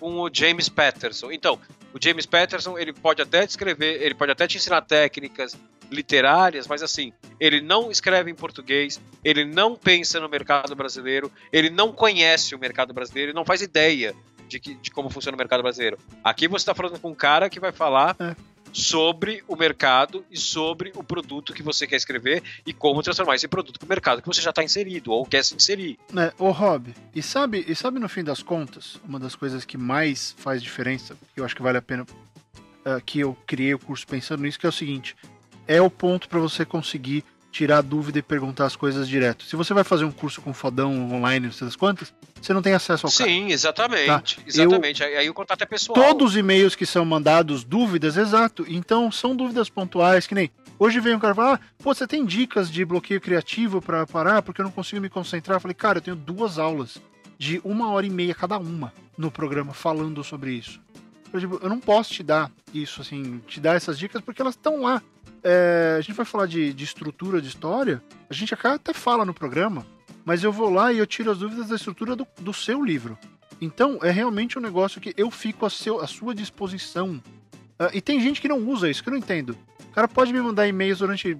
com o James Patterson. Então, o James Patterson, ele pode até te escrever, ele pode até te ensinar técnicas literárias, mas assim, ele não escreve em português, ele não pensa no mercado brasileiro, ele não conhece o mercado brasileiro, ele não faz ideia de, que, de como funciona o mercado brasileiro. Aqui você está falando com um cara que vai falar É. sobre o mercado e sobre o produto que você quer escrever e como transformar esse produto para o mercado que você já está inserido ou quer se inserir. Né, ô Rob, e sabe, e sabe no fim das contas, uma das coisas que mais faz diferença, que eu acho que vale a pena, ah, que eu criei o curso pensando nisso, que é o seguinte: é o ponto para você conseguir tirar dúvida e perguntar as coisas direto. Se você vai fazer um curso com fodão online, não sei das quantas, você não tem acesso ao cara. Sim, exatamente. Tá. Exatamente. Aí, aí o contato é pessoal. Todos os e-mails que são mandados, dúvidas, exato. Então, são dúvidas pontuais, que nem. Hoje veio um cara falar, ah, pô, você tem dicas de bloqueio criativo pra parar, porque eu não consigo me concentrar. Eu falei, cara, eu tenho duas aulas de uma hora e meia cada uma no programa falando sobre isso. Eu, tipo, eu não posso te dar isso, assim, te dar essas dicas, porque elas estão lá. É, a gente vai falar de, de estrutura de história, a gente até fala no programa, mas eu vou lá e eu tiro as dúvidas da estrutura do, do seu livro. Então, é realmente um negócio que eu fico a, seu, à sua disposição Uh, e tem gente que não usa isso, que eu não entendo. O cara pode me mandar e-mails durante.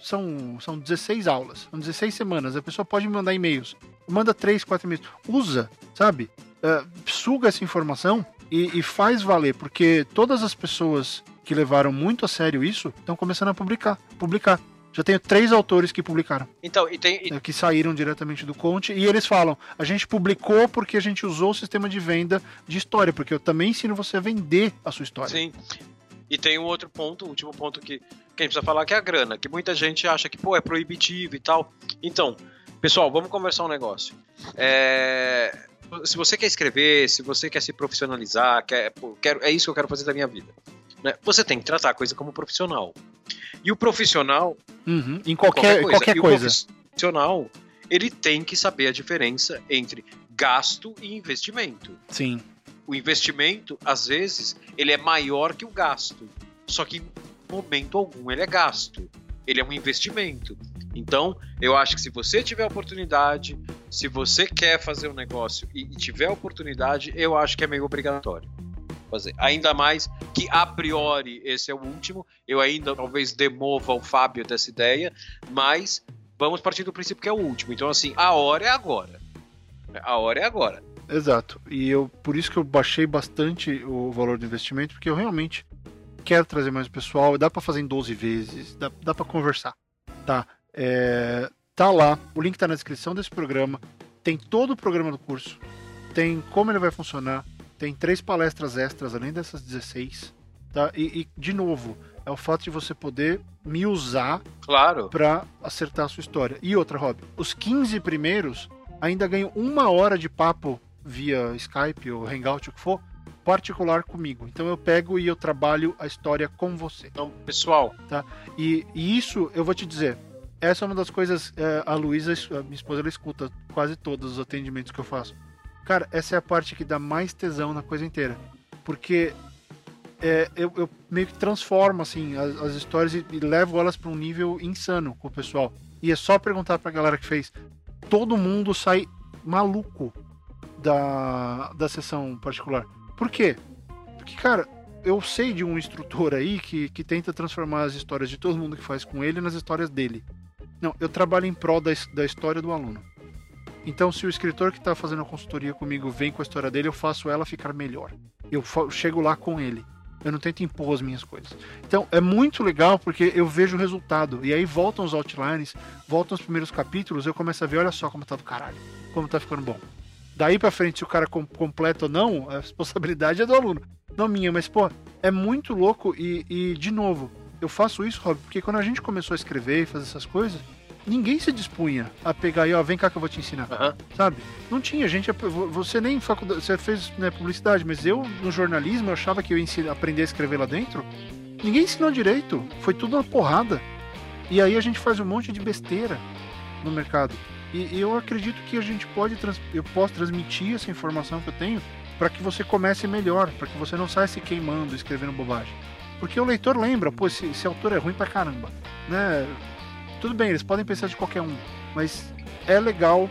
São, são 16 aulas, são 16 semanas. A pessoa pode me mandar e-mails. Manda 3, 4 e-mails. Usa, sabe? Uh, suga essa informação e, e faz valer, porque todas as pessoas que levaram muito a sério isso estão começando a publicar. Publicar. Já tenho três autores que publicaram. Então, e tem. E... Que saíram diretamente do Conte. E eles falam: a gente publicou porque a gente usou o sistema de venda de história, porque eu também ensino você a vender a sua história. Sim. E tem um outro ponto, o último ponto que, que a gente precisa falar, que é a grana. Que muita gente acha que, pô, é proibitivo e tal. Então, pessoal, vamos conversar um negócio. É se você quer escrever, se você quer se profissionalizar, quer, é isso que eu quero fazer da minha vida. Né? Você tem que tratar a coisa como profissional. E o profissional. Uhum, em qualquer, qualquer coisa. Qualquer coisa. o profissional, ele tem que saber a diferença entre gasto e investimento. Sim. O investimento, às vezes, ele é maior que o gasto. Só que em momento algum ele é gasto. Ele é um investimento. Então, eu acho que se você tiver oportunidade, se você quer fazer um negócio e, e tiver oportunidade, eu acho que é meio obrigatório fazer. Ainda mais que a priori esse é o último. Eu ainda talvez demova o Fábio dessa ideia, mas vamos partir do princípio que é o último. Então, assim, a hora é agora. A hora é agora. Exato. E eu por isso que eu baixei bastante o valor do investimento, porque eu realmente quero trazer mais pessoal. Dá para fazer em 12 vezes, dá, dá para conversar. Tá? É, tá lá, o link tá na descrição desse programa. Tem todo o programa do curso, tem como ele vai funcionar, tem três palestras extras além dessas 16. Tá? E, e de novo, é o fato de você poder me usar claro. para acertar a sua história. E outra, Rob, os 15 primeiros ainda ganham uma hora de papo via Skype ou Hangout, o que for, particular comigo. Então eu pego e eu trabalho a história com você. Então, pessoal. Tá? E, e isso eu vou te dizer, essa é uma das coisas. É, a Luísa, minha esposa, ela escuta quase todos os atendimentos que eu faço. Cara, essa é a parte que dá mais tesão na coisa inteira. Porque é, eu, eu, meio que transformo assim, as, as histórias e, e, levo elas para um nível insano com o pessoal. E é só perguntar pra galera que fez. Todo mundo sai maluco da, da sessão particular. Por quê? Porque, cara, eu sei de um instrutor aí que, que tenta transformar as histórias de todo mundo que faz com ele nas histórias dele. Não, eu trabalho em prol da, da história do aluno. Então, se o escritor que está fazendo a consultoria comigo vem com a história dele, eu faço ela ficar melhor. Eu chego lá com ele. Eu não tento impor as minhas coisas. Então, é muito legal porque eu vejo o resultado. E aí voltam os outlines, voltam os primeiros capítulos, eu começo a ver, olha só como tá do caralho. Como tá ficando bom. Daí pra frente, se o cara com, completa ou não, a responsabilidade é do aluno. Não minha, mas, pô, é muito louco e, e de novo, eu faço isso, Rob, porque quando a gente começou a escrever e fazer essas coisas, ninguém se dispunha a pegar e, ó, vem cá que eu vou te ensinar. Uhum. Sabe? Não tinha, gente. Você nem faculdade. Você fez né, publicidade, mas eu, no jornalismo, eu achava que eu ia aprender a escrever lá dentro. Ninguém ensinou direito. Foi tudo uma porrada. E aí a gente faz um monte de besteira no mercado. E, eu acredito que a gente pode. Eu posso transmitir essa informação que eu tenho para que você comece melhor, para que você não saia se queimando, escrevendo bobagem. Porque o leitor lembra, pô, esse, esse autor é ruim pra caramba, né? Tudo bem, eles podem pensar de qualquer um, mas é legal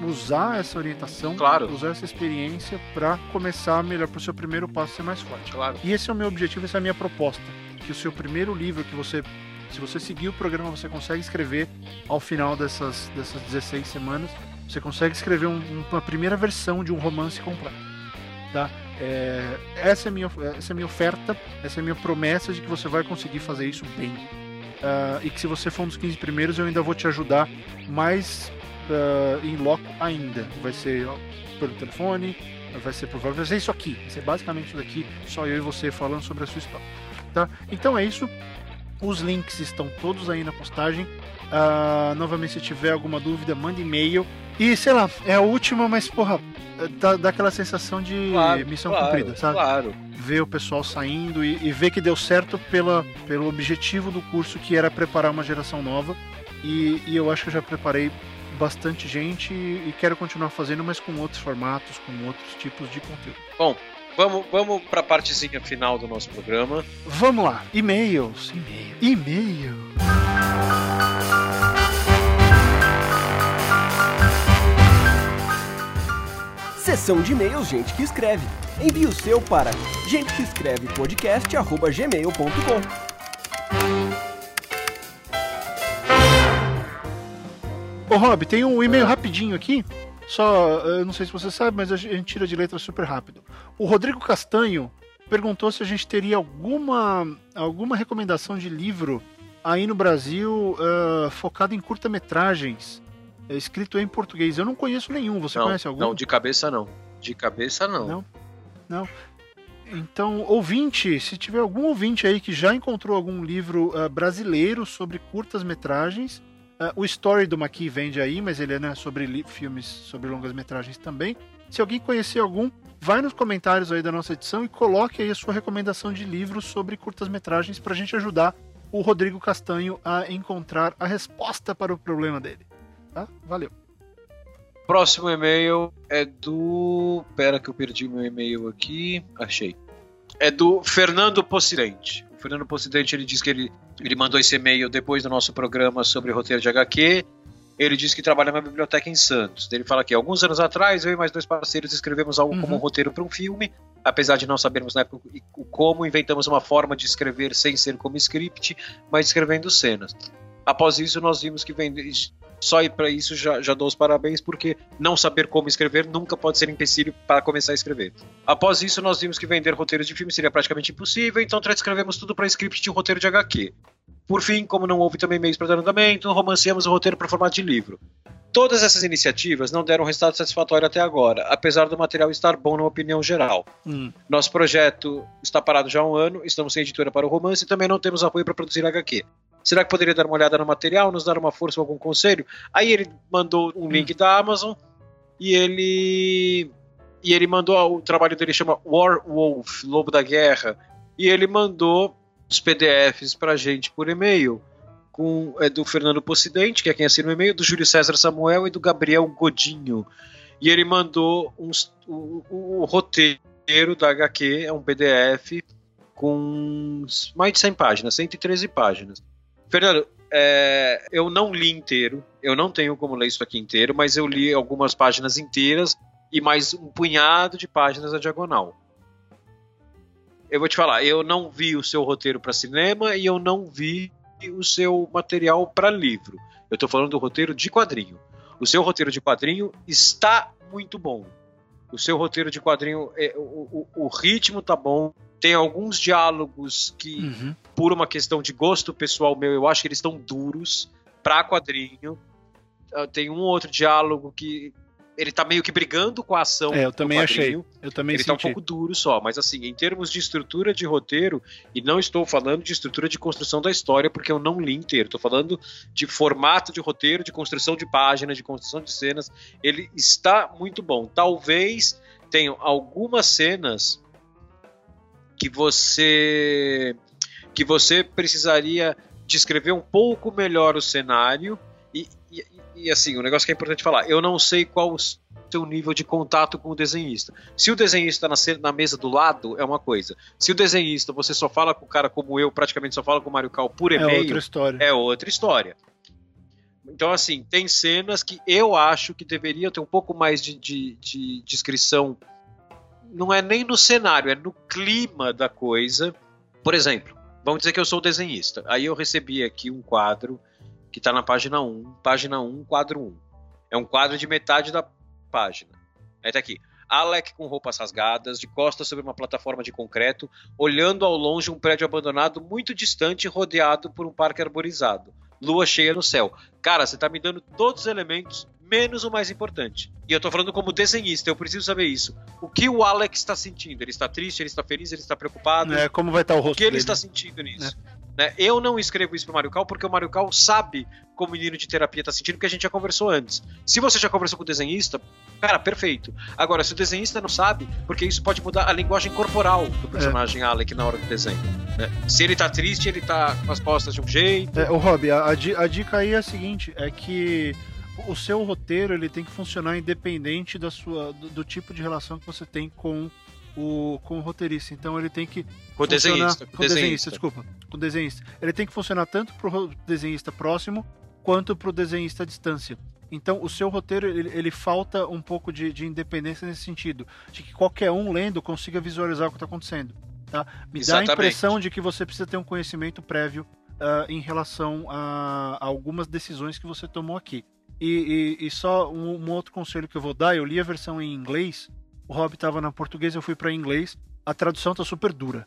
usar essa orientação, claro. usar essa experiência para começar melhor para o seu primeiro passo ser mais forte. Claro. E esse é o meu objetivo, essa é a minha proposta, que o seu primeiro livro que você se você seguir o programa, você consegue escrever ao final dessas, dessas 16 semanas, você consegue escrever um, uma primeira versão de um romance completo. Tá? É, essa, é minha, essa é a minha oferta, essa é minha promessa de que você vai conseguir fazer isso bem. Uh, e que se você for um dos 15 primeiros, eu ainda vou te ajudar mais uh, em loco ainda. Vai ser pelo telefone, vai ser por vai ser isso aqui, vai ser basicamente isso daqui, só eu e você falando sobre a sua história. Tá? Então é isso. Os links estão todos aí na postagem. Uh, novamente, se tiver alguma dúvida, mande e-mail. E sei lá, é a última, mas porra, dá, dá aquela sensação de claro, missão claro, cumprida, sabe? Claro. Ver o pessoal saindo e, e, ver que deu certo pela, pelo objetivo do curso, que era preparar uma geração nova. E, e eu acho que eu já preparei bastante gente e, e quero continuar fazendo, mas com outros formatos, com outros tipos de conteúdo. Bom, Vamos, vamos para a partezinha final do nosso programa. Vamos lá. E-mails. E-mail. E-mail. Sessão de e-mails Gente que Escreve. Envie o seu para gentequeescrevepodcast.gmail.com Ô Rob, tem um e-mail rapidinho aqui. Só, eu não sei se você sabe, mas a gente tira de letra super rápido. O Rodrigo Castanho perguntou se a gente teria alguma, alguma recomendação de livro aí no Brasil uh, focado em curta-metragens, uh, escrito em português. Eu não conheço nenhum. Você não, conhece algum? Não, de cabeça não. De cabeça não. Não. Não. Então, ouvinte, se tiver algum ouvinte aí que já encontrou algum livro uh, brasileiro sobre curtas-metragens, uh, o Story do Maqui vende aí, mas ele é né, sobre filmes, sobre longas-metragens também. Se alguém conhecer algum, vai nos comentários aí da nossa edição e coloque aí a sua recomendação de livros sobre curtas-metragens para a gente ajudar o Rodrigo Castanho a encontrar a resposta para o problema dele. Tá? Valeu. Próximo e-mail é do. Pera que eu perdi meu e-mail aqui. Achei. É do Fernando Possidente. O Fernando Possidente ele diz que ele, ele mandou esse e-mail depois do nosso programa sobre roteiro de HQ. Ele diz que trabalha na biblioteca em Santos. Ele fala que alguns anos atrás eu e mais dois parceiros escrevemos algo uhum. como um roteiro para um filme. Apesar de não sabermos na época como, inventamos uma forma de escrever sem ser como script, mas escrevendo cenas. Após isso, nós vimos que só ir para isso já, já dou os parabéns, porque não saber como escrever nunca pode ser empecilho para começar a escrever. Após isso, nós vimos que vender roteiros de filme seria praticamente impossível, então transcrevemos tudo para script de um roteiro de HQ. Por fim, como não houve também meios para dar andamento, romanceamos o roteiro para formato de livro. Todas essas iniciativas não deram resultado satisfatório até agora, apesar do material estar bom na opinião geral. Hum. Nosso projeto está parado já há um ano, estamos sem editora para o romance e também não temos apoio para produzir HQ. Será que poderia dar uma olhada no material, nos dar uma força ou algum conselho? Aí ele mandou um link hum. da Amazon e ele e ele mandou o trabalho dele chama War Wolf, Lobo da Guerra, e ele mandou os PDFs para gente por e-mail com é do Fernando Possidente, que é quem assina o e-mail, do Júlio César Samuel e do Gabriel Godinho. E ele mandou uns, o, o, o roteiro da HQ, é um PDF com mais de 100 páginas, 113 páginas. Fernando, é, eu não li inteiro, eu não tenho como ler isso aqui inteiro, mas eu li algumas páginas inteiras e mais um punhado de páginas na diagonal. Eu vou te falar, eu não vi o seu roteiro para cinema e eu não vi o seu material para livro. Eu estou falando do roteiro de quadrinho. O seu roteiro de quadrinho está muito bom. O seu roteiro de quadrinho, é, o, o, o ritmo tá bom, tem alguns diálogos que, uhum. por uma questão de gosto pessoal meu, eu acho que eles estão duros para quadrinho. Ah, tem um outro diálogo que ele tá meio que brigando com a ação. É, eu também achei. Eu também ele senti. tá um pouco duro só, mas assim, em termos de estrutura de roteiro, e não estou falando de estrutura de construção da história, porque eu não li inteiro. Estou falando de formato de roteiro, de construção de páginas, de construção de cenas. Ele está muito bom. Talvez tenham algumas cenas que você que você precisaria descrever um pouco melhor o cenário e, e, e, assim, o um negócio que é importante falar, eu não sei qual o seu nível de contato com o desenhista. Se o desenhista está na, na, mesa do lado, é uma coisa. Se o desenhista, você só fala com o cara como eu, praticamente só fala com o Mario Cal por é e-mail, é outra história. É outra história. Então, assim, tem cenas que eu acho que deveriam ter um pouco mais de, de, de descrição não é nem no cenário, é no clima da coisa. Por exemplo, vamos dizer que eu sou desenhista. Aí eu recebi aqui um quadro que está na página 1, página 1, quadro 1. É um quadro de metade da página. Aí tá aqui. Alec com roupas rasgadas, de costas sobre uma plataforma de concreto, olhando ao longe um prédio abandonado muito distante, rodeado por um parque arborizado. Lua cheia no céu. Cara, você tá me dando todos os elementos menos o mais importante. E eu tô falando como desenhista, eu preciso saber isso. O que o Alex está sentindo? Ele está triste, ele está feliz, ele está preocupado? É, como vai estar o rosto O que ele dele? está sentindo nisso? É. Né? Eu não escrevo isso pro Mario Cal porque o Mario Cal sabe como o menino de terapia tá sentindo, porque a gente já conversou antes. Se você já conversou com o desenhista, cara, perfeito. Agora, se o desenhista não sabe, porque isso pode mudar a linguagem corporal do personagem é. Alec na hora do desenho. Né? Se ele tá triste, ele tá com as costas de um jeito. É, o Rob, a, a dica aí é a seguinte: é que o seu roteiro ele tem que funcionar independente da sua, do, do, tipo de relação que você tem com o, com o roteirista. Então ele tem que. Com o desenhista. Com o desenhista, desculpa. Com o desenhista. Ele tem que funcionar tanto para o desenhista próximo quanto para o desenhista à distância. Então, o seu roteiro, ele, ele falta um pouco de, de, independência nesse sentido, de que qualquer um lendo consiga visualizar o que está acontecendo. Tá? Me Exatamente. dá a impressão de que você precisa ter um conhecimento prévio uh, em relação a, a, algumas decisões que você tomou aqui. E, e, e só um, um, outro conselho que eu vou dar, eu li a versão em inglês, o Rob estava na português, eu fui para inglês, a tradução tá super dura,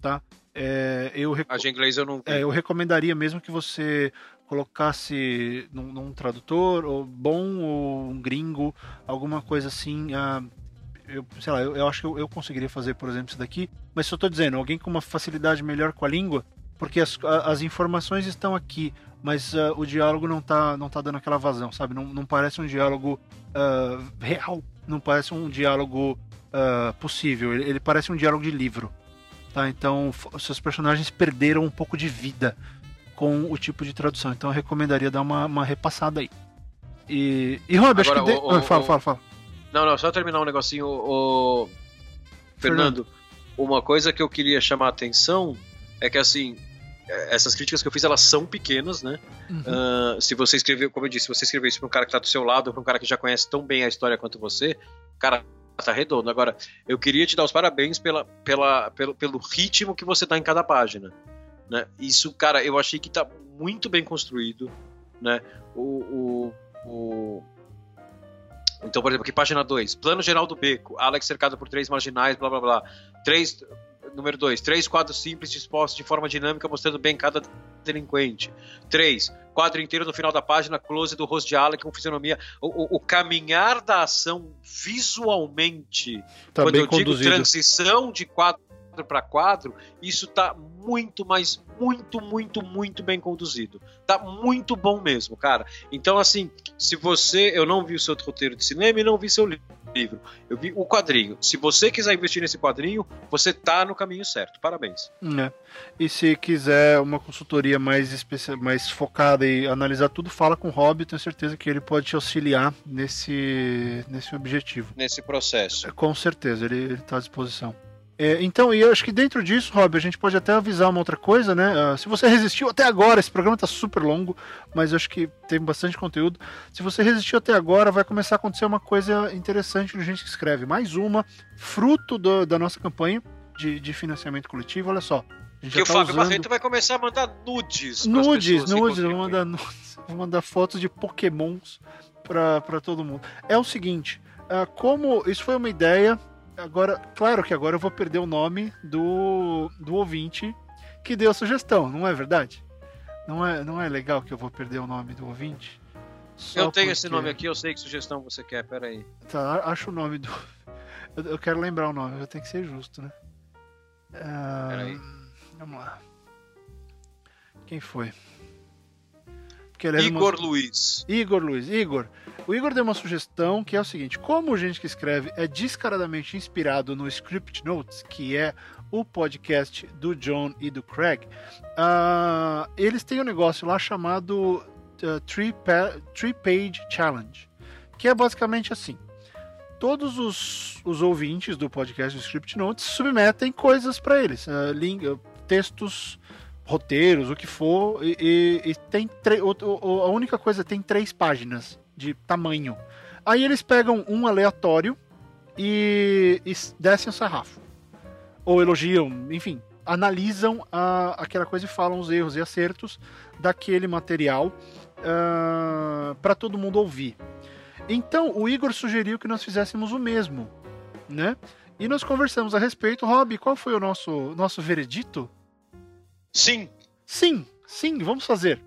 tá? É, eu rec... Inglês eu não. É, eu recomendaria mesmo que você colocasse num, num, tradutor ou bom ou um gringo, alguma coisa assim. Uh, eu, sei lá, eu, eu acho que eu, eu, conseguiria fazer, por exemplo, isso daqui. Mas só estou dizendo, alguém com uma facilidade melhor com a língua, porque as, as informações estão aqui, mas uh, o diálogo não tá, não tá dando aquela vazão, sabe? Não, não parece um diálogo uh, real, não parece um diálogo uh, possível, ele, ele, parece um diálogo de livro. Tá? Então, seus personagens perderam um pouco de vida com o tipo de tradução. Então eu recomendaria dar uma, uma repassada aí. E, e Rob, acho que. De... O, ah, fala, fala, fala. Não, não, só terminar um negocinho. O, Fernando, Fernando, uma coisa que eu queria chamar a atenção é que assim. É, essas críticas que eu fiz, elas são pequenas, né? Uhum. Uh, se você escrever, como eu disse, se você escrever isso para um cara que tá do seu lado, para um cara que já conhece tão bem a história quanto você, cara, tá redondo. Agora, eu queria te dar os parabéns pela, pela, pelo, pelo ritmo que você dá em cada página. Né? Isso, cara, eu achei que tá muito bem construído, né? O, o, o... Então, por exemplo, aqui página 2, plano geral do beco, Alex cercado por três marginais, blá blá blá. Três, número 2, três quadros simples dispostos de forma dinâmica, mostrando bem cada delinquente. 3. Quadro inteiro no final da página, close do rosto de Alec com fisionomia. O, o, o caminhar da ação visualmente, tá quando eu conduzido. digo transição de quadro para quadro, isso tá muito, mas muito, muito, muito bem conduzido. Tá muito bom mesmo, cara. Então, assim, se você. Eu não vi o seu roteiro de cinema e não vi seu livro. Eu vi o quadrinho. Se você quiser investir nesse quadrinho, você tá no caminho certo. Parabéns. É. E se quiser uma consultoria mais, especi... mais focada e analisar tudo, fala com o Rob. Tenho certeza que ele pode te auxiliar nesse, nesse objetivo. Nesse processo. Com certeza, ele está à disposição. É, então, e eu acho que dentro disso, Rob, a gente pode até avisar uma outra coisa, né? Uh, se você resistiu até agora, esse programa tá super longo, mas eu acho que tem bastante conteúdo. Se você resistiu até agora, vai começar a acontecer uma coisa interessante no Gente que Escreve. Mais uma, fruto do, da nossa campanha de, de financiamento coletivo. Olha só. Que o tá Fábio usando... Barreto vai começar a mandar nudes. Nudes, nudes, vou mandar nudes. Vou mandar fotos de pokémons para todo mundo. É o seguinte, uh, como isso foi uma ideia Agora, claro que agora eu vou perder o nome do, do ouvinte que deu a sugestão, não é verdade? Não é, não é legal que eu vou perder o nome do ouvinte? Só eu tenho porque... esse nome aqui, eu sei que sugestão você quer, peraí. Tá, acho o nome do. Eu, quero lembrar o nome, eu tenho que ser justo, né? Uh... Peraí. Vamos lá. Quem foi? Igor uma... Luiz. Igor Luiz. Igor, o Igor deu uma sugestão que é o seguinte: como gente que escreve é descaradamente inspirado no Script Notes, que é o podcast do John e do Craig, uh, eles têm um negócio lá chamado uh, Three, pa Three Page Challenge, que é basicamente assim. Todos os, os ouvintes do podcast do Script Notes submetem coisas para eles, uh, link, textos, roteiros, o que for, e, e, e tem a única coisa tem três páginas de tamanho. Aí eles pegam um aleatório e, e descem o sarrafo. Ou elogiam, enfim, analisam a, aquela coisa e falam os erros e acertos daquele material uh, ah, para todo mundo ouvir. Então o Igor sugeriu que nós fizéssemos o mesmo, né? E nós conversamos a respeito. Rob, qual foi o nosso, nosso veredito? Sim. Sim, sim, vamos fazer.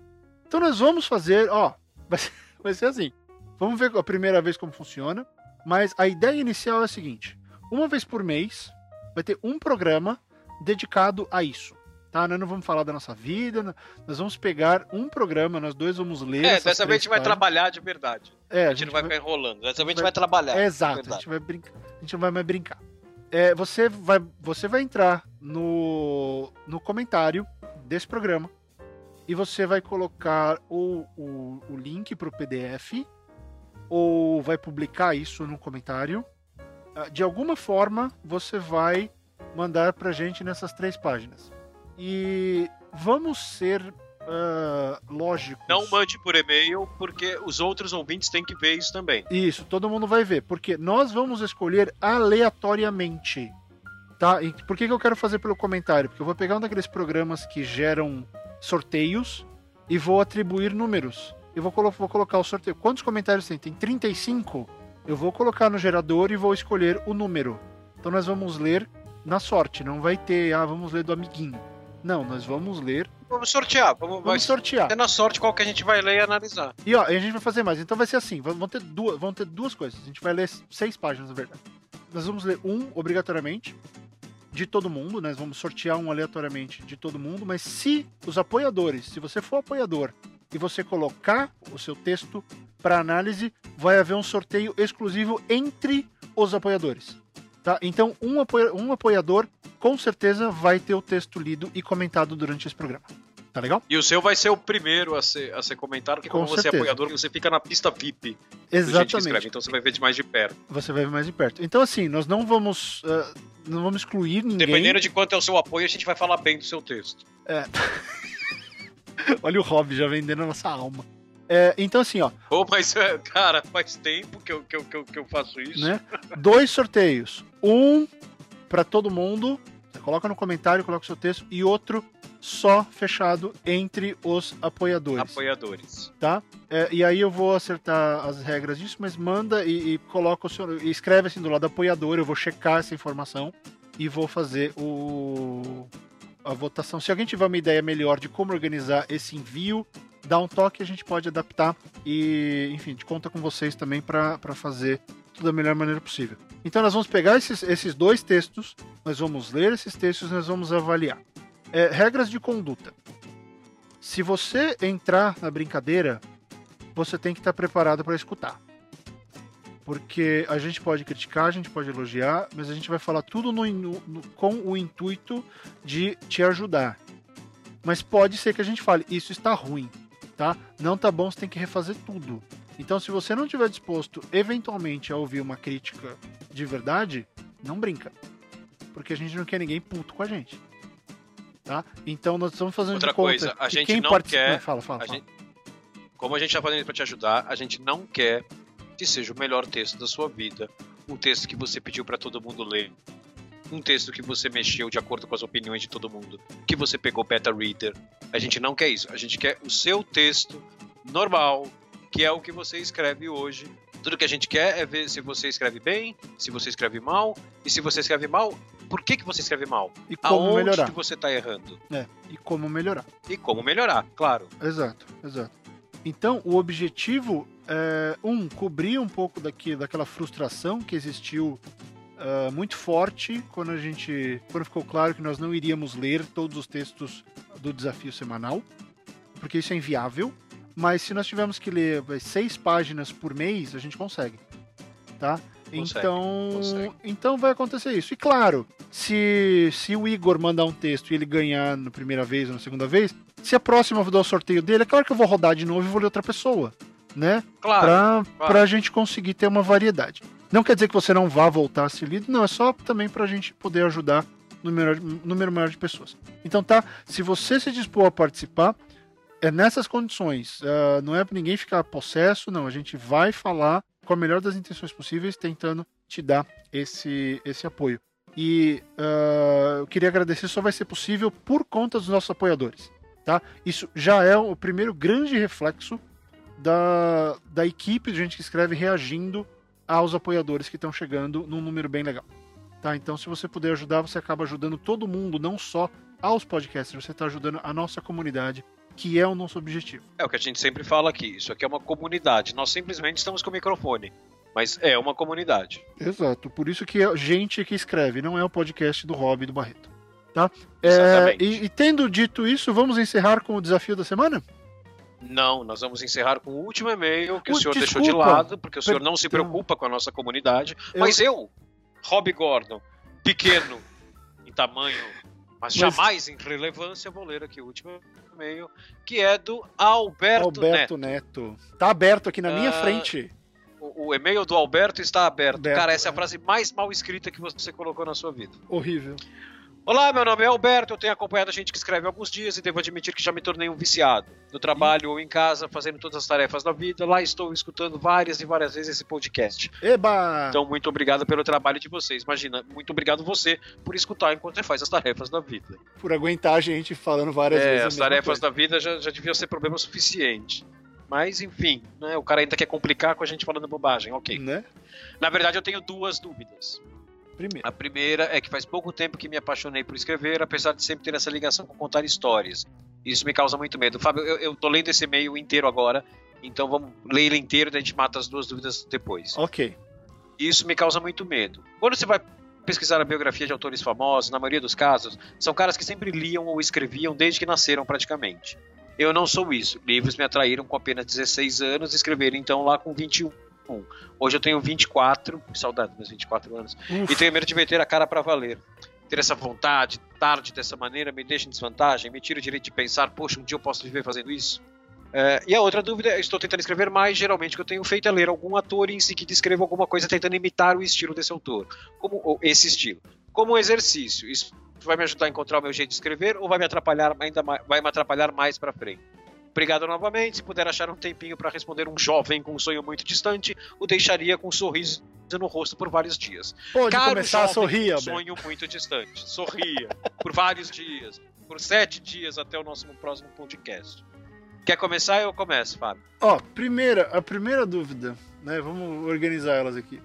Então nós vamos fazer, ó, vai ser, vai ser assim. Vamos ver a primeira vez como funciona. Mas a ideia inicial é a seguinte: uma vez por mês vai ter um programa dedicado a isso. Tá? Nós não vamos falar da nossa vida, nós vamos pegar um programa, nós dois vamos ler. É, dessa vez a gente vai trabalhar de verdade. É, a, gente, a gente não vai ficar enrolando. Dessa vez a gente vai, vai trabalhar. É, exato, a gente vai brincar. A gente não vai mais brincar. É, você, vai, você vai entrar no, no comentário desse programa e você vai colocar o, o, o link para o PDF ou vai publicar isso no comentário. Ah, de alguma forma, você vai mandar pra gente nessas três páginas. E vamos ser uh, lógicos. Não mande por e-mail, porque os outros ouvintes têm que ver isso também. Isso, todo mundo vai ver, porque nós vamos escolher aleatoriamente. Tá? E por que, que eu quero fazer pelo comentário? Porque eu vou pegar um daqueles programas que geram sorteios e vou atribuir números. Eu vou, colo vou colocar o sorteio. Quantos comentários tem? Tem 35? Eu vou colocar no gerador e vou escolher o número. Então nós vamos ler na sorte, não vai ter, ah, vamos ler do amiguinho. Não, nós vamos ler. Vamos sortear. Vamos, vamos sortear. É na sorte qual que a gente vai ler e analisar. E ó, a gente vai fazer mais. Então vai ser assim: vão ter duas, vão ter duas coisas. A gente vai ler seis páginas, na verdade. Nós vamos ler um obrigatoriamente de todo mundo, né? nós vamos sortear um aleatoriamente de todo mundo, mas se os apoiadores, se você for apoiador e você colocar o seu texto para análise, vai haver um sorteio exclusivo entre os apoiadores. Tá? Então, um, um apoiador com certeza vai ter o texto lido e comentado durante esse programa. Tá legal? E o seu vai ser o primeiro a ser, a ser comentado, porque como você é apoiador, você fica na pista VIP. Exatamente. Escreve, então você vai ver de mais de perto. Você vai ver mais de perto. Então, assim, nós não vamos. Uh, não vamos excluir ninguém. Dependendo de quanto é o seu apoio, a gente vai falar bem do seu texto. É. Olha o Rob já vendendo a nossa alma. É, então, assim, ó. Pô, mas, cara, faz tempo que eu, que eu, que eu, que eu faço isso. Né? Dois sorteios. Um para todo mundo. Você coloca no comentário, coloca o seu texto. E outro só fechado entre os apoiadores. Apoiadores. Tá? É, e aí eu vou acertar as regras disso, mas manda e, e coloca o seu. E escreve assim do lado apoiador, eu vou checar essa informação e vou fazer o a votação. Se alguém tiver uma ideia melhor de como organizar esse envio, dá um toque, a gente pode adaptar e, enfim, a gente conta com vocês também para fazer tudo da melhor maneira possível. Então nós vamos pegar esses, esses dois textos, nós vamos ler esses textos, nós vamos avaliar. É, regras de conduta. Se você entrar na brincadeira, você tem que estar preparado para escutar. Porque a gente pode criticar, a gente pode elogiar, mas a gente vai falar tudo no, no, com o intuito de te ajudar. Mas pode ser que a gente fale, isso está ruim, tá? Não tá bom, você tem que refazer tudo. Então, se você não estiver disposto, eventualmente, a ouvir uma crítica de verdade, não brinca. Porque a gente não quer ninguém puto com a gente. Tá? Então nós estamos fazendo Outra de conta coisa, a gente quem não participa... quer. Fala, fala, a fala. Gente, como a gente está fazendo para te ajudar, a gente não quer que seja o melhor texto da sua vida, um texto que você pediu para todo mundo ler, um texto que você mexeu de acordo com as opiniões de todo mundo, que você pegou beta reader. A gente não quer isso. A gente quer o seu texto normal, que é o que você escreve hoje. Tudo que a gente quer é ver se você escreve bem, se você escreve mal, e se você escreve mal, por que, que você escreve mal? E como Aonde melhorar. que você está errando? É, e como melhorar. E como melhorar, claro. Exato, exato. Então, o objetivo é, um, cobrir um pouco daqui, daquela frustração que existiu uh, muito forte quando a gente. quando ficou claro que nós não iríamos ler todos os textos do desafio semanal, porque isso é inviável. Mas se nós tivermos que ler seis páginas por mês, a gente consegue. Tá? Consegue, então, consegue. então vai acontecer isso. E claro, se, se o Igor mandar um texto e ele ganhar na primeira vez ou na segunda vez, se a próxima eu dar o sorteio dele, é claro que eu vou rodar de novo e vou ler outra pessoa. Né? Claro. Pra, claro. pra gente conseguir ter uma variedade. Não quer dizer que você não vá voltar a ser lido, não, é só também pra gente poder ajudar número, número maior de pessoas. Então tá, se você se dispor a participar, é nessas condições. Uh, não é para ninguém ficar possesso, não. A gente vai falar com a melhor das intenções possíveis, tentando te dar esse, esse apoio. E uh, eu queria agradecer, só vai ser possível por conta dos nossos apoiadores. Tá? Isso já é o primeiro grande reflexo da, da equipe de gente que escreve reagindo aos apoiadores que estão chegando num número bem legal. Tá? Então, se você puder ajudar, você acaba ajudando todo mundo, não só aos podcasters, você está ajudando a nossa comunidade que é o nosso objetivo. É o que a gente sempre fala aqui. Isso aqui é uma comunidade. Nós simplesmente estamos com o microfone. Mas é uma comunidade. Exato. Por isso que é gente que escreve, não é o podcast do Rob e do Barreto. Tá? É, e, e tendo dito isso, vamos encerrar com o desafio da semana? Não, nós vamos encerrar com o último e-mail que o Uh, senhor deixou desculpa. de lado, porque o senhor não se preocupa com a nossa comunidade. Eu- Mas eu, Rob Gordon, pequeno em tamanho, mas Mas- jamais em relevância, vou ler aqui o último e-mail, que é do Alberto, Alberto Neto. Neto. Tá aberto aqui na minha Ah, frente. O, e-mail do Alberto está aberto. Aberto, Cara, essa é a é. frase mais mal escrita que você colocou na sua vida. Horrível. Olá, meu nome é Alberto, eu tenho acompanhado a gente que escreve há alguns dias e devo admitir que já me tornei um viciado. No trabalho ou em casa, fazendo todas as tarefas da vida, lá estou escutando várias e várias vezes esse podcast. Eba! Então, muito obrigado pelo trabalho de vocês. Imagina, muito obrigado você por escutar enquanto você faz as tarefas da vida. Por aguentar a gente falando várias É, vezes. as tarefas coisa. da vida já, já deviam ser problema suficiente. Mas, enfim, né, o cara ainda quer complicar com a gente falando bobagem, ok. Né? Na verdade, eu tenho duas dúvidas. Primeiro. A primeira é que faz pouco tempo que me apaixonei por escrever, apesar de sempre ter essa ligação com contar histórias. Isso me causa muito medo. Fábio, eu, eu tô lendo esse e-mail inteiro agora, então vamos ler ele inteiro e a gente mata as duas dúvidas depois. Ok. Isso me causa muito medo. Quando você vai pesquisar a biografia de autores famosos, na maioria dos casos, são caras que sempre liam ou escreviam desde que nasceram praticamente. Eu não sou isso. Livros me atraíram com apenas 16 anos e escrever então lá com 21. Hoje eu tenho 24, saudade dos meus 24 anos, e tenho medo de meter a cara para valer. Ter essa vontade, tarde dessa maneira, me deixa em desvantagem, me tira o direito de pensar, poxa, um dia eu posso viver fazendo isso? É, e a outra dúvida é: estou tentando escrever mais. Geralmente, o que eu tenho feito é ler algum ator em si que descreva alguma coisa tentando imitar o estilo desse autor, como ou esse estilo, como um exercício. Isso vai me ajudar a encontrar o meu jeito de escrever ou vai me atrapalhar ainda mais, vai me atrapalhar mais para frente? Obrigado novamente. Se puder achar um tempinho para responder um jovem com um sonho muito distante, o deixaria com um sorriso no rosto por vários dias. Pode Caro começar a sorrir, um sonho muito distante. Sorria por vários dias, por sete dias até o nosso próximo podcast. Quer começar? Eu começo, Fábio. Ó, primeira, a primeira dúvida, né? Vamos organizar elas aqui.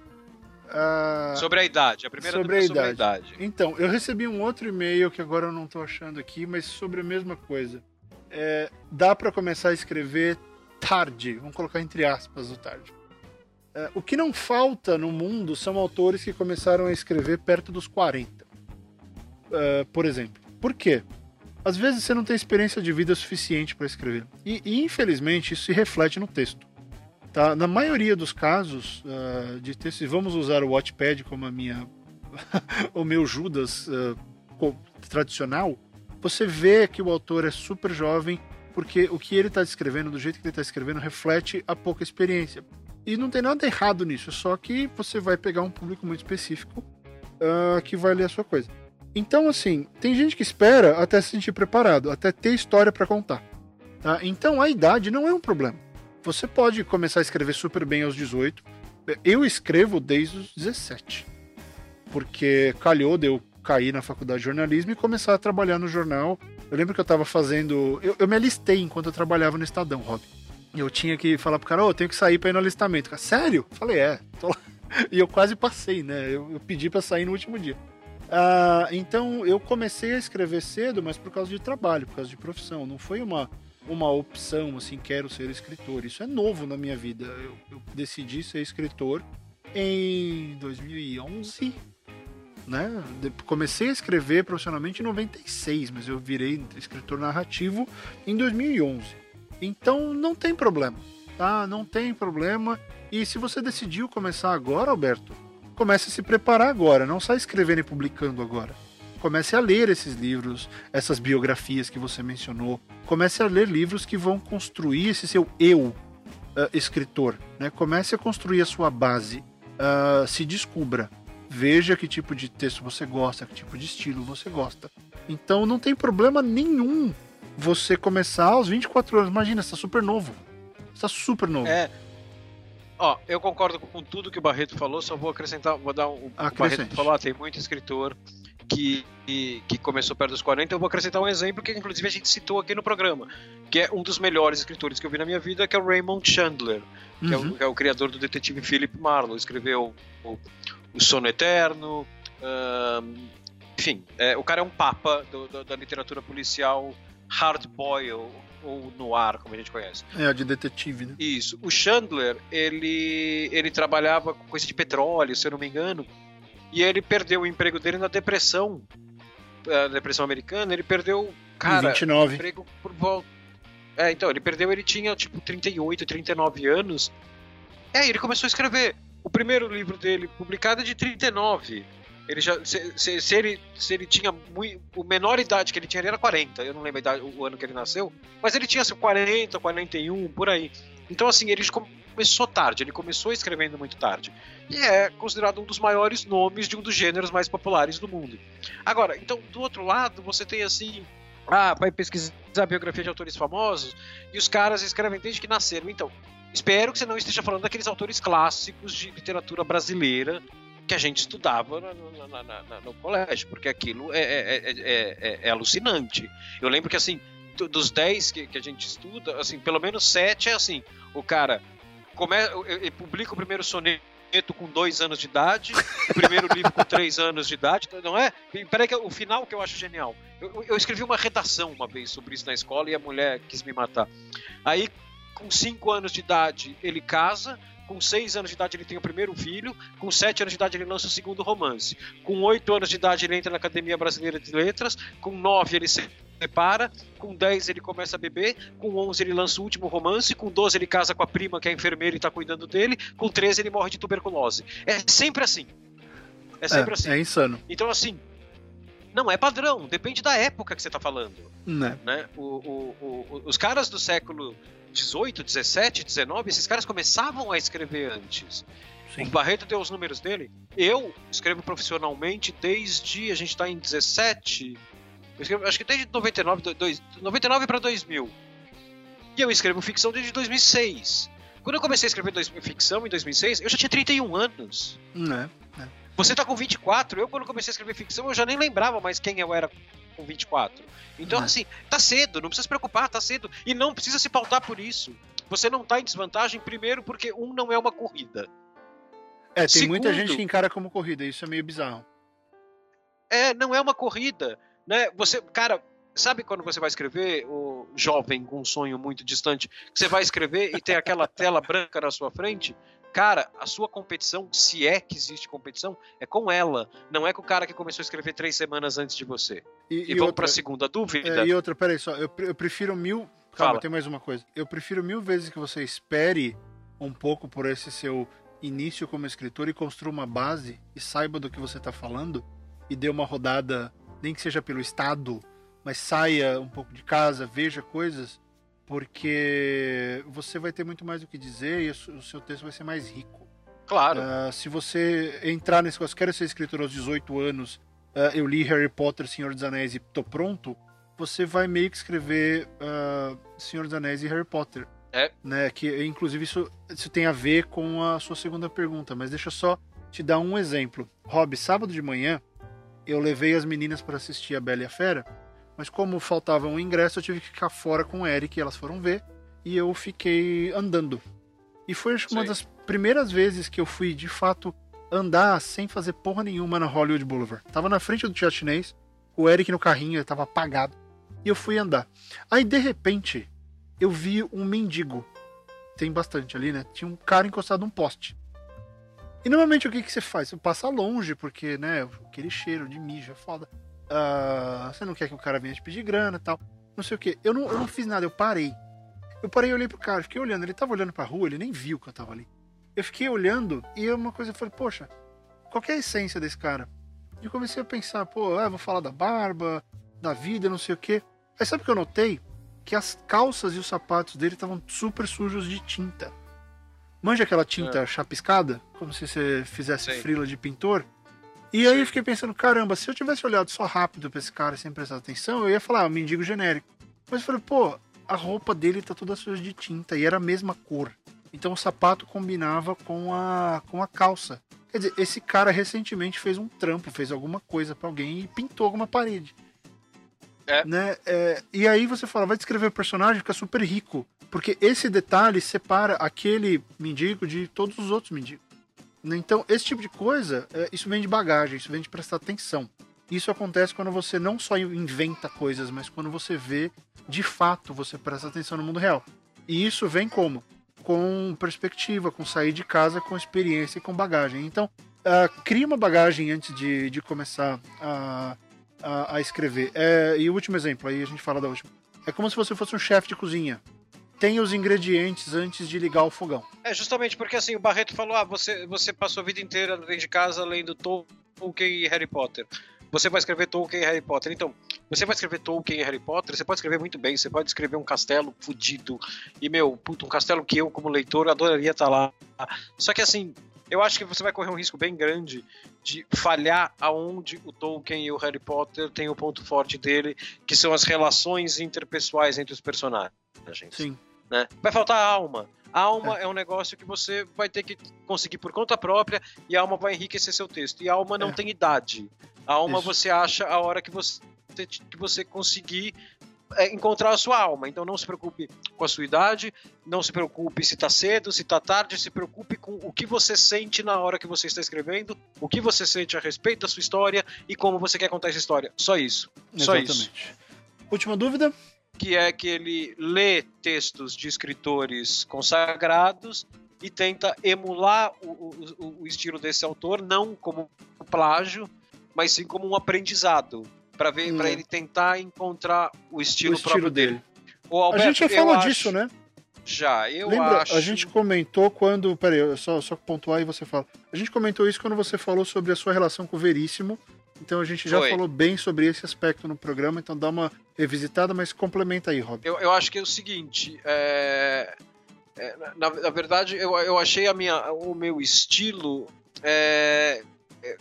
Ah, Sobre a idade. A primeira sobre a é sobre a idade. Então, eu recebi um outro e-mail que agora eu não tô achando aqui, mas sobre a mesma coisa. É, dá para começar a escrever tarde, vamos colocar entre aspas o tarde. É, o que não falta no mundo são autores que começaram a escrever perto dos 40. É, por exemplo. Por quê? Às vezes você não tem experiência de vida suficiente para escrever. E, e, infelizmente isso se reflete no texto. Tá? Na maioria dos casos uh, de texto, vamos usar o Watchpad como a minha, o meu Judas uh, tradicional, você vê que o autor é super jovem porque o que ele está descrevendo, do jeito que ele está escrevendo, reflete a pouca experiência. E não tem nada errado nisso, só que você vai pegar um público muito específico uh, que vai ler a sua coisa. Então, assim, tem gente que espera até se sentir preparado, até ter história para contar. Tá? Então, a idade não é um problema. Você pode começar a escrever super bem aos 18. Eu escrevo desde os 17. Porque calhou de eu cair na faculdade de jornalismo e começar a trabalhar no jornal. Eu lembro que eu tava fazendo. Eu, eu me alistei enquanto eu trabalhava no Estadão, Rob. E eu tinha que falar pro cara, ô, eu tenho que sair pra ir no alistamento. Cara, sério? Falei, é, tô lá. E eu quase passei, né? Eu, eu pedi para sair no último dia. Ah, então eu comecei a escrever cedo, mas por causa de trabalho, por causa de profissão. Não foi uma, uma opção assim, quero ser escritor. Isso é novo na minha vida. Eu, eu decidi ser escritor em 2011. Né? Comecei a escrever profissionalmente em 96, mas eu virei escritor narrativo em 2011. Então não tem problema, tá? Não tem problema. E se você decidiu começar agora, Alberto, comece a se preparar agora. Não sai escrevendo e publicando agora. Comece a ler esses livros, essas biografias que você mencionou. Comece a ler livros que vão construir esse seu eu ah, escritor. Né? Comece a construir a sua base. Ah, se descubra. Veja que tipo de texto você gosta, que tipo de estilo você gosta. Então não tem problema nenhum você começar aos 24 anos. Imagina, você tá super novo. Você tá super novo. É. Ó, eu concordo com tudo que o Barreto falou, só vou acrescentar, vou dar um. O. Barreto falou, ah, tem muito escritor que, que, começou perto dos 40, eu vou acrescentar um exemplo que inclusive a gente citou aqui no programa, que é um dos melhores escritores que eu vi na minha vida, que é o Raymond Chandler, que, é, Uhum. o, que é o criador do detetive Philip Marlowe, escreveu o, o Sono Eterno, ahn, enfim, é, o cara é um papa do- do- da literatura policial hard boil ou noir, como a gente conhece. É, de detetive, né? Isso. O Chandler, ele, ele trabalhava com coisa de petróleo, se eu não me engano, e ele perdeu o emprego dele na depressão, a depressão americana, ele perdeu, cara, Em 29. emprego por volta. É, então, ele perdeu, ele tinha tipo 38, 39 anos. É, ele começou a escrever. O primeiro livro dele, publicado, é de 39. Ele já, se, se, se ele, se ele tinha muito. O menor idade que ele tinha ele era 40. Eu não lembro idade, o ano que ele nasceu. Mas ele tinha assim, 40, 41, por aí. Então, assim, ele come- começou tarde, ele começou escrevendo muito tarde. E é considerado um dos maiores nomes de um dos gêneros mais populares do mundo. Agora, então, do outro lado, você tem assim. Ah, vai pesquisar a biografia de autores famosos e os caras escrevem desde que nasceram. Então, espero que você não esteja falando daqueles autores clássicos de literatura brasileira que a gente estudava no, no, no, no colégio, porque aquilo é, é, é, é, alucinante. Eu lembro que, assim, dos 10 que, que, a gente estuda, assim, pelo menos 7 é assim, o cara come, ele publica o primeiro soneto com dois anos de idade, o primeiro livro com três anos de idade, não é? Peraí, que o final que eu acho genial. Eu, eu, escrevi uma redação uma vez sobre isso na escola e a mulher quis me matar. Aí, com cinco anos de idade, ele casa, com 6 anos de idade ele tem o primeiro filho, com 7 anos de idade ele lança o segundo romance, com 8 anos de idade ele entra na Academia Brasileira de Letras, com 9 ele se separa, com 10 ele começa a beber, com 11 ele lança o último romance, com 12 ele casa com a prima que é enfermeira e está cuidando dele, com 13 ele morre de tuberculose. É sempre assim. É sempre é, assim. É insano. Então, assim, não é padrão, depende da época que você está falando. Né? né? O, o, o, os caras do século 18, 17, 19, esses caras começavam a escrever antes. Sim. O Barreto deu os números dele. Eu escrevo profissionalmente desde. A gente está em 17. Escrevo, acho que desde 99, dois, 99 para 2000. E eu escrevo ficção desde 2006. Quando eu comecei a escrever dois, ficção em 2006, eu já tinha 31 anos. Né? É. Você tá com 24. Eu, quando comecei a escrever ficção, eu já nem lembrava mais quem eu era com 24. Então, assim, tá cedo, não precisa se preocupar, tá cedo. E não precisa se pautar por isso. Você não tá em desvantagem, primeiro, porque um não é uma corrida. É, tem Segundo, muita gente que encara como corrida, isso é meio bizarro. É, não é uma corrida. Né? Você, cara, sabe quando você vai escrever, o jovem com um sonho muito distante, que você vai escrever e tem aquela tela branca na sua frente? Cara, a sua competição, se é que existe competição, é com ela. Não é com o cara que começou a escrever três semanas antes de você. E, e, e vamos para a segunda dúvida. É, e outra, peraí só. Eu, eu prefiro mil. Calma, Fala. tem mais uma coisa. Eu prefiro mil vezes que você espere um pouco por esse seu início como escritor e construa uma base e saiba do que você está falando e dê uma rodada, nem que seja pelo estado, mas saia um pouco de casa, veja coisas porque você vai ter muito mais o que dizer e o seu texto vai ser mais rico. Claro. Uh, se você entrar nesse negócio, quero ser escritor aos 18 anos, uh, eu li Harry Potter, Senhor dos Anéis e tô pronto, você vai meio que escrever uh, Senhor dos Anéis e Harry Potter. É. Né? Que, inclusive, isso, isso tem a ver com a sua segunda pergunta, mas deixa eu só te dar um exemplo. Rob, sábado de manhã, eu levei as meninas para assistir a Bela e a Fera mas como faltava um ingresso, eu tive que ficar fora com o Eric, elas foram ver, e eu fiquei andando. E foi acho, uma das primeiras vezes que eu fui, de fato, andar sem fazer porra nenhuma na Hollywood Boulevard. Tava na frente do teatro chinês, o Eric no carrinho, ele tava apagado, e eu fui andar. Aí, de repente, eu vi um mendigo. Tem bastante ali, né? Tinha um cara encostado num poste. E normalmente o que, que você faz? Você passa longe, porque, né, aquele cheiro de mijo é foda. Uh, você não quer que o cara venha te pedir grana e tal. Não sei o que. Eu não, eu não fiz nada, eu parei. Eu parei e olhei pro cara, fiquei olhando. Ele tava olhando pra rua, ele nem viu que eu tava ali. Eu fiquei olhando e uma coisa eu falei, poxa, qual é a essência desse cara? E eu comecei a pensar, pô, ah, vou falar da barba, da vida, não sei o que. Aí sabe o que eu notei? Que as calças e os sapatos dele estavam super sujos de tinta. Manja aquela tinta é. chapiscada? Como se você fizesse Sim. frila de pintor? E aí eu fiquei pensando, caramba, se eu tivesse olhado só rápido pra esse cara sem prestar atenção, eu ia falar, ah, mendigo genérico. Mas eu falei, pô, a roupa dele tá toda suja de tinta e era a mesma cor. Então o sapato combinava com a, com a calça. Quer dizer, esse cara recentemente fez um trampo, fez alguma coisa para alguém e pintou alguma parede. É. Né? É, e aí você fala, vai descrever o personagem, fica super rico. Porque esse detalhe separa aquele mendigo de todos os outros mendigos. Então, esse tipo de coisa, é, isso vem de bagagem, isso vem de prestar atenção. Isso acontece quando você não só inventa coisas, mas quando você vê, de fato, você presta atenção no mundo real. E isso vem como? Com perspectiva, com sair de casa, com experiência e com bagagem. Então, uh, cria uma bagagem antes de, de começar a, a, a escrever. É, e o último exemplo, aí a gente fala da última. É como se você fosse um chefe de cozinha tem os ingredientes antes de ligar o fogão. É, justamente porque assim, o Barreto falou: ah, você, você passou a vida inteira dentro de casa lendo Tolkien e Harry Potter. você vai escrever Tolkien e Harry Potter. Então, você vai escrever Tolkien e Harry Potter, você pode escrever muito bem, você pode escrever um castelo fudido. E, meu, puto, um castelo que eu, como leitor, adoraria estar lá. Só que, assim, eu acho que você vai correr um risco bem grande de falhar aonde o Tolkien e o Harry Potter têm o ponto forte dele, que são as relações interpessoais entre os personagens. Sim. Né? Vai faltar alma. A alma é. é. um negócio que você vai ter que conseguir por conta própria e a alma vai enriquecer seu texto. E a alma não é. tem idade. A alma Isso. você acha a hora que você, que você conseguir é, encontrar a sua alma. Então não se preocupe com a sua idade, não se preocupe se está cedo, se está tarde, se preocupe com o que você sente na hora que você está escrevendo, o que você sente a respeito da sua história e como você quer contar essa história. Só isso. Exatamente. Só isso. Última dúvida? Que é que ele lê textos de escritores consagrados e tenta emular o, o, o estilo desse autor, não como plágio, mas sim como um aprendizado para ver, hum. para ele tentar encontrar o estilo, o estilo próprio dele. dele. Alberto, a gente já falou disso, né? Já, eu Lembra, acho. A gente comentou quando. Peraí, só, só pontuar e você fala. A gente comentou isso quando você falou sobre a sua relação com o Veríssimo. Então a gente já Foi. falou bem sobre esse aspecto no programa, então dá uma revisitada, mas complementa aí, Rob. Eu, eu acho que é o seguinte. É... É, na, na, verdade, eu, eu achei a minha, o meu estilo. É, é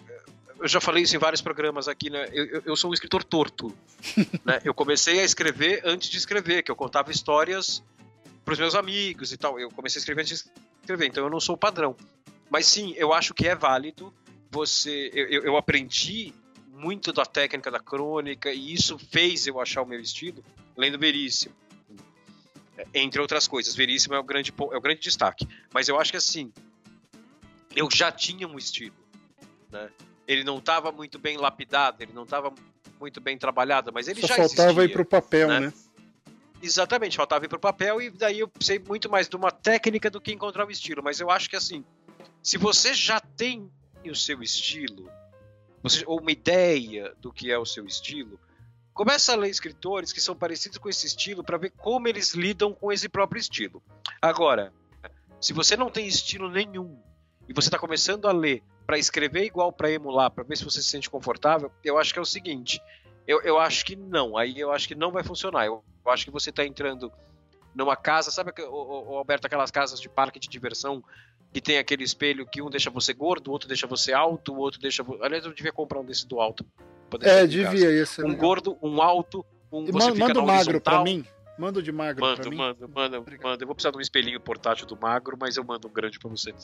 eu já falei isso em vários programas aqui, né? Eu, eu sou um escritor torto. né? Eu comecei a escrever antes de escrever, que eu contava histórias para os meus amigos e tal. Eu comecei a escrever antes de escrever, então eu não sou o padrão. Mas sim, eu acho que é válido você. Eu, eu aprendi muito da técnica da crônica e isso fez eu achar o meu estilo lendo Veríssimo. Entre outras coisas, Veríssimo é o grande, é o grande destaque. Mas eu acho que assim, eu já tinha um estilo. Né? ele não estava muito bem lapidado, ele não estava muito bem trabalhado, mas ele Só já faltava existia, ir para o papel, né? né? Exatamente, faltava ir para o papel e daí eu sei muito mais de uma técnica do que encontrar o estilo. Mas eu acho que assim, se você já tem o seu estilo, você, ou uma ideia do que é o seu estilo, começa a ler escritores que são parecidos com esse estilo para ver como eles lidam com esse próprio estilo. Agora, se você não tem estilo nenhum e você está começando a ler para escrever igual para emular, para ver se você se sente confortável, eu acho que é o seguinte. Eu, eu acho que não. Aí eu acho que não vai funcionar. Eu, eu acho que você está entrando numa casa, sabe, o, o, Alberto, aquelas casas de parque de diversão que tem aquele espelho que um deixa você gordo, o outro deixa você alto, o outro deixa. Aliás, eu devia comprar um desse do alto. É, devia, isso. Um gordo, um alto, um. E você manda o magro para mim. Manda de magro mando, pra mim. Mando, mando, mando. Eu vou precisar de um espelhinho portátil do magro, mas eu mando um grande para você.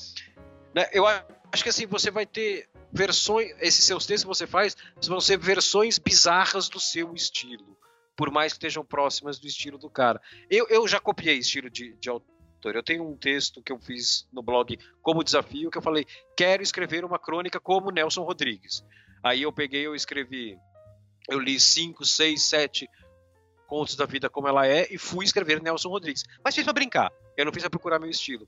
Né? Eu acho que assim, você vai ter versões. Esses seus textos que você faz vão ser versões bizarras do seu estilo. Por mais que estejam próximas do estilo do cara. Eu, eu já copiei estilo de, de autor. Eu tenho um texto que eu fiz no blog como desafio que eu falei: quero escrever uma crônica como Nelson Rodrigues. Aí eu peguei, eu escrevi. Eu li 5, 6, 7 contos da vida como ela é e fui escrever Nelson Rodrigues. Mas fiz pra brincar. Eu não fiz pra procurar meu estilo.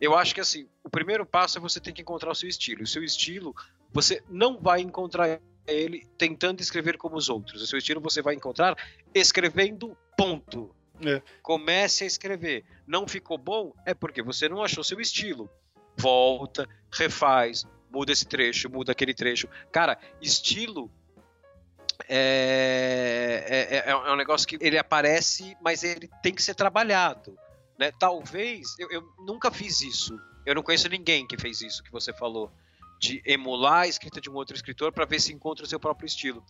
Eu acho que assim, o primeiro passo é você ter que encontrar o seu estilo. O seu estilo, você não vai encontrar ele tentando escrever como os outros. O seu estilo você vai encontrar escrevendo ponto. É. Comece a escrever. Não ficou bom? É porque você não achou seu estilo. Volta, refaz, muda esse trecho, muda aquele trecho. Cara, estilo é, é, é, é um negócio que ele aparece, mas ele tem que ser trabalhado. Né? Talvez, eu, eu nunca fiz isso. Eu não conheço ninguém que fez isso que você falou. De emular a escrita de um outro escritor para ver se encontra o seu próprio estilo.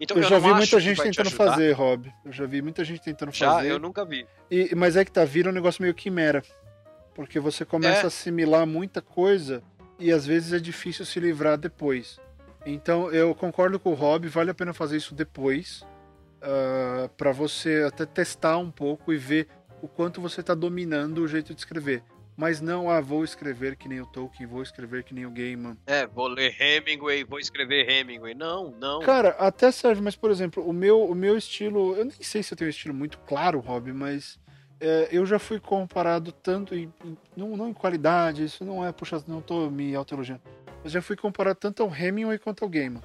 Então, eu, eu já vi muita gente tentando fazer, Rob. Eu já vi muita gente tentando já, fazer. Eu nunca vi. E, mas é que tá, vira um negócio meio quimera. Porque você começa é. a assimilar muita coisa e às vezes é difícil se livrar depois. Então eu concordo com o Rob, vale a pena fazer isso depois. Uh, ah, para você até testar um pouco e ver o quanto você está dominando o jeito de escrever. Mas não, ah, vou escrever que nem o Tolkien, vou escrever que nem o Gaiman. É, vou ler Hemingway, vou escrever Hemingway. Não, não. Cara, até serve, mas por exemplo, o meu, o meu estilo, eu nem sei se eu tenho um estilo muito claro, Rob, mas é, eu já fui comparado tanto em, em, não, não em qualidade, isso não é, puxa, não tô me autoelogiando, mas já fui comparado tanto ao Hemingway quanto ao Gaiman.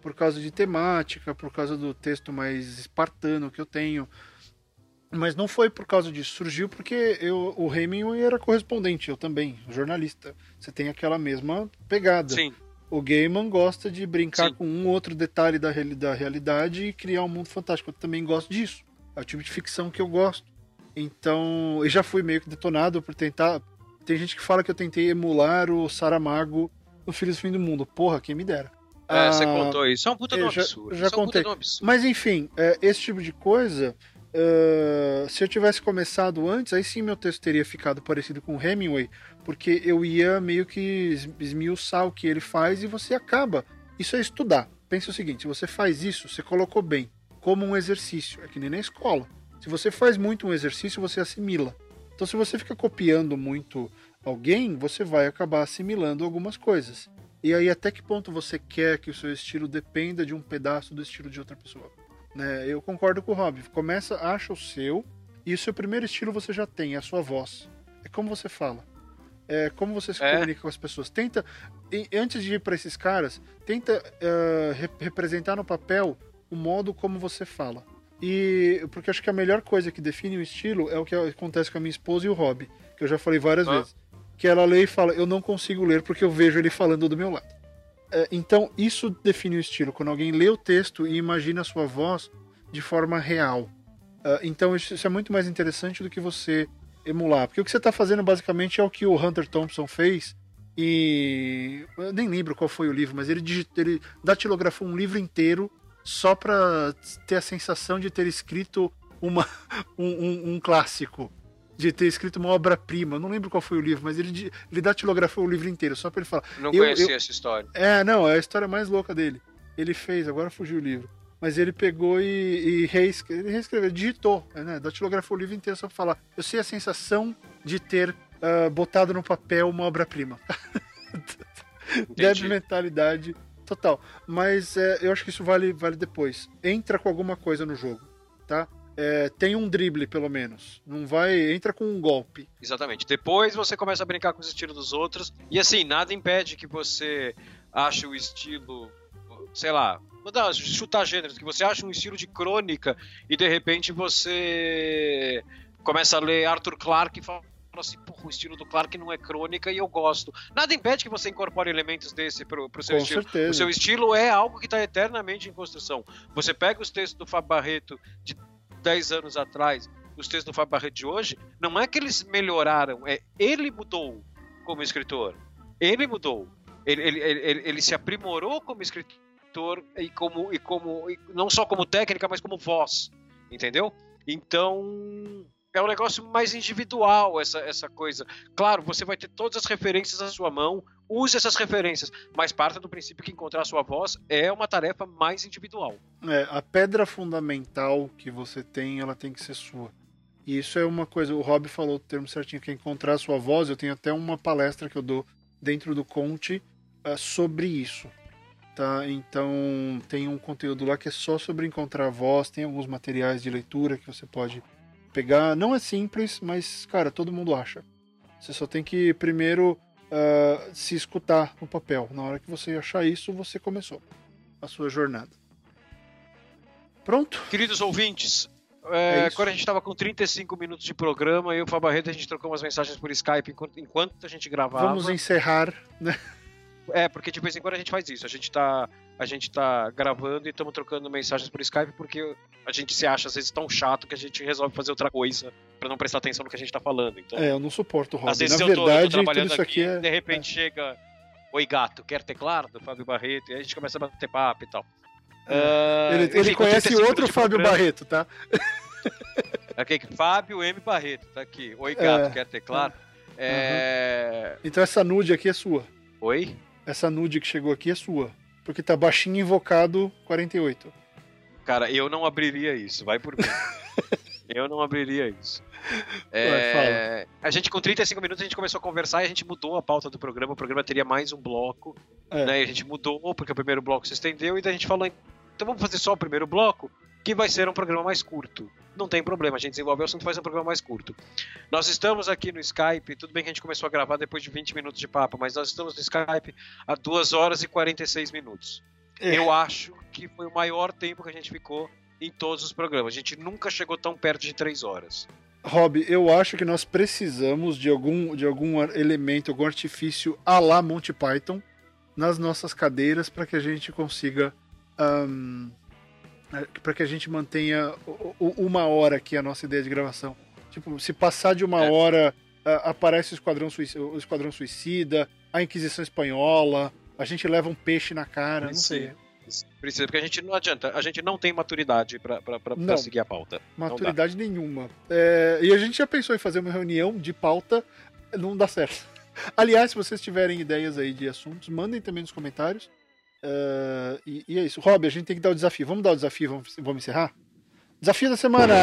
Por causa de temática, por causa do texto mais espartano que eu tenho, mas não foi por causa disso, surgiu porque eu, o Hemingway era correspondente, eu também, jornalista. Você tem aquela mesma pegada. Sim. O Gaiman gosta de brincar Sim. com um outro detalhe da, da realidade e criar um mundo fantástico. Eu também gosto disso. É o tipo de ficção que eu gosto. Então, eu já fui meio que detonado por tentar. Tem gente que fala que eu tentei emular o Saramago no Filhos do Fim do Mundo. Porra, quem me dera. É, você Ah, contou isso. É um puta de um já- absurdo. já Isso é puta contei. um absurdo. Mas enfim, é, esse tipo de coisa. É, se eu tivesse começado antes, aí sim meu texto teria ficado parecido com Hemingway, porque eu ia meio que es- esmiuçar o que ele faz e você acaba. Isso é estudar. Pensa o seguinte: se você faz isso, você colocou bem, como um exercício, é que nem na escola. Se você faz muito um exercício, você assimila. Então, se você fica copiando muito alguém, você vai acabar assimilando algumas coisas. E aí, até que ponto você quer que o seu estilo dependa de um pedaço do estilo de outra pessoa? Né? Eu concordo com o Rob. Começa, acha o seu, e o seu primeiro estilo você já tem, é a sua voz. É como você fala. É como você se É. comunica com as pessoas. Tenta, antes de ir para esses caras, tenta rep- representar no papel o modo como você fala. E porque acho que a melhor coisa que define o estilo é o que acontece com a minha esposa e o Rob, que eu já falei várias Ah. vezes. Que ela lê e fala, eu não consigo ler porque eu vejo ele falando do meu lado. É, então, isso define o estilo, quando alguém lê o texto e imagina a sua voz de forma real. Ah, então, isso, isso é muito mais interessante do que você emular. Porque o que você está fazendo basicamente é o que o Hunter Thompson fez. E eu nem lembro qual foi o livro, mas ele, digit- ele datilografou um livro inteiro só para ter a sensação de ter escrito uma, um, um- um clássico. De ter escrito uma obra-prima. Não lembro qual foi o livro, mas ele, ele datilografou o livro inteiro, só para ele falar. Não eu- conhecia eu- essa história. É, não, é a história mais louca dele. Ele fez, agora fugiu o livro. Mas ele pegou e, e reescre- ele reescreveu, digitou, né? Datilografou o livro inteiro só pra falar. Eu sei a sensação de ter ah, botado no papel uma obra-prima. Deve mentalidade total. Mas é, eu acho que isso vale, vale depois. Entra com alguma coisa no jogo, tá? É, tem um drible, pelo menos. Não vai. Entra com um golpe. Exatamente. Depois você começa a brincar com os estilos dos outros. E assim, nada impede que você ache o estilo, sei lá, vou dar, chutar gêneros, que você acha um estilo de crônica e de repente você começa a ler Arthur Clarke e fala assim, porra, o estilo do Clarke não é crônica e eu gosto. Nada impede que você incorpore elementos desse pro, pro seu Com estilo. certeza. O seu estilo é algo que está eternamente em construção. Você pega os textos do Fábio Barreto de 10 anos atrás, os textos do Fábio Barreto de hoje, não é que eles melhoraram, é ele mudou como escritor. Ele mudou. Ele, ele, ele, ele- se aprimorou como escritor e como, e como e não só como técnica, mas como voz. Entendeu? Então é um negócio mais individual essa, essa coisa. Claro, você vai ter todas as referências à sua mão, use essas referências, mas parta do princípio que encontrar a sua voz é uma tarefa mais individual. É, a pedra fundamental que você tem, ela tem que ser sua. E isso é uma coisa, o Rob falou o termo certinho, que é encontrar sua voz. Eu tenho até uma palestra que eu dou dentro do Conte ah, sobre isso. Tá? Então tem um conteúdo lá que é só sobre encontrar a voz, tem alguns materiais de leitura que você pode pegar. Não é simples, mas, cara, todo mundo acha. Você só tem que primeiro ah, se escutar no papel. Na hora que você achar isso, você começou a sua jornada. Pronto? Queridos ouvintes, é, É quando a gente estava com 35 minutos de programa, eu e o Fábio Barreto, a gente trocou umas mensagens por Skype enquanto, enquanto a gente gravava. Vamos encerrar. É, porque de vez em quando a gente faz isso. A gente tá, a gente tá gravando e estamos trocando mensagens por Skype porque a gente se acha às vezes tão chato que a gente resolve fazer outra coisa pra não prestar atenção no que a gente tá falando. Então, É, eu não suporto o às vezes Na eu, tô, eu tô verdade, trabalhando isso aqui, é. de repente chega Oi gato, quer teclado? Do Fábio Barreto, e aí a gente começa a bater papo e tal. Ah, Ele, enfim, ele com conhece 35 outro Fábio programa- Barreto, tá? Aqui, Fábio M. Barreto, tá aqui. Oi gato, É. quer teclado? É... Então essa nude aqui é sua. Oi? Essa nude que chegou aqui é sua. Porque tá baixinho invocado 48. Cara, eu não abriria isso, vai por mim. eu não abriria isso. É, a gente, com 35 minutos, a gente começou a conversar e a gente mudou a pauta do programa. O programa teria mais um bloco, É. né? E a gente mudou porque o primeiro bloco se estendeu e daí a gente falou, então vamos fazer só o primeiro bloco, que vai ser um programa mais curto. Não tem problema, a gente desenvolve o assunto e faz um programa mais curto. Nós estamos aqui no Skype, tudo bem que a gente começou a gravar depois de 20 minutos de papo, mas nós estamos no Skype há 2 horas e 46 minutos. É. Eu acho que foi o maior tempo que a gente ficou em todos os programas. A gente nunca chegou tão perto de 3 horas. Rob, eu acho que nós precisamos de algum, de algum elemento, algum artifício à la Monty Python, nas nossas cadeiras para que a gente consiga. Um, para que a gente mantenha uma hora aqui a nossa ideia de gravação. Tipo, se passar de uma é. hora, aparece o Esquadrão, Suicida, o Esquadrão Suicida, a Inquisição Espanhola, a gente leva um peixe na cara, não sei. Precisa, porque a gente não adianta, a gente não tem maturidade para seguir a pauta. Maturidade nenhuma. É, e a gente já pensou em fazer uma reunião de pauta, não dá certo. Aliás, se vocês tiverem ideias aí de assuntos, mandem também nos comentários. Uh, e, e, é isso. Rob, a gente tem que dar o desafio. Vamos dar o desafio, vamos, vamos encerrar? Desafio da semana!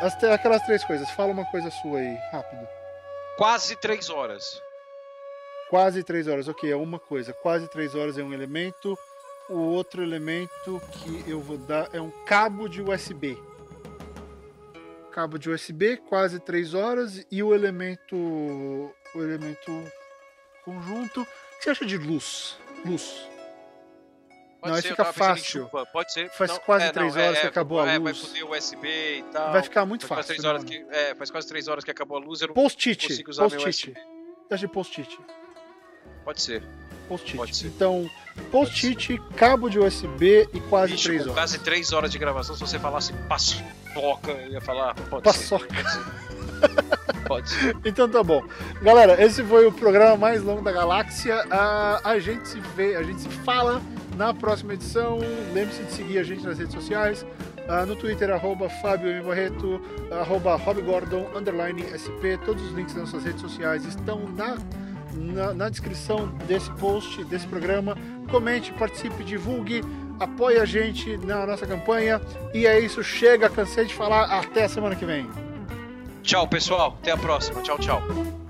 As, aquelas três coisas. Fala uma coisa sua aí, rápido. Quase três horas. Quase três horas, ok, é uma coisa. Quase três horas é um elemento. O outro elemento que eu vou dar é um cabo de USB. Cabo de USB, quase três horas. E o elemento. O elemento conjunto. O que você acha de luz? Luz. Pode não, ser, aí fica fácil. Pode ser. Faz não, quase é, três não, horas é, que acabou a luz. É, vai foder o USB e tal. Vai ficar muito faz fácil. Quase horas que, é, faz quase três horas que acabou a luz. Eu não post-it. consigo usar post meu USB. Acho de post-it. Pode ser. Post-it. Pode ser. Então, post-it, cabo de USB e quase 3 horas. Quase 3 horas de gravação. Se você falasse paçoca, eu ia falar. Pode paçoca. ser. Pode ser. então tá bom. Galera, esse foi o programa mais longo da galáxia. Uh, a gente se vê, a gente se fala na próxima edição. Lembre-se de seguir a gente nas redes sociais. Uh, no Twitter, arroba Fábio M. Barreto, arroba Rob Gordon, underline SP. Todos os links das nossas redes sociais estão na na, na descrição desse post, desse programa. Comente, participe, divulgue, apoie a gente na nossa campanha. E é isso, chega, cansei de falar. Até a semana que vem. Tchau, pessoal. Até a próxima. Tchau, tchau.